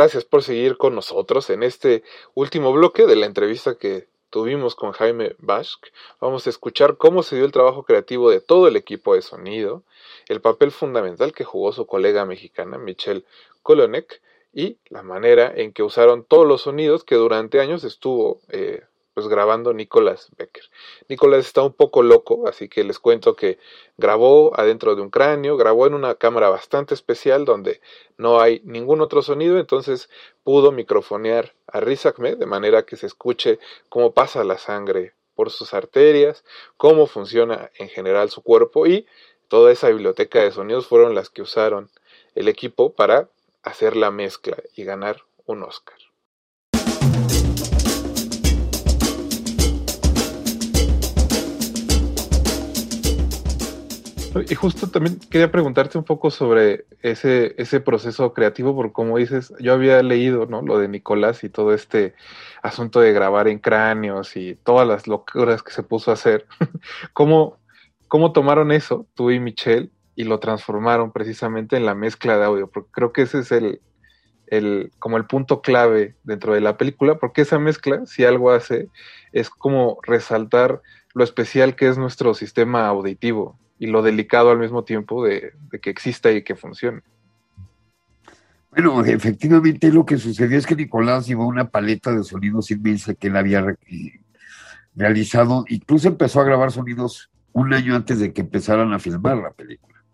Gracias por seguir con nosotros en este último bloque de la entrevista que tuvimos con Jaime Bashk. Vamos a escuchar cómo se dio el trabajo creativo de todo el equipo de sonido, el papel fundamental que jugó su colega mexicana Michelle Kolonek y la manera en que usaron todos los sonidos que durante años estuvo eh, pues grabando Nicolás Becker. Nicolás está un poco loco, así que les cuento que grabó adentro de un cráneo, grabó en una cámara bastante especial donde no hay ningún otro sonido, entonces pudo microfonear a Riz Ahmed de manera que se escuche cómo pasa la sangre por sus arterias, cómo funciona en general su cuerpo y toda esa biblioteca de sonidos fueron las que usaron el equipo para hacer la mezcla y ganar un Oscar. Y justo también quería preguntarte un poco sobre ese, ese proceso creativo, porque como dices, yo había leído ¿no? lo de Nicolás y todo este asunto de grabar en cráneos y todas las locuras que se puso a hacer. ¿Cómo, ¿Cómo tomaron eso, tú y Michelle, y lo transformaron precisamente en la mezcla de audio? Porque creo que ese es el, el, como el punto clave dentro de la película, porque esa mezcla, si algo hace, es como resaltar lo especial que es nuestro sistema auditivo y lo delicado al mismo tiempo de, que exista y que funcione. Bueno, efectivamente lo que sucedió es que Nicolás llevó una paleta de sonidos inmensa que él había realizado, incluso empezó a grabar sonidos un año antes de que empezaran a filmar la película.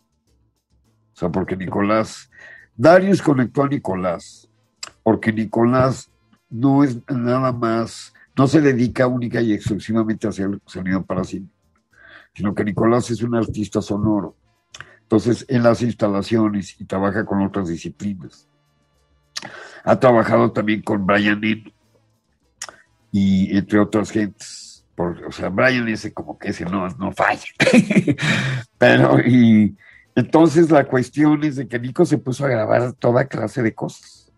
O sea, porque Nicolás, Darius conectó a Nicolás, porque Nicolás no es nada más, no se dedica única y exclusivamente a hacer sonido para cine sino que Nicolás es un artista sonoro. Entonces, él hace instalaciones y trabaja con otras disciplinas. Ha trabajado también con Brian Eno y entre otras gentes. o sea, Brian ese como que ese no, no falla. Pero, y entonces la cuestión es de que Nico se puso a grabar toda clase de cosas,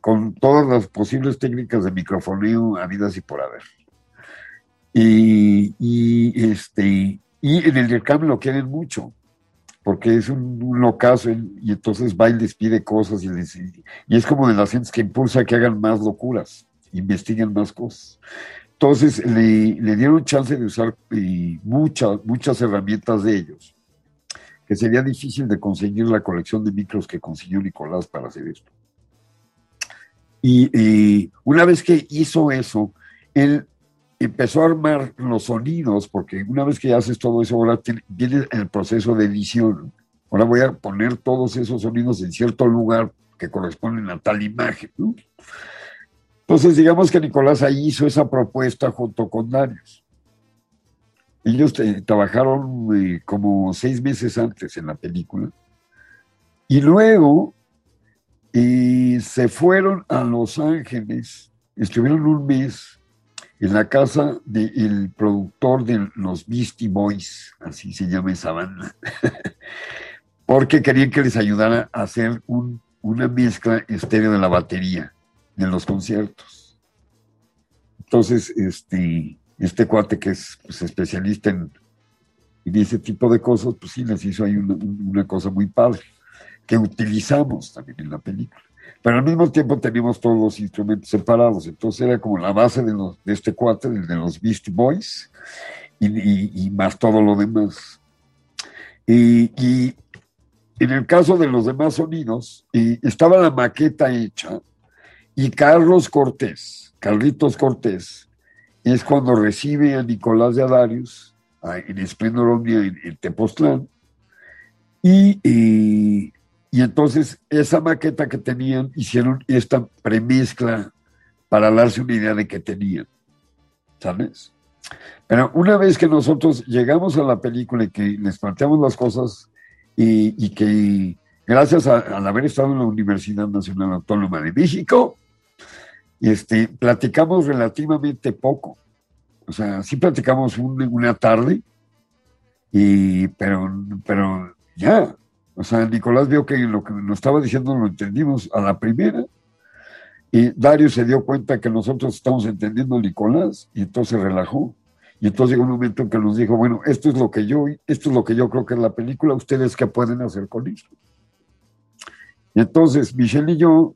con todas las posibles técnicas de microfoneo habidas y por haber. Y, y, este, y en el intercambio lo quieren mucho, porque es un, un locazo y entonces va y les pide cosas y, y es como de las gentes que impulsa que hagan más locuras, investiguen más cosas. Entonces le, dieron chance de usar muchas, muchas herramientas de ellos, que sería difícil de conseguir la colección de micros que consiguió Nicolás para hacer esto. Y una vez que hizo eso, él empezó a armar los sonidos, porque una vez que haces todo eso, ahora viene el proceso de edición. Ahora voy a poner todos esos sonidos en cierto lugar que corresponden a tal imagen. Entonces, digamos que Nicolás ahí hizo esa propuesta junto con Darius. Ellos trabajaron eh, como seis meses antes en la película. Y luego eh, se fueron a Los Ángeles, estuvieron un mes en la casa del productor de los Beastie Boys, así se llama esa banda, porque querían que les ayudara a hacer una mezcla estéreo de la batería en los conciertos. Entonces, este, este cuate que es pues, especialista en, ese tipo de cosas, pues sí, les hizo ahí una cosa muy padre, que utilizamos también en la película pero al mismo tiempo teníamos todos los instrumentos separados, entonces era como la base de, este cuate, de los Beast Boys, y, más todo lo demás. Y, en el caso de los demás sonidos, estaba la maqueta hecha, y Carlos Cortés, Carlitos Cortés, es cuando recibe a Nicolás de Adarius en Esplendor en, en Tepoztlán, y y entonces esa maqueta que tenían hicieron esta premezcla para darse una idea de que tenían. ¿Sabes? Pero una vez que nosotros llegamos a la película y que les planteamos las cosas y, que gracias a- al haber estado en la Universidad Nacional Autónoma de México, este, platicamos relativamente poco. O sea, sí platicamos un- una tarde, y, pero, pero ya. O sea, Nicolás vio que lo que nos estaba diciendo lo entendimos a la primera. Y Dario se dio cuenta que nosotros estamos entendiendo a Nicolás y entonces relajó. Y entonces llegó un momento en que nos dijo, bueno, esto es lo que yo, esto es lo que yo creo que es la película, ustedes qué pueden hacer con esto. Y entonces Michelle y yo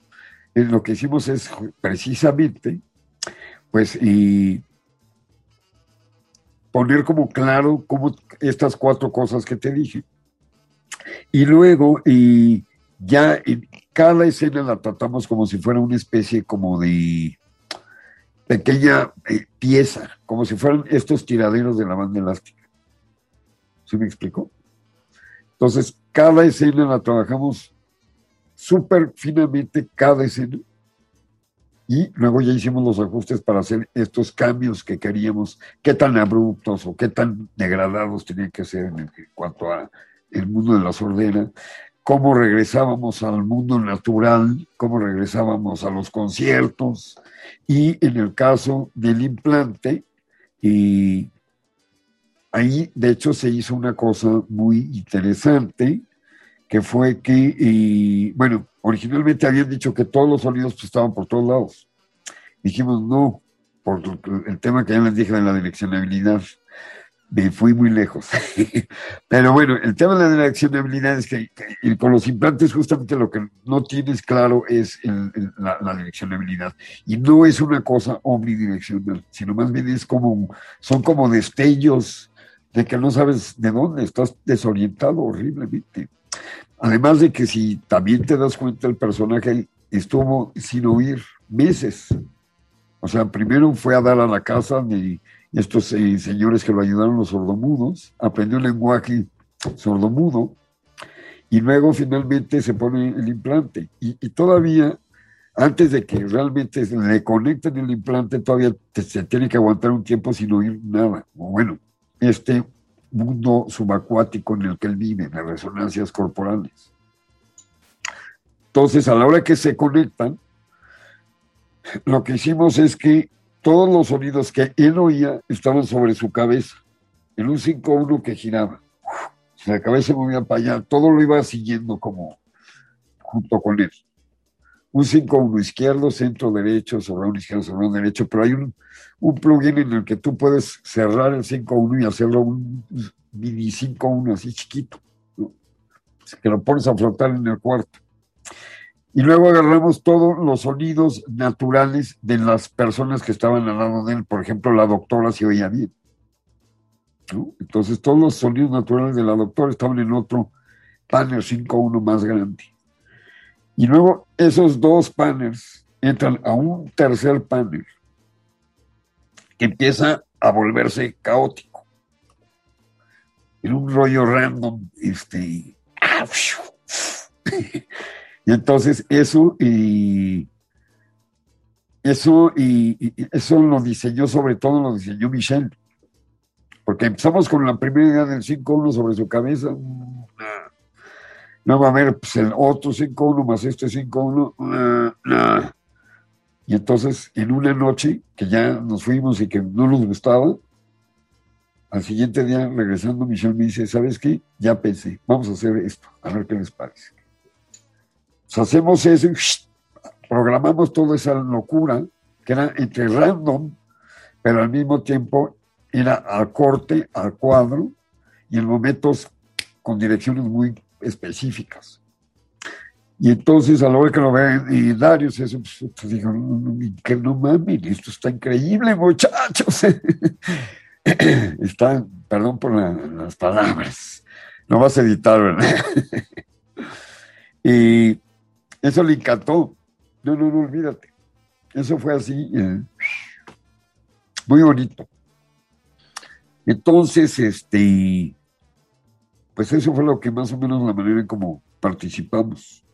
eh, lo que hicimos es precisamente, pues, y poner como claro como estas cuatro cosas que te dije. Y luego, y ya cada escena la tratamos como si fuera una especie como de pequeña eh, pieza, como si fueran estos tiraderos de la banda elástica. ¿Sí me explicó? Entonces, cada escena la trabajamos súper finamente, cada escena. Y luego ya hicimos los ajustes para hacer estos cambios que queríamos, qué tan abruptos o qué tan degradados tenían que ser en cuanto a el mundo de la sordera, cómo regresábamos al mundo natural, cómo regresábamos a los conciertos, y en el caso del implante, y ahí de hecho se hizo una cosa muy interesante, que fue que, y, bueno, originalmente habían dicho que todos los sonidos pues, estaban por todos lados. Dijimos no, por el tema que ya les dije de la direccionabilidad me fui muy lejos. Pero bueno, el tema de la direccionabilidad es que, que con los implantes justamente lo que no tienes claro es el, el, la, la, direccionabilidad. Y no es una cosa omnidireccional, sino más bien es como, son como destellos de que no sabes de dónde, estás desorientado horriblemente. Además de que si también te das cuenta, el personaje estuvo sin oír meses. O sea, primero fue a dar a la casa de estos señores que lo ayudaron los sordomudos, aprendió el lenguaje sordomudo y luego finalmente se pone el implante. Y, todavía, antes de que realmente le conecten el implante, todavía se tiene que aguantar un tiempo sin oír nada. O bueno, este mundo subacuático en el que él vive, de resonancias corporales. Entonces, a la hora que se conectan, lo que hicimos es que todos los sonidos que él oía estaban sobre su cabeza, en un 5-1 que giraba. La cabeza movía para allá, todo lo iba siguiendo como junto con él. Un 5-1 izquierdo, centro derecho, sobre izquierdo, sobre derecho, pero hay un, un plugin en el que tú puedes cerrar el 5-1 y hacerlo un mini 5-1 así chiquito, ¿no? que lo pones a flotar en el cuarto. Y luego agarramos todos los sonidos naturales de las personas que estaban al lado de él. Por ejemplo, la doctora se oía bien. Entonces, todos los sonidos naturales de la doctora estaban en otro panel 5.1 más grande. Y luego esos dos panels entran a un tercer panel que empieza a volverse caótico. En un rollo random, este. Y entonces eso y eso y, eso lo diseñó sobre todo lo diseñó Michelle. Porque empezamos con la primera idea del 5-1 sobre su cabeza. No va a haber pues, el otro 5-1 más este 5-1. Y entonces, en una noche que ya nos fuimos y que no nos gustaba, al siguiente día, regresando, Michelle me dice: ¿Sabes qué? Ya pensé, vamos a hacer esto, a ver qué les parece. Hacemos eso y programamos toda esa locura que era entre random, pero al mismo tiempo era al corte, al cuadro y en momentos con direcciones muy específicas. Y entonces a la hora que lo ven y Darius, eso, pues, no, que no mames, esto está increíble, muchachos. está, perdón por la, las palabras, no vas a editar, ¿verdad? y eso le encantó. No, no, no, olvídate. Eso fue así, eh, muy bonito. Entonces, este, pues eso fue lo que más o menos la manera en como participamos.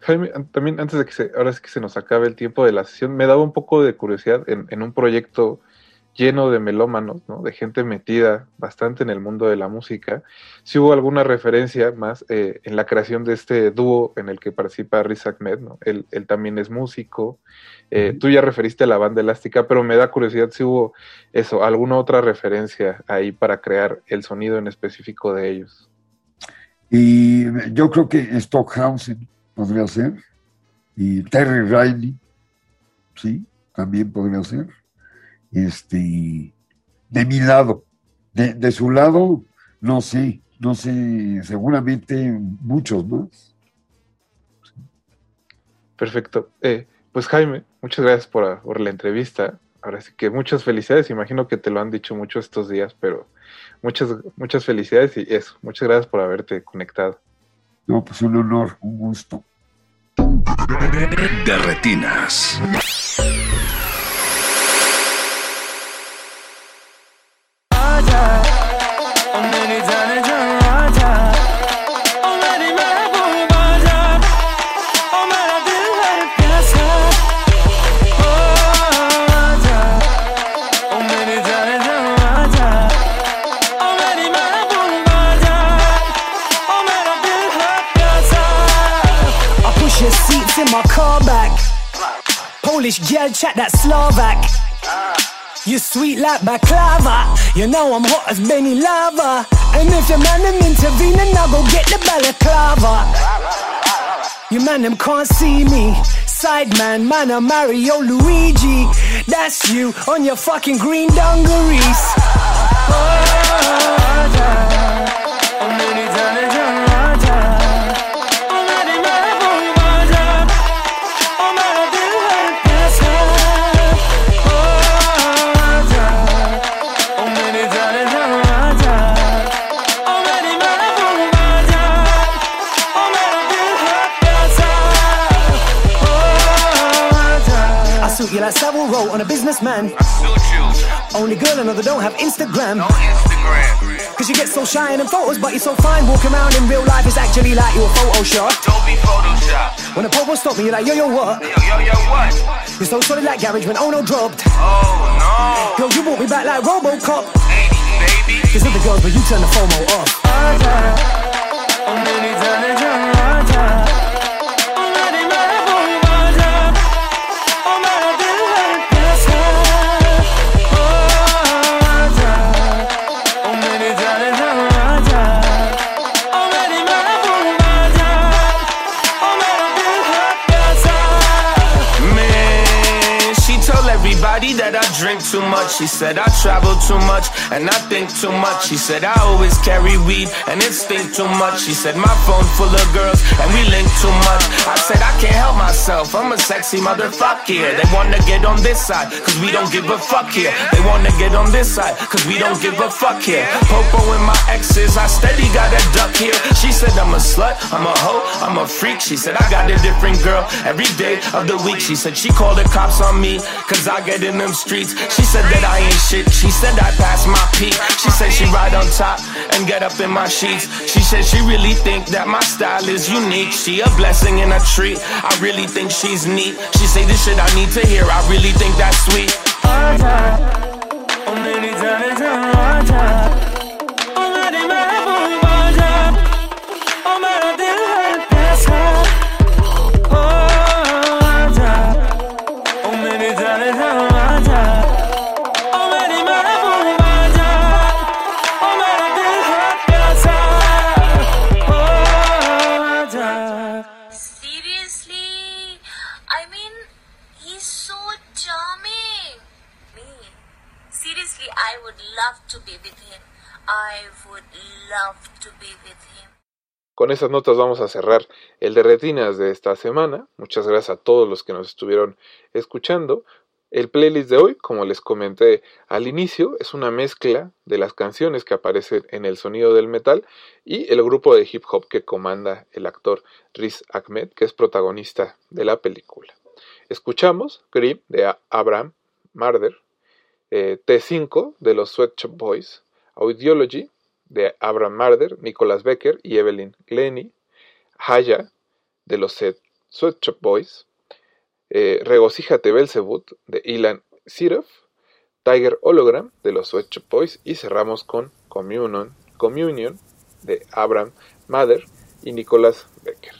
Jaime, también antes de que se, ahora sí que se nos acabe el tiempo de la sesión, me daba un poco de curiosidad en, en un proyecto lleno de melómanos, ¿no? De gente metida bastante en el mundo de la música. Si hubo alguna referencia más eh, en la creación de este dúo en el que participa Riz Ahmed, ¿no? Él, él también es músico. Eh, Tú ya referiste a la banda elástica, pero me da curiosidad si hubo eso, alguna otra referencia ahí para crear el sonido en específico de ellos. Y yo creo que Stockhausen podría ser. Y Terry Riley, sí, también podría ser. Este, de mi lado, de, de su lado, no sé, no sé, seguramente muchos más. Perfecto. Eh, pues Jaime, muchas gracias por, por la entrevista. Ahora sí que muchas felicidades. Imagino que te lo han dicho mucho estos días, pero muchas, muchas felicidades y eso. Muchas gracias por haberte conectado. No, pues un honor, un gusto. De retinas. Polish girl chat that Slovak. You sweet like baklava. You know I'm hot as Benny Lava. And if your man them intervene, then I'll go get the balaclava. You man them can't see me. Sideman, man, I'm Mario Luigi. That's you on your fucking green dungarees. I suit you like Savile Row on a businessman. Only girl I know that don't have Instagram. Cause you get so shy in them photos, but you're so fine. Walking around in real life, it's actually like you're Photoshop. Don't be Photoshop. When the popo stop me, you're like, yo, yo, what? Yo, yo, yo, what? You're so solid like garage when Ono dropped. Oh, Yo, you brought me back like Robocop. no. 80s, baby. Cause of the girls, but you turn the FOMO off. Man, drink too much. She said I travel too much and I think too much. She said I always carry weed and it stink too much. She said my phone full of girls and we link too much. Myself. I'm a sexy motherfucker. They wanna get on this side cause we don't give a fuck here. They wanna get on this side cause we don't give a fuck here. Popo and my exes, I steady got a duck here. She said I'm a slut, I'm a hoe, I'm a freak. She said I got a different girl every day of the week. She said she called the cops on me cause I get in them streets. She said that I ain't shit. She said I passed my peak. She said she ride on top and get up in my sheets. She said she really think that my style is unique. She a blessing and a treat. I really think she's neat. She say this shit I need to hear. I really think that's sweet. Seriously? Con esas notas vamos a cerrar el de retinas de esta semana. Muchas gracias a todos los que nos estuvieron escuchando. El playlist de hoy, como les comenté al inicio, es una mezcla de las canciones que aparecen en el sonido del metal y el grupo de hip hop que comanda el actor Riz Ahmed, que es protagonista de la película. Escuchamos Grip de Abraham Marder, eh, T5 de los Sweat Shop Boys, Audiology de Abraham Marder, Nicholas Becker y Evelyn Glennie, Haya de los Sweat Boys, eh, Regocíjate Belzebut de Ilan Sirov, Tiger Hologram de los Sweat Shop Boys y cerramos con Communion, Communion de Abraham Mather y Nicolás Becker.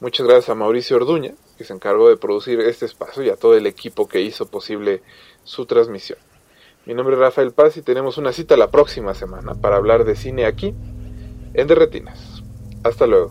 Muchas gracias a Mauricio Orduña, que se encargó de producir este espacio y a todo el equipo que hizo posible su transmisión. Mi nombre es Rafael Paz y tenemos una cita la próxima semana para hablar de cine aquí en De Retinas. Hasta luego.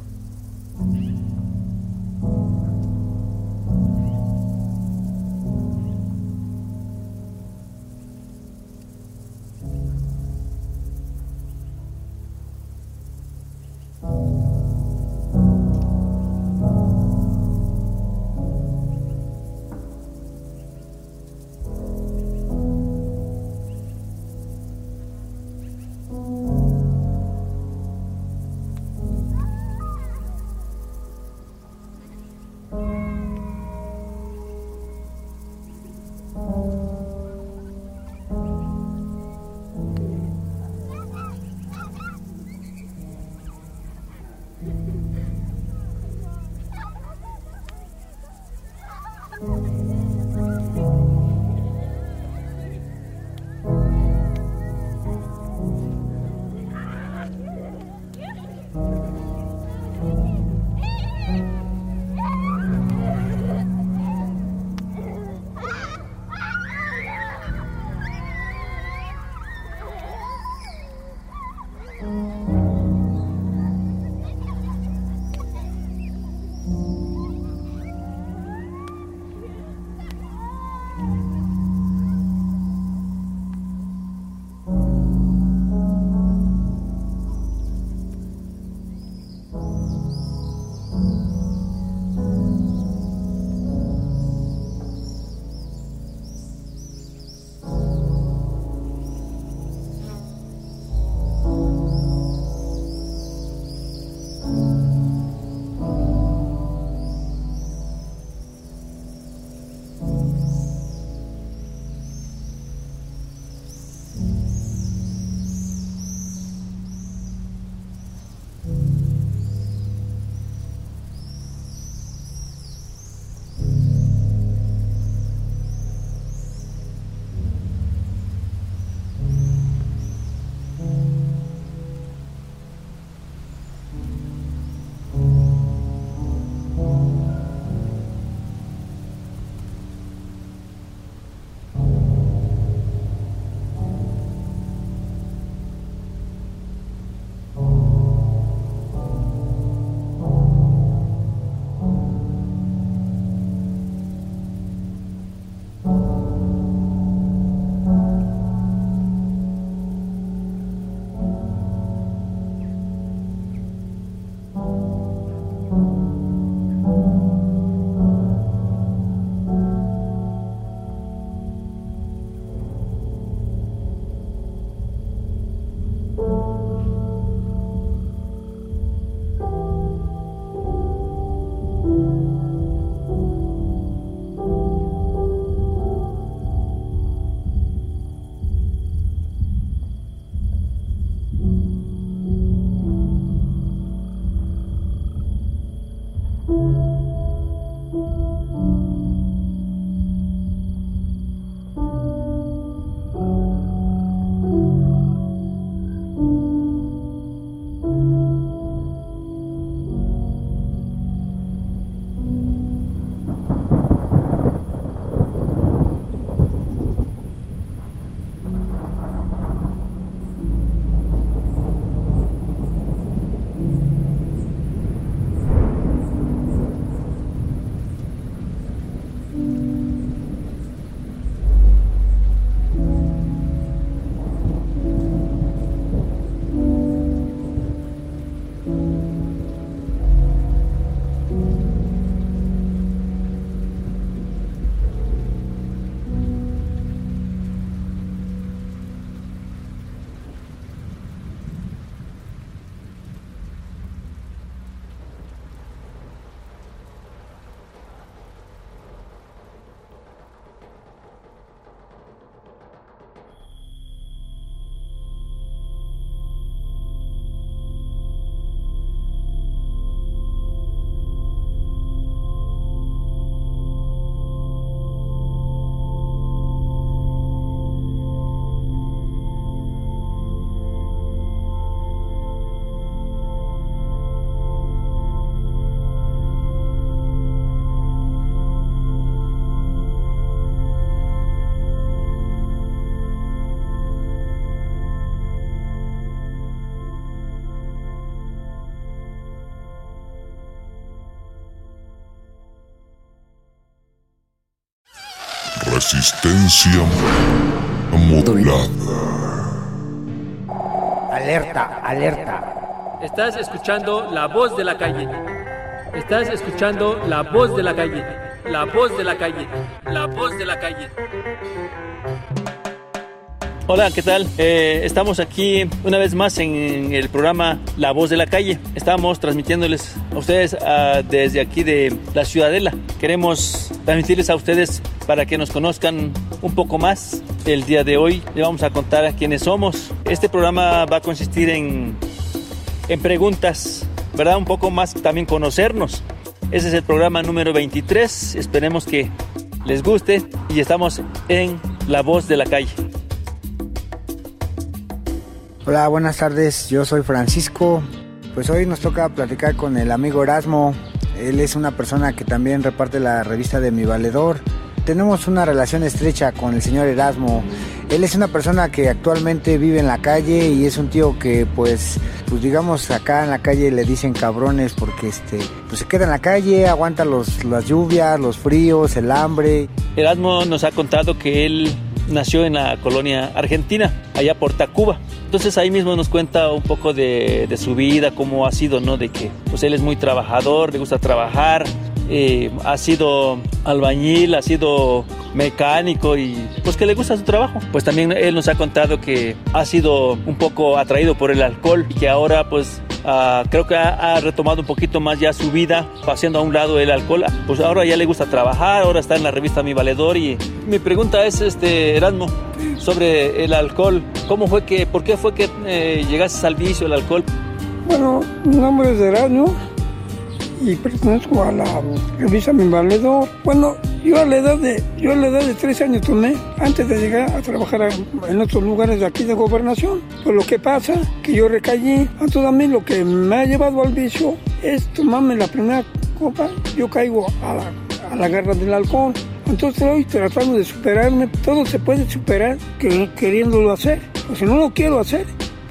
Resistencia modulada. Alerta, alerta. Estás escuchando la voz de la calle. Estás escuchando la voz de la calle. La voz de la calle. La voz de la calle. Hola, ¿qué tal? Eh, estamos aquí una vez más en el programa La Voz de la Calle. Estamos transmitiéndoles a ustedes ah, desde aquí de la Ciudadela. Queremos transmitirles a ustedes para que nos conozcan un poco más. El día de hoy les vamos a contar quiénes somos. Este programa va a consistir en, en preguntas, ¿verdad? Un poco más también conocernos. Ese es el programa número 23. Esperemos que les guste y estamos en La Voz de la Calle. Hola, buenas tardes. Yo soy Francisco. Pues hoy nos toca platicar con el amigo Erasmo. Él es una persona que también reparte la revista de Mi Valedor. Tenemos una relación estrecha con el señor Erasmo. Él es una persona que actualmente vive en la calle y es un tío que pues pues digamos acá en la calle le dicen cabrones porque este pues se queda en la calle, aguanta los, las lluvias, los fríos, el hambre. Erasmo nos ha contado que él nació en la colonia argentina, allá por Tacuba. Entonces ahí mismo nos cuenta un poco de, su vida, cómo ha sido, ¿no? De que pues él es muy trabajador, le gusta trabajar, eh, ha sido albañil, ha sido mecánico y pues que le gusta su trabajo. Pues también él nos ha contado que ha sido un poco atraído por el alcohol y que ahora pues ah, creo que ha, ha retomado un poquito más ya su vida, haciendo a un lado el alcohol. Pues ahora ya le gusta trabajar, ahora está en la revista Mi Valedor y mi pregunta es, este, Erasmo, sobre el alcohol. ¿Cómo fue que, por qué fue que eh, llegaste al vicio del alcohol? Bueno, mi nombre es Erasmo y pertenezco a la revista Mi Valedor. Bueno, yo a la edad de, yo a la edad de 13 años tomé, antes de llegar a trabajar en otros lugares de aquí de gobernación. Pues lo que pasa, que yo recaí, entonces a mí lo que me ha llevado al vicio es tomarme la primera copa, yo caigo a la, a la garra del alcohol. Entonces estoy tratando de superarme, todo se puede superar que- queriéndolo hacer. Pues si no lo quiero hacer,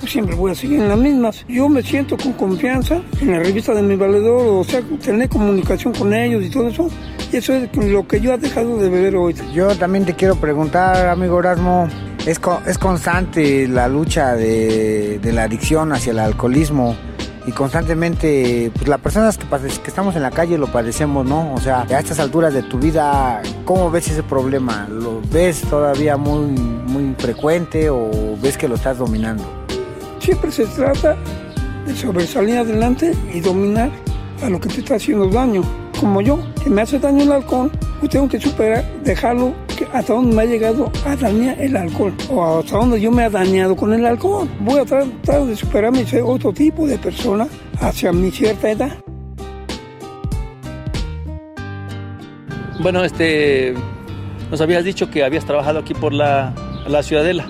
siempre voy a seguir en las mismas. Yo me siento con confianza en la revista de mi valedor, o sea, tener comunicación con ellos y todo eso. Y eso es lo que yo he dejado de beber hoy. Yo también te quiero preguntar, amigo Erasmo, ¿es, co- es constante la lucha de, la adicción hacia el alcoholismo? Y constantemente, pues las personas que, que estamos en la calle lo padecemos, ¿no? O sea, a estas alturas de tu vida, ¿cómo ves ese problema? ¿Lo ves todavía muy, muy frecuente o ves que lo estás dominando? Siempre se trata de sobresalir adelante y dominar a lo que te está haciendo daño. Como yo, que me hace daño el alcohol, pues tengo que superar, dejarlo que hasta donde me ha llegado a dañar el alcohol o hasta donde yo me he dañado con el alcohol. Voy a tratar de superarme y ser otro tipo de persona hacia mi cierta edad. Bueno, este, nos habías dicho que habías trabajado aquí por la, la Ciudadela.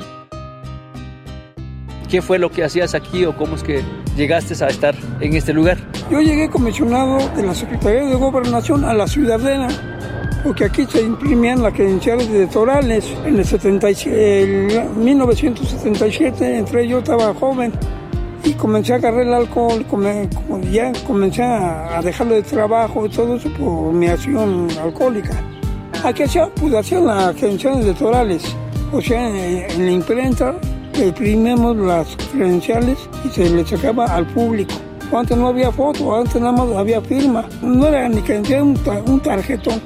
¿Qué fue lo que hacías aquí o cómo es que llegaste a estar en este lugar? Yo llegué comisionado de la Secretaría de Gobernación a la Ciudadela, porque aquí se imprimían las credenciales electorales. En el, 77, el 1977 entré, yo estaba joven y comencé a agarrar el alcohol, come- como ya comencé a, dejarlo de trabajo y todo eso por mi acción alcohólica. Aquí hacía, pues hacían las credenciales electorales, o sea, en, en la imprenta imprimimos las credenciales y se le sacaba al público. Antes no había foto, antes nada más había firma. No era ni credencial, un, un tarjetón.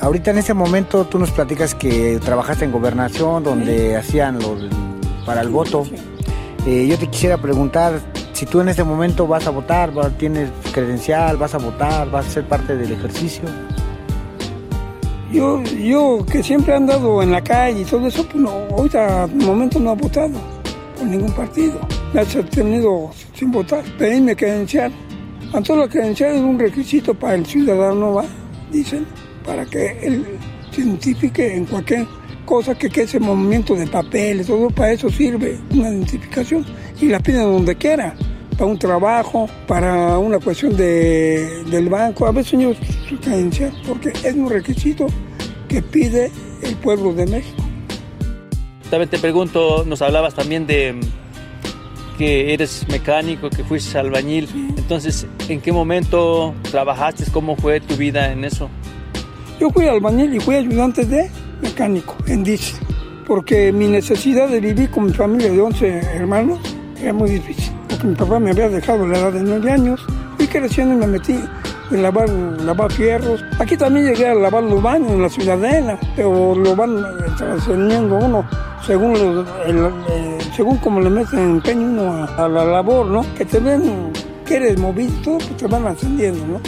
Ahorita en este momento tú nos platicas que trabajaste en gobernación donde hacían lo del- para el voto. Eh, yo te quisiera preguntar si tú en este momento vas a votar, tienes credencial, vas a votar, vas a ser parte del ejercicio. Yo, yo que siempre he andado en la calle y todo eso, pues no, ahorita momento no he votado por ningún partido. Me he tenido sin votar, pedirme credencial. Entonces la credencial es un requisito para el ciudadano, ¿va? dicen, para que él se identifique en cualquier cosa que quede ese movimiento de papeles, todo para eso sirve una identificación y la piden donde quiera, para un trabajo, para una cuestión de, del banco, a veces yo su credencial, porque es un requisito que pide el pueblo de México. También te pregunto, nos hablabas también de mm, que eres mecánico, que fuiste albañil. Entonces, ¿en qué momento trabajaste? ¿Cómo fue tu vida en eso? Yo fui albañil y fui ayudante de mecánico en diésel, porque mi necesidad de vivir con mi familia de 11 hermanos era muy difícil, mi papá me había dejado a la edad de 9 años, fui creciendo y me metí en lavar, lavar fierros. Aquí también llegué a lavar los baños en la ciudadela, pero lo van eh, trascendiendo uno según, los- eh, según como le meten empeño uno a, la labor, ¿no? Que te ven que eres movido, pues te van ascendiendo, ¿no?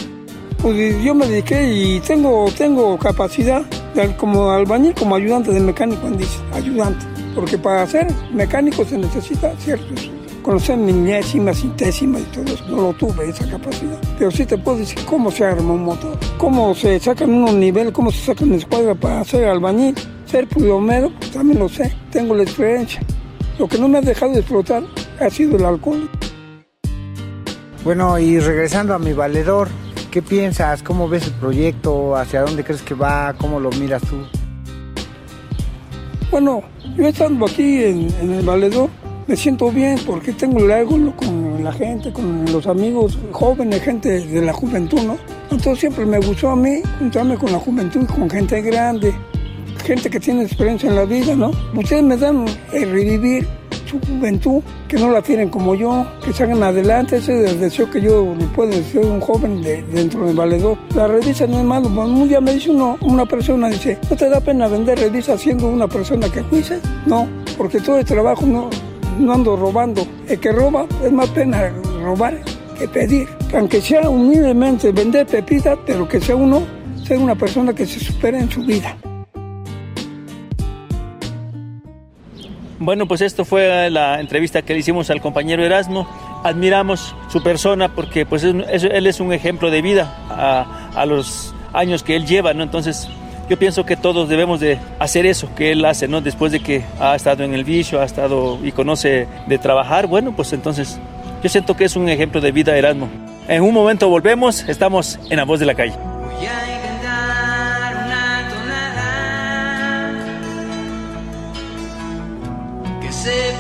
Pues yo me dediqué y tengo, tengo capacidad de- como albañil, como ayudante de mecánico diésel, ayudante. Porque para ser mecánico se necesita ciertos conocer milésimas, centésimas y todo eso. No lo tuve esa capacidad. Pero sí te puedo decir cómo se arma un motor, cómo se sacan unos niveles, cómo se sacan escuadra para ser albañil, ser plomero, pues también lo sé, tengo la experiencia. Lo que no me ha dejado de explotar ha sido el alcohol. Bueno, y regresando a mi valedor, ¿qué piensas? ¿Cómo ves el proyecto? ¿Hacia dónde crees que va? ¿Cómo lo miras tú? Bueno, yo estando aquí en, en el valedor, me siento bien porque tengo el ego con la gente, con los amigos jóvenes, gente de la juventud, ¿no? Entonces siempre me gustó a mí juntarme con la juventud, con gente grande, gente que tiene experiencia en la vida, ¿no? Ustedes me dan el revivir su juventud, que no la tienen como yo, que salgan adelante, ese es el deseo que yo puedo decir un joven de, dentro del valedor. La revista no es malo, un día me dice uno, una persona, dice, ¿no te da pena vender revistas siendo una persona que fuiste? No, porque todo el trabajo no, no ando robando. El que roba es más pena robar que pedir. Aunque sea humildemente vender pepitas, pero que sea uno, ser una persona que se supere en su vida. Bueno, pues esto fue la entrevista que le hicimos al compañero Erasmo. Admiramos su persona porque pues es- es- él es un ejemplo de vida a, a los años que él lleva, ¿no? Entonces yo pienso que todos debemos de hacer eso que él hace, ¿no? Después de que ha estado en el vicio, ha estado y conoce de trabajar, bueno, pues entonces yo siento que es un ejemplo de vida Erasmo. En un momento volvemos, estamos en La Voz de la Calle. Que se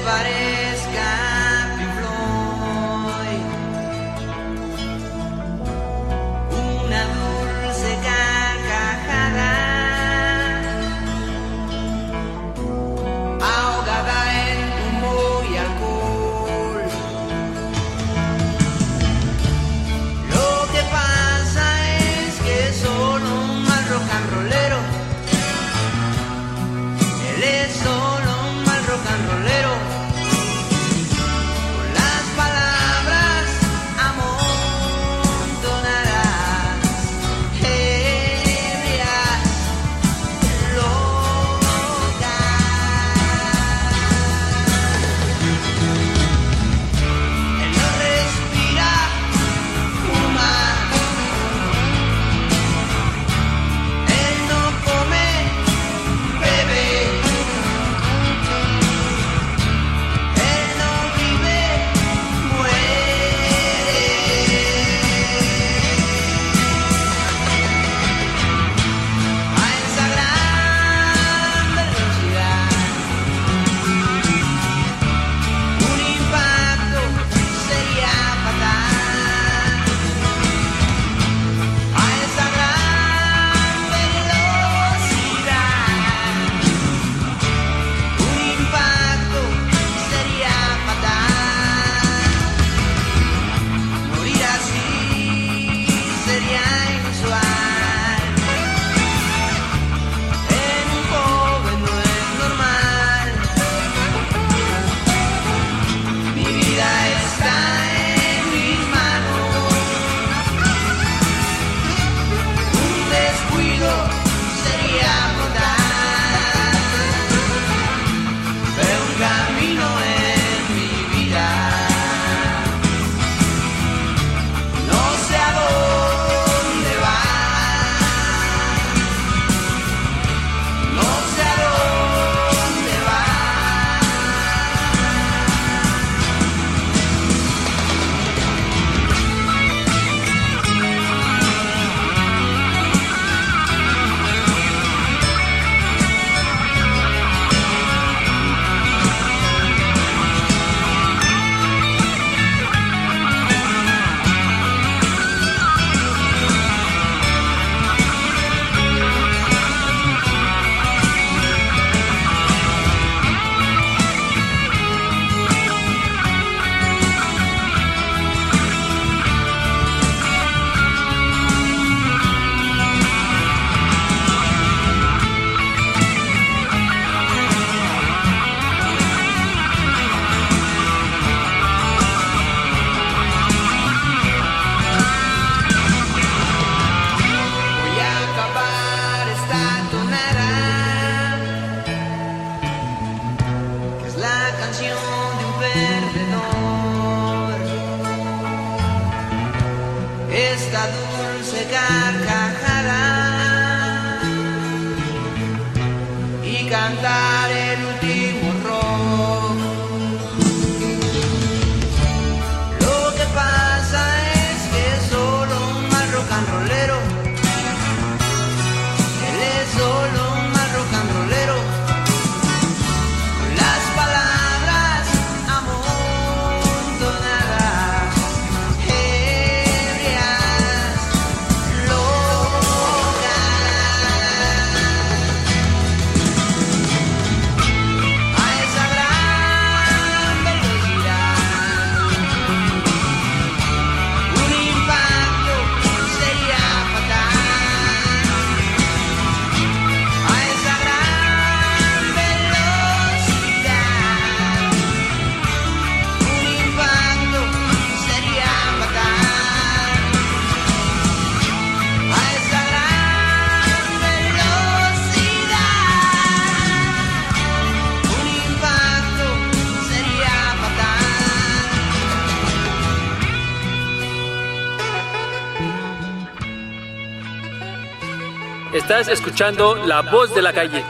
Escuchando La Voz de la Calle.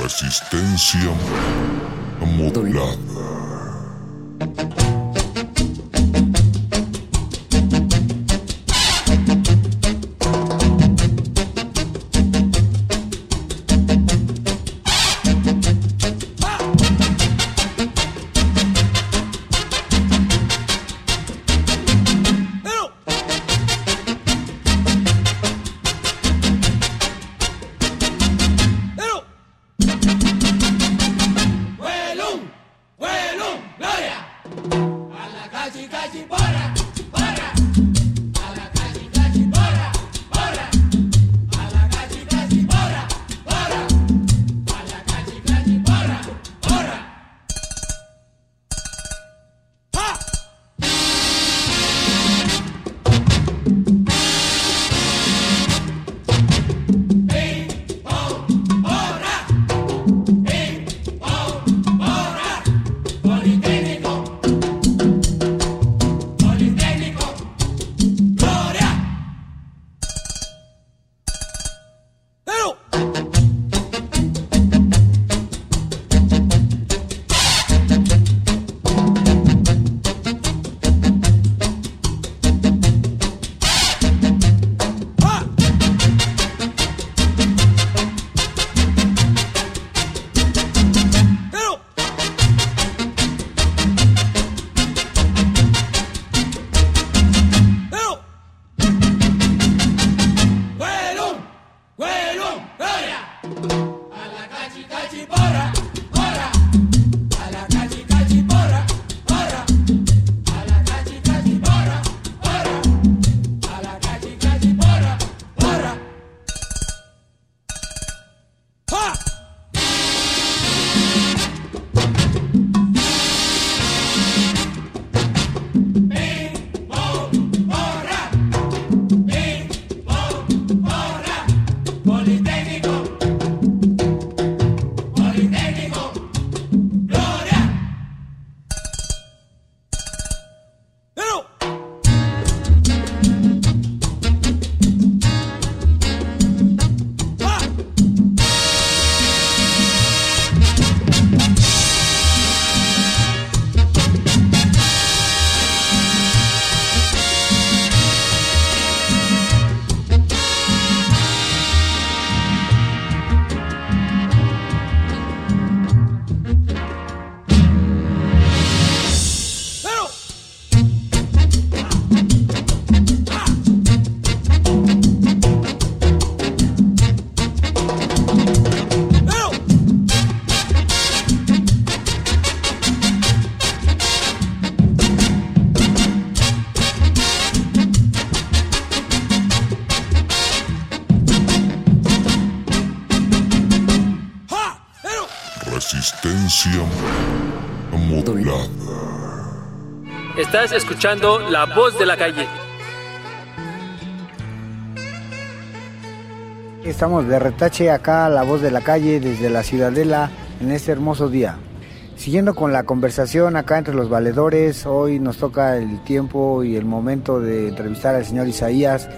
Resistencia modulada. Pero. ¡Huelum! Escuchando La Voz de la Calle. Estamos de retache acá, la voz de la calle, desde la Ciudadela, en este hermoso día. Siguiendo con la conversación acá entre los valedores, hoy nos toca el tiempo y el momento de entrevistar al señor Isaías.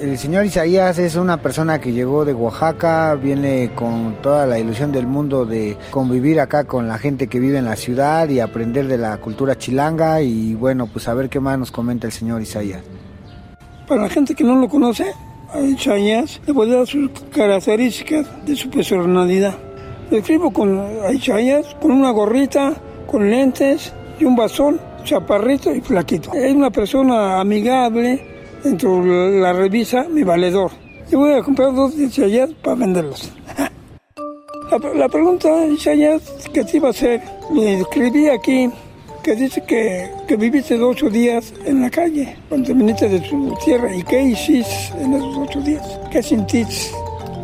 El señor Isaías es una persona que llegó de Oaxaca, viene con toda la ilusión del mundo de convivir acá con la gente que vive en la ciudad y aprender de la cultura chilanga y bueno, pues a ver qué más nos comenta el señor Isaías. Para la gente que no lo conoce, a Isaías le voy a dar sus características de su personalidad. Lo escribo con Isaías con una gorrita, con lentes y un bastón, chaparrito y flaquito. Es una persona amigable dentro de la revista Mi Valedor. Yo voy a comprar dos de Isaías para venderlos. La, la pregunta, Isaías, que te iba a hacer, le escribí aquí que dice que, que viviste ocho días en la calle cuando viniste de tu tierra. ¿Y qué hiciste en esos ocho días? ¿Qué sentiste?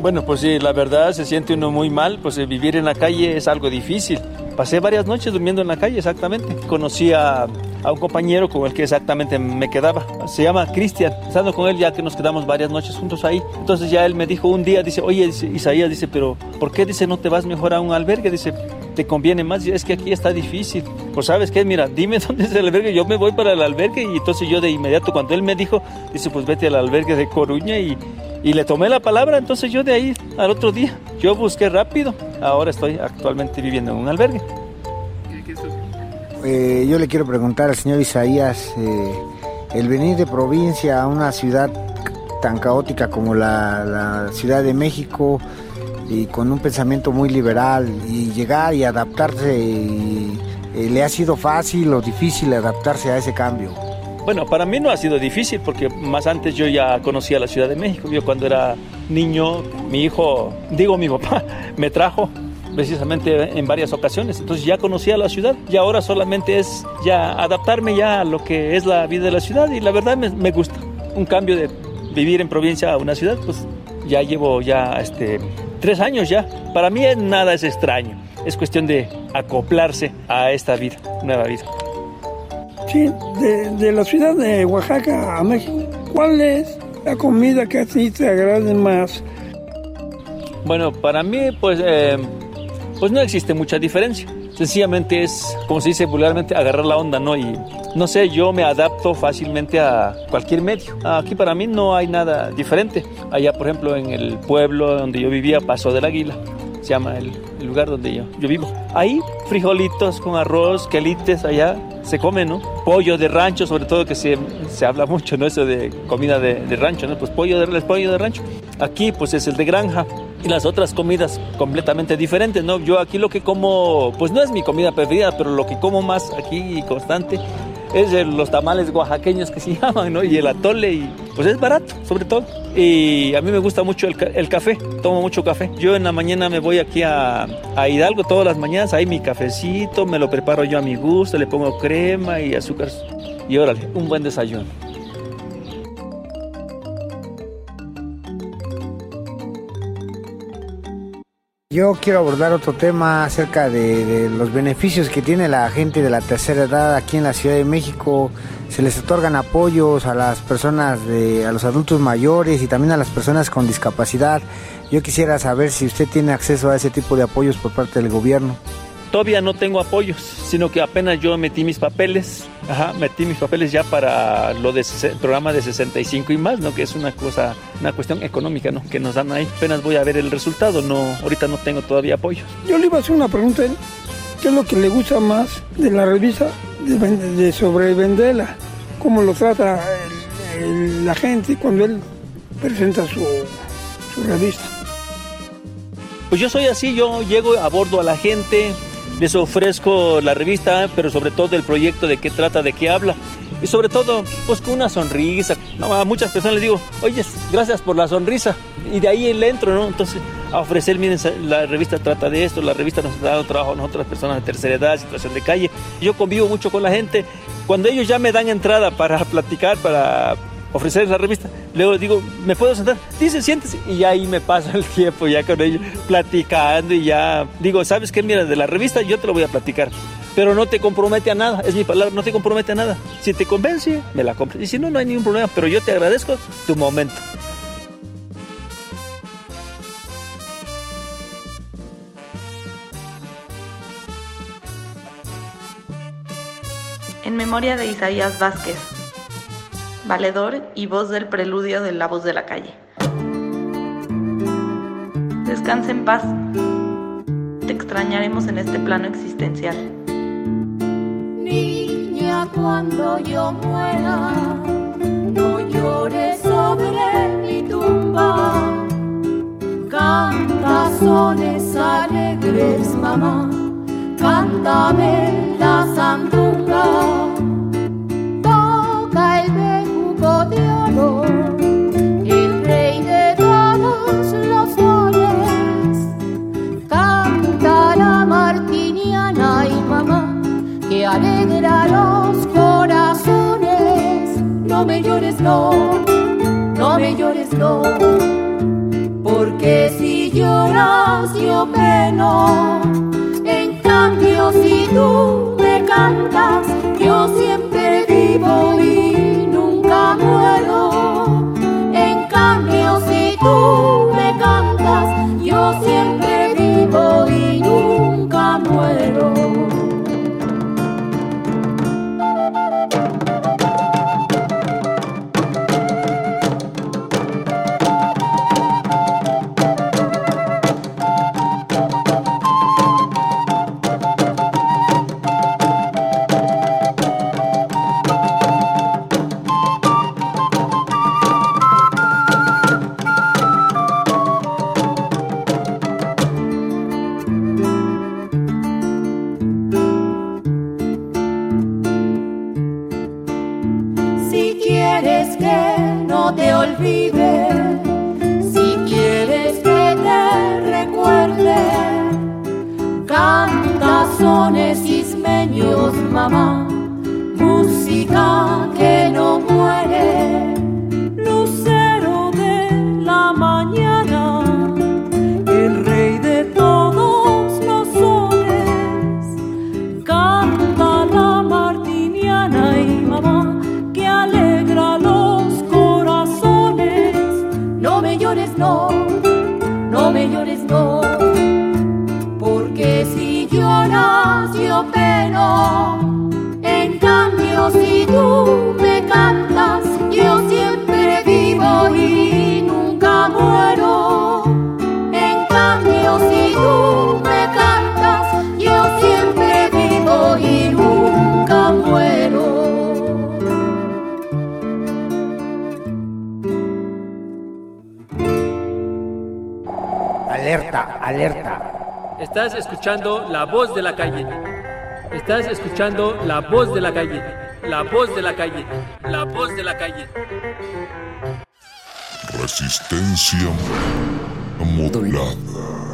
Bueno, pues sí, la verdad se siente uno muy mal, pues eh, vivir en la calle es algo difícil. Pasé varias noches durmiendo en la calle, exactamente. Conocí a, a un compañero con el que exactamente me quedaba. Se llama Cristian. Estando con él ya que nos quedamos varias noches juntos ahí. Entonces ya él me dijo un día, dice, oye, dice, Isaías, dice, pero ¿por qué dice no te vas mejor a un albergue? Dice, te conviene más. Es que aquí está difícil. Pues sabes qué, mira, dime dónde es el albergue. Yo me voy para el albergue y entonces yo de inmediato cuando él me dijo, dice, pues vete al albergue de Coruña y y le tomé la palabra, entonces yo de ahí al otro día, yo busqué rápido, ahora estoy actualmente viviendo en un albergue. Eh, yo le quiero preguntar al señor Isaías, eh, el venir de provincia a una ciudad tan caótica como la, Ciudad de México y con un pensamiento muy liberal y llegar y adaptarse, eh, ¿le ha sido fácil o difícil adaptarse a ese cambio? Bueno, para mí no ha sido difícil porque más antes yo ya conocía la Ciudad de México. Yo cuando era niño, mi hijo, digo mi papá, me trajo precisamente en varias ocasiones. Entonces ya conocía la ciudad y ahora solamente es ya adaptarme ya a lo que es la vida de la ciudad y la verdad me, me gusta. Un cambio de vivir en provincia a una ciudad, pues ya llevo ya este, tres años ya. Para mí nada es extraño. Es cuestión de acoplarse a esta vida, nueva vida. Sí, de, de la ciudad de Oaxaca a México, ¿cuál es la comida que a ti te agrade más? Bueno, para mí, pues, eh, pues no existe mucha diferencia. Sencillamente es, como se dice vulgarmente, agarrar la onda, ¿no? Y no sé, yo me adapto fácilmente a cualquier medio. Aquí para mí no hay nada diferente. Allá, por ejemplo, en el pueblo donde yo vivía, Paso del Águila, se llama el, lugar donde yo, yo vivo. Ahí, frijolitos con arroz, quelites allá, se come, ¿no? Pollo de rancho, sobre todo que se, se habla mucho, ¿no? Eso de comida de, de rancho, ¿no? Pues pollo de, pollo de rancho. Aquí, pues es el de granja. Y las otras comidas completamente diferentes, ¿no? Yo aquí lo que como, pues no es mi comida preferida, pero lo que como más aquí constante es el- los tamales oaxaqueños que se llaman, ¿no? Y el atole, y pues es barato, sobre todo. Y a mí me gusta mucho el, el café, tomo mucho café. Yo en la mañana me voy aquí a, a Hidalgo todas las mañanas, ahí mi cafecito, me lo preparo yo a mi gusto, le pongo crema y azúcar. Y órale, un buen desayuno. Yo quiero abordar otro tema acerca de, de los beneficios que tiene la gente de la tercera edad aquí en la Ciudad de México. Se les otorgan apoyos a las personas, de, a los adultos mayores y también a las personas con discapacidad. Yo quisiera saber si usted tiene acceso a ese tipo de apoyos por parte del gobierno. Todavía no tengo apoyos, sino que apenas yo metí mis papeles, ajá, metí mis papeles ya para lo de el programa de 65 y más, ¿no? Que es una cosa, una cuestión económica, ¿no? Que nos dan ahí. Apenas voy a ver el resultado, no, ahorita no tengo todavía apoyos. Yo le iba a hacer una pregunta a él. ¿Qué es lo que le gusta más de la revista de, de sobre Vendela? ¿Cómo lo trata el- el- la gente cuando él presenta su, su revista? Pues yo soy así, yo llego, abordo a la gente, les ofrezco la revista, pero sobre todo el proyecto de qué trata, de qué habla. Y sobre todo, pues con una sonrisa. A muchas personas les digo, oye, gracias por la sonrisa. Y de ahí le entro, ¿no? Entonces, a ofrecer, miren, la revista trata de esto, la revista nos ha dado trabajo a nosotras, personas de tercera edad, situación de calle. Yo convivo mucho con la gente. Cuando ellos ya me dan entrada para platicar, para ofrecer la revista, luego digo, ¿me puedo sentar? Dice, siéntese. Y ahí me paso el tiempo ya con ellos, platicando y ya digo, ¿sabes qué? Mira, de la revista yo te lo voy a platicar. Pero no te compromete a nada, es mi palabra, no te compromete a nada. Si te convence, me la compras. Y si no, no hay ningún problema, pero yo te agradezco tu momento. memoria de Isaías Vázquez, valedor y voz del preludio de La Voz de la Calle. Descansa en paz. Te extrañaremos en este plano existencial. Niña, cuando yo muera, no llores sobre mi tumba. Canta sones alegres, mamá. Cántame la sandunga. Alegra los corazones. No me llores, no, no me llores, no. Porque si lloras yo peno, en cambio si tú me cantas, yo siempre vivo y nunca muero. En cambio si tú me cantas, yo siempre mama. Si tú me cantas, yo siempre vivo y nunca muero. En cambio, si tú me cantas, yo siempre vivo y nunca muero. Alerta, alerta. Estás escuchando la voz de la calle. Estás escuchando la voz de la calle. La voz de la calle. La voz de la calle. Resistencia modulada.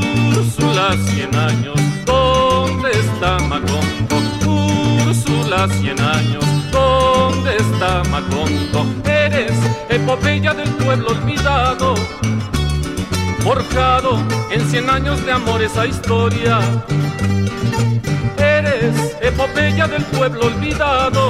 Úrsula, cien años, ¿dónde está Macondo? Úrsula, cien años, ¿dónde está Macondo? Eres epopeya del pueblo olvidado, forjado en cien años de amor esa historia eres epopeya del pueblo olvidado.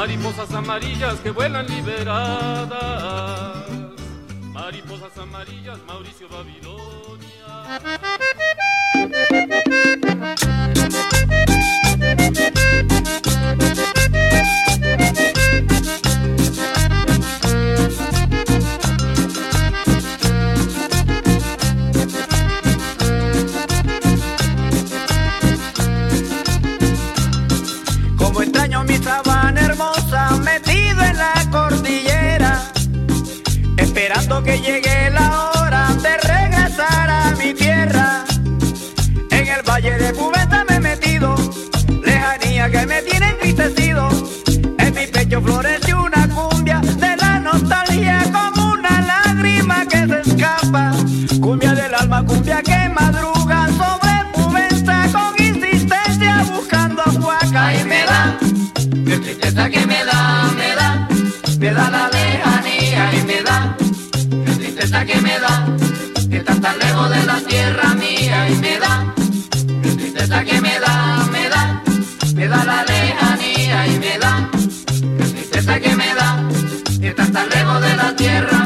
Mariposas amarillas que vuelan liberadas. Mariposas amarillas, Mauricio Como cordillera, esperando que llegue la hora de regresar a mi tierra. En el valle de Cubeta me he metido, lejanía que me tiene entristecido. En mi pecho florece una cumbia de la nostalgia como una lágrima que se escapa. Cumbia del alma, cumbia que madruga sobre Cubenza con insistencia buscando a Huaca y me da Qué tristeza que me da, me da, me da la lejanía y me da, qué tristeza que me da, que estás tan lejos de la tierra mía y me da, qué tristeza que me da, me da, me da la lejanía y me da, qué tristeza que me da, que estás tan lejos de la tierra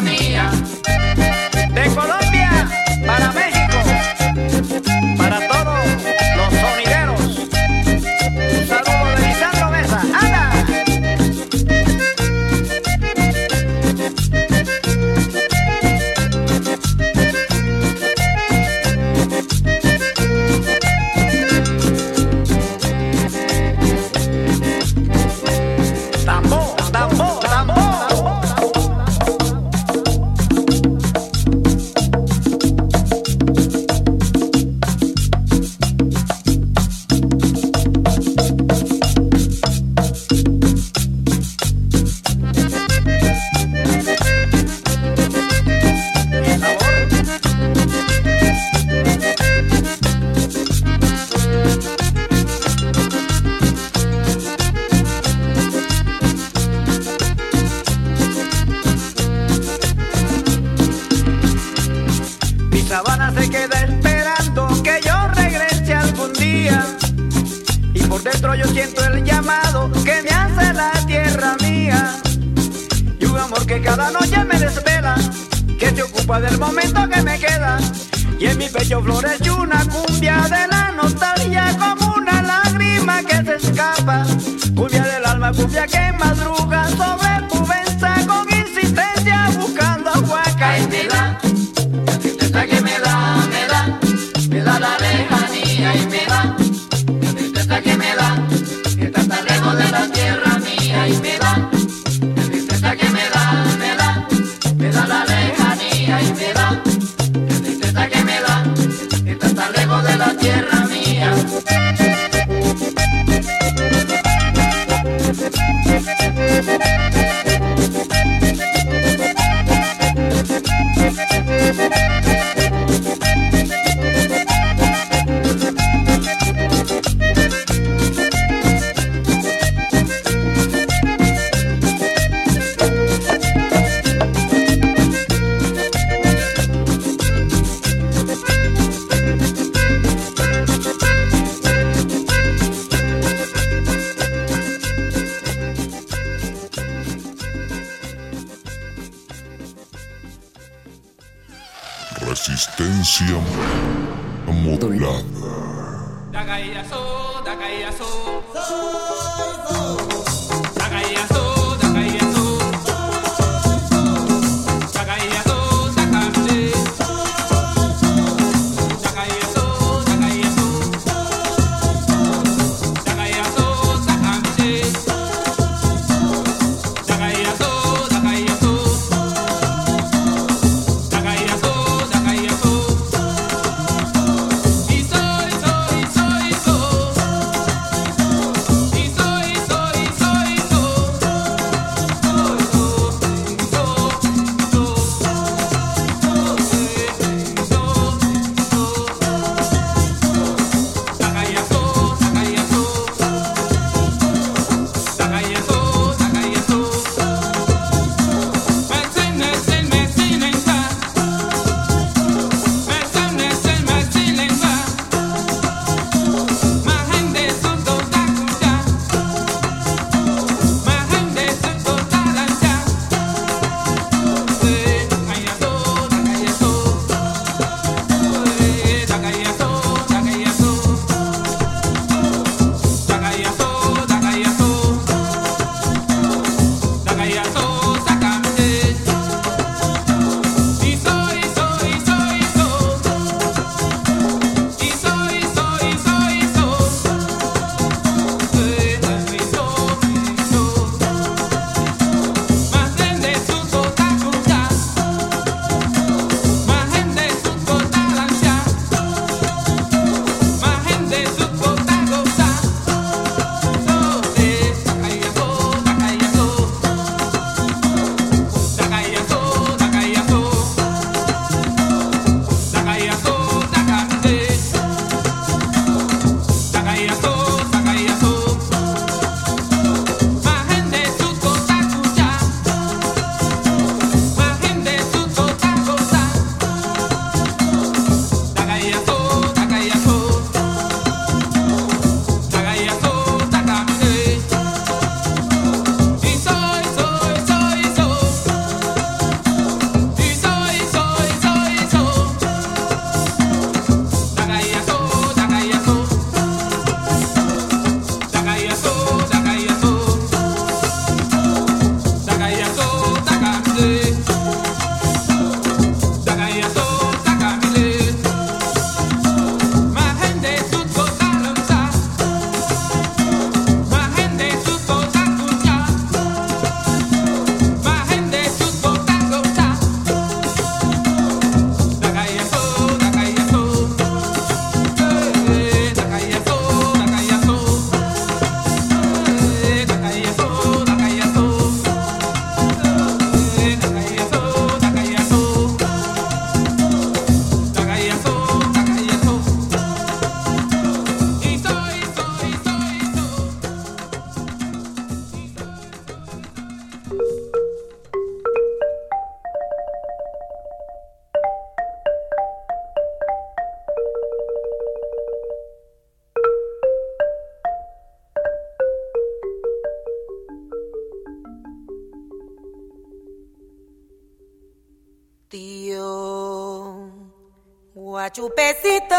Guachupecito,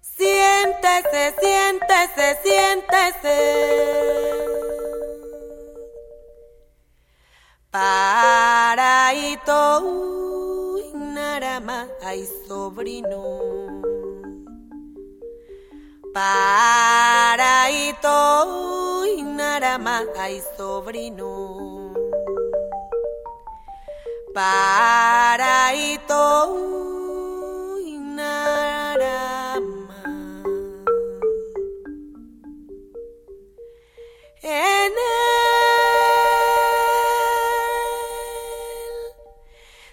siéntese, siéntese, siéntese. Paraíto, uy, narama, ay sobrino. Paraíto, uy, narama, ay sobrino. Uy, narama. En el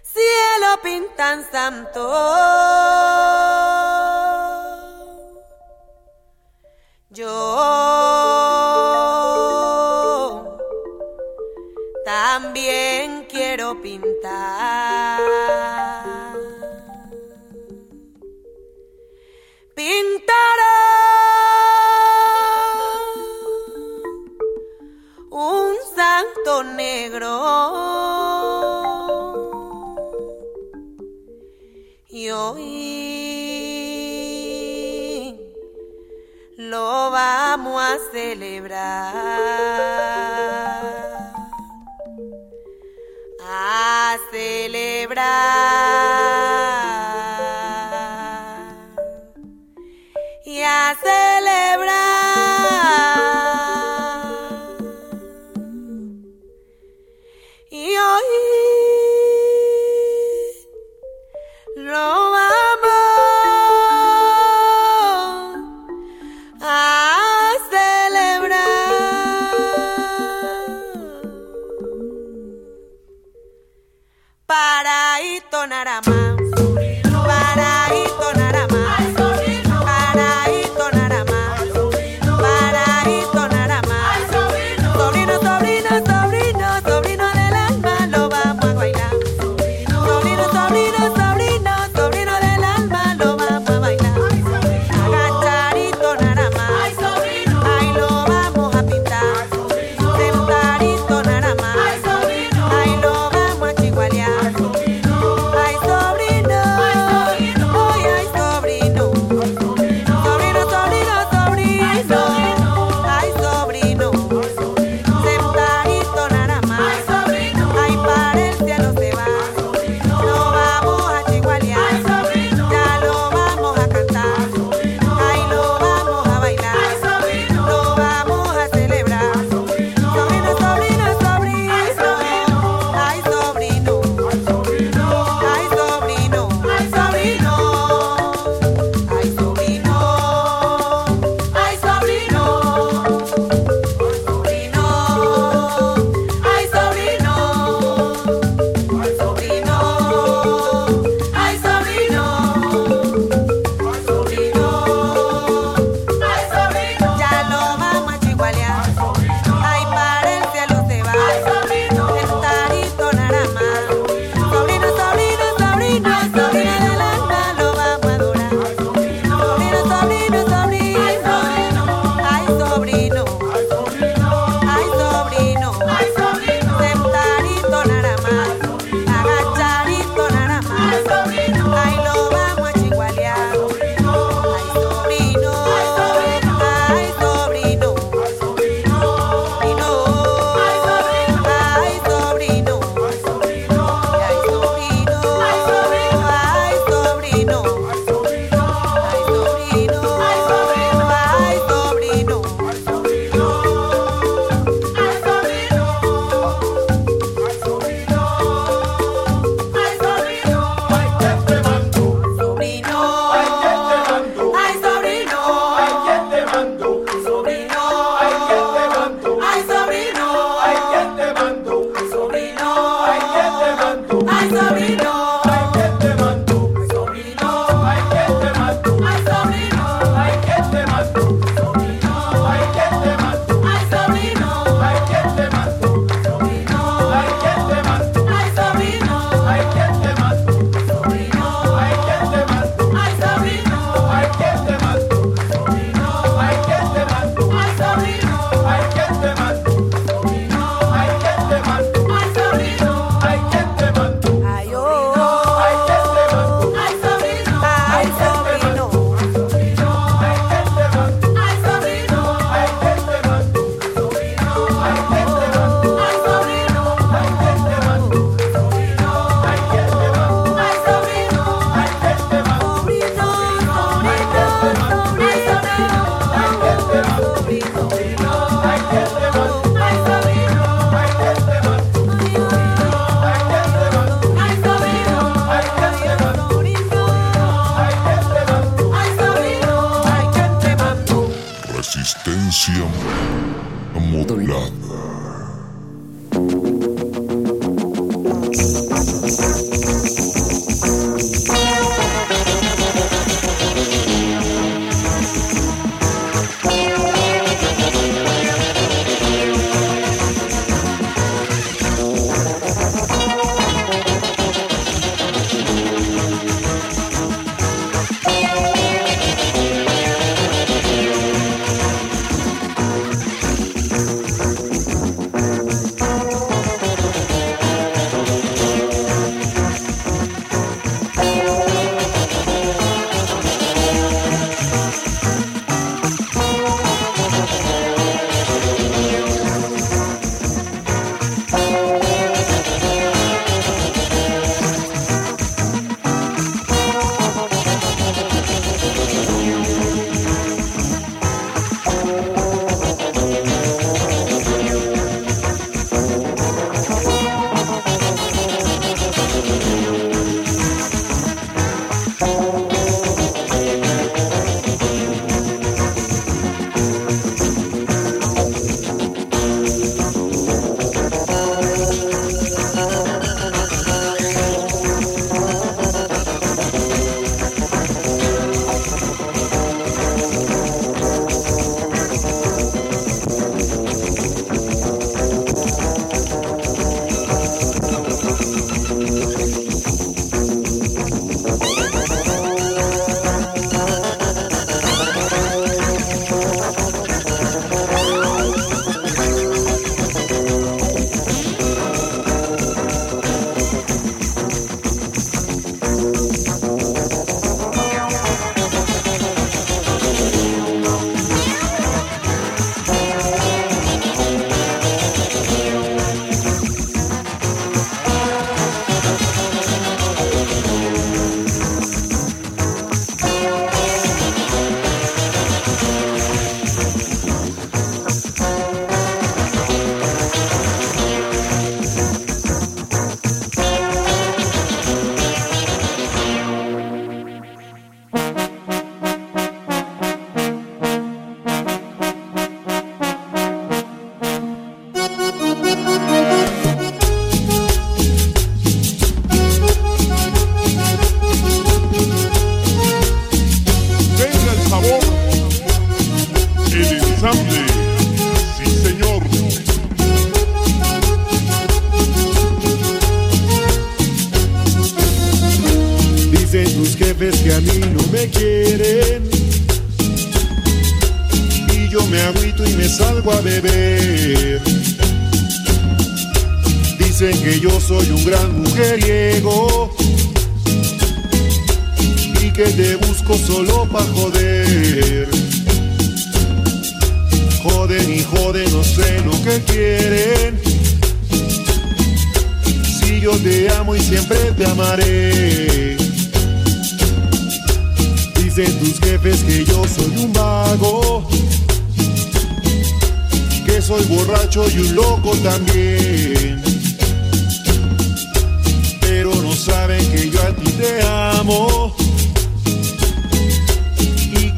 cielo pintan santo. Yo también quiero pintar. Pintaré un santo negro Y hoy lo vamos a celebrar. Celebrar. Y a celebrar.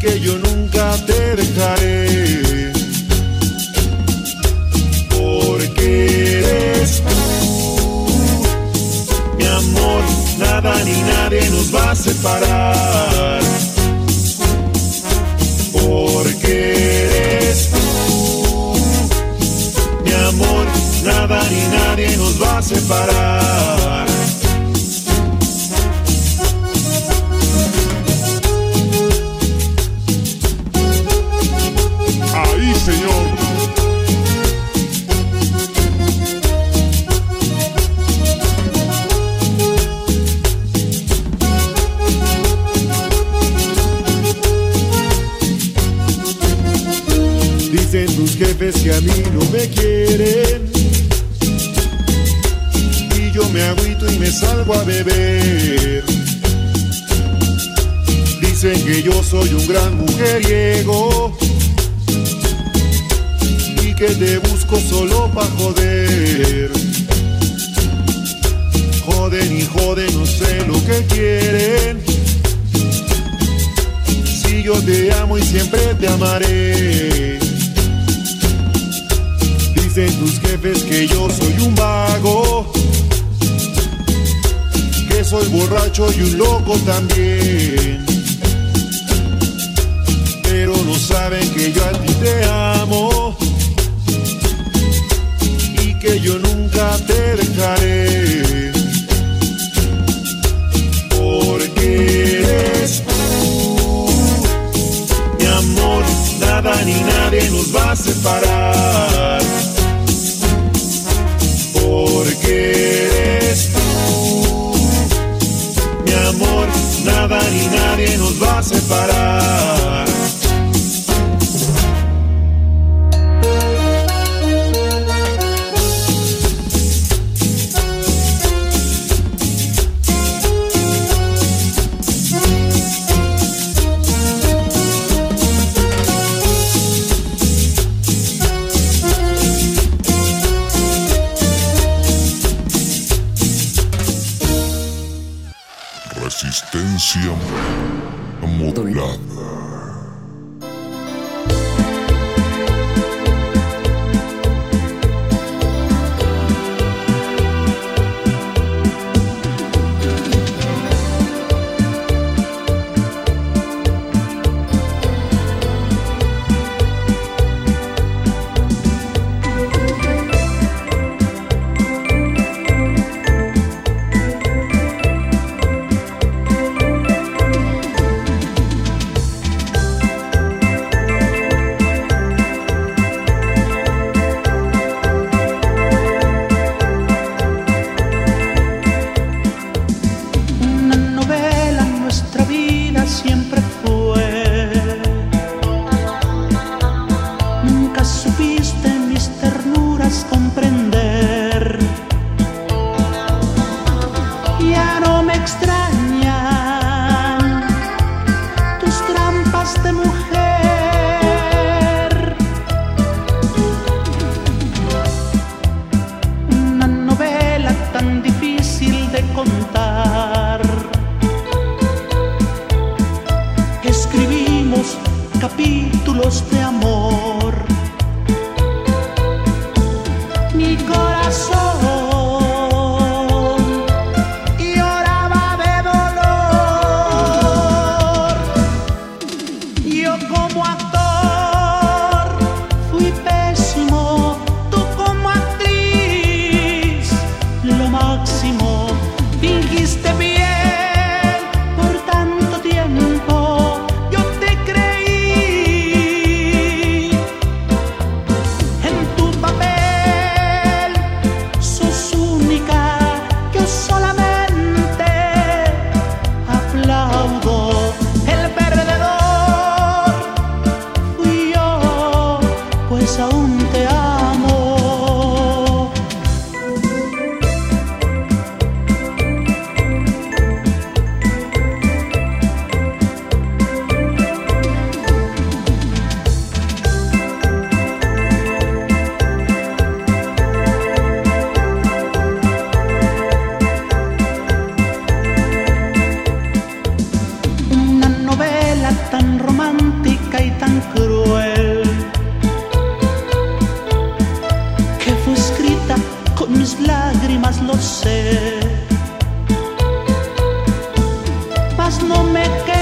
Que yo nunca te dejaré. Porque eres tú, mi amor, nada ni nadie nos va a separar. Porque eres tú, mi amor, nada ni nadie nos va a separar. Señor. Dicen tus jefes que a mí no me quieren. Y yo me agüito y me salgo a beber. Dicen que yo soy un gran mujeriego. Que te busco solo pa' joder. Joden y joden, no sé lo que quieren. Si yo te amo y siempre te amaré. Dicen tus jefes que yo soy un vago, que soy borracho y un loco también. Pero no saben que yo a ti te amo yo nunca te dejaré. Porque eres tú, mi amor, nada ni nadie nos va a separar. Porque eres tú, mi amor, nada ni nadie nos va a separar. lágrimas, lo sé. Mas no me quedo.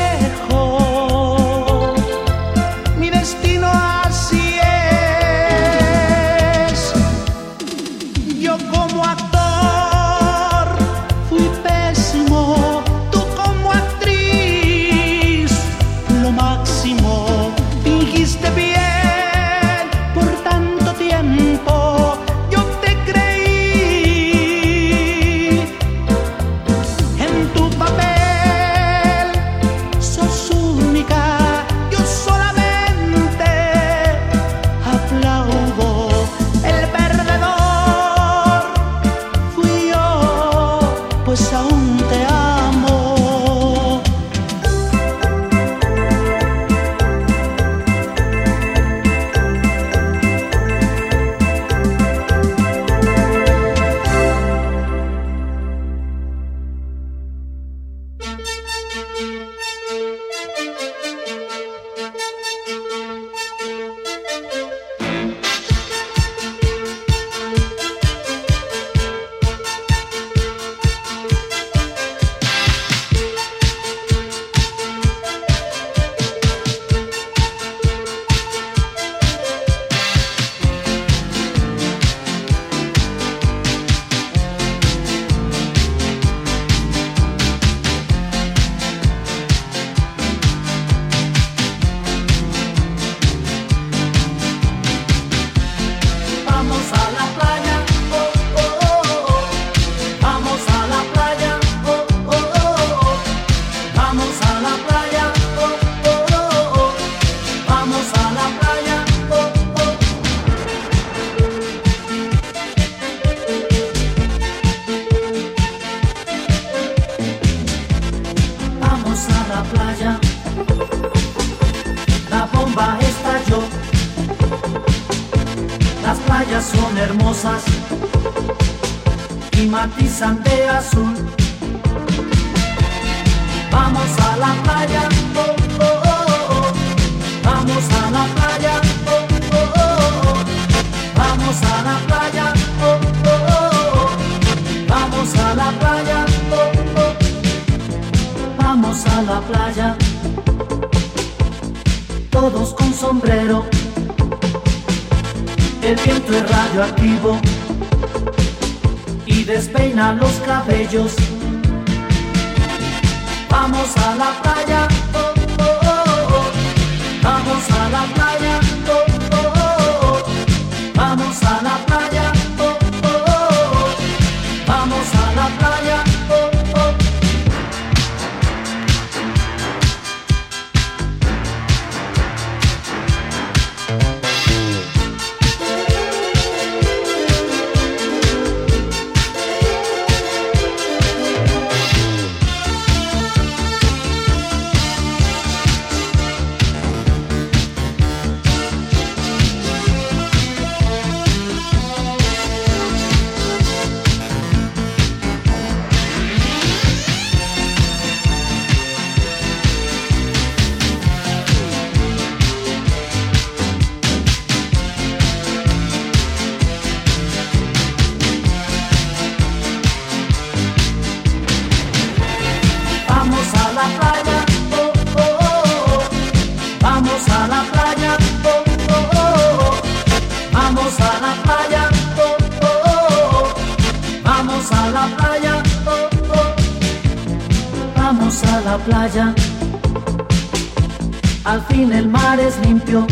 fin el mar es limpio.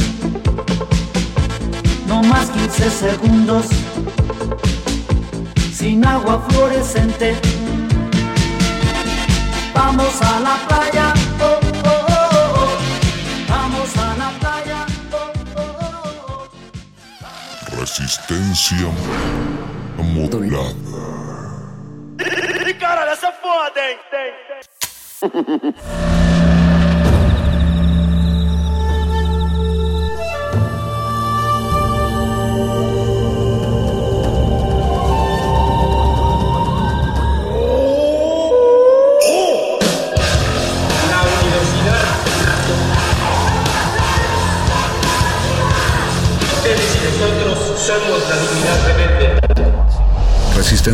No más 15 segundos. Sin agua fluorescente. Vamos a la playa. Oh, oh, oh, oh. Vamos a la playa. Resistencia modulada. Caralho, essa foda, hein?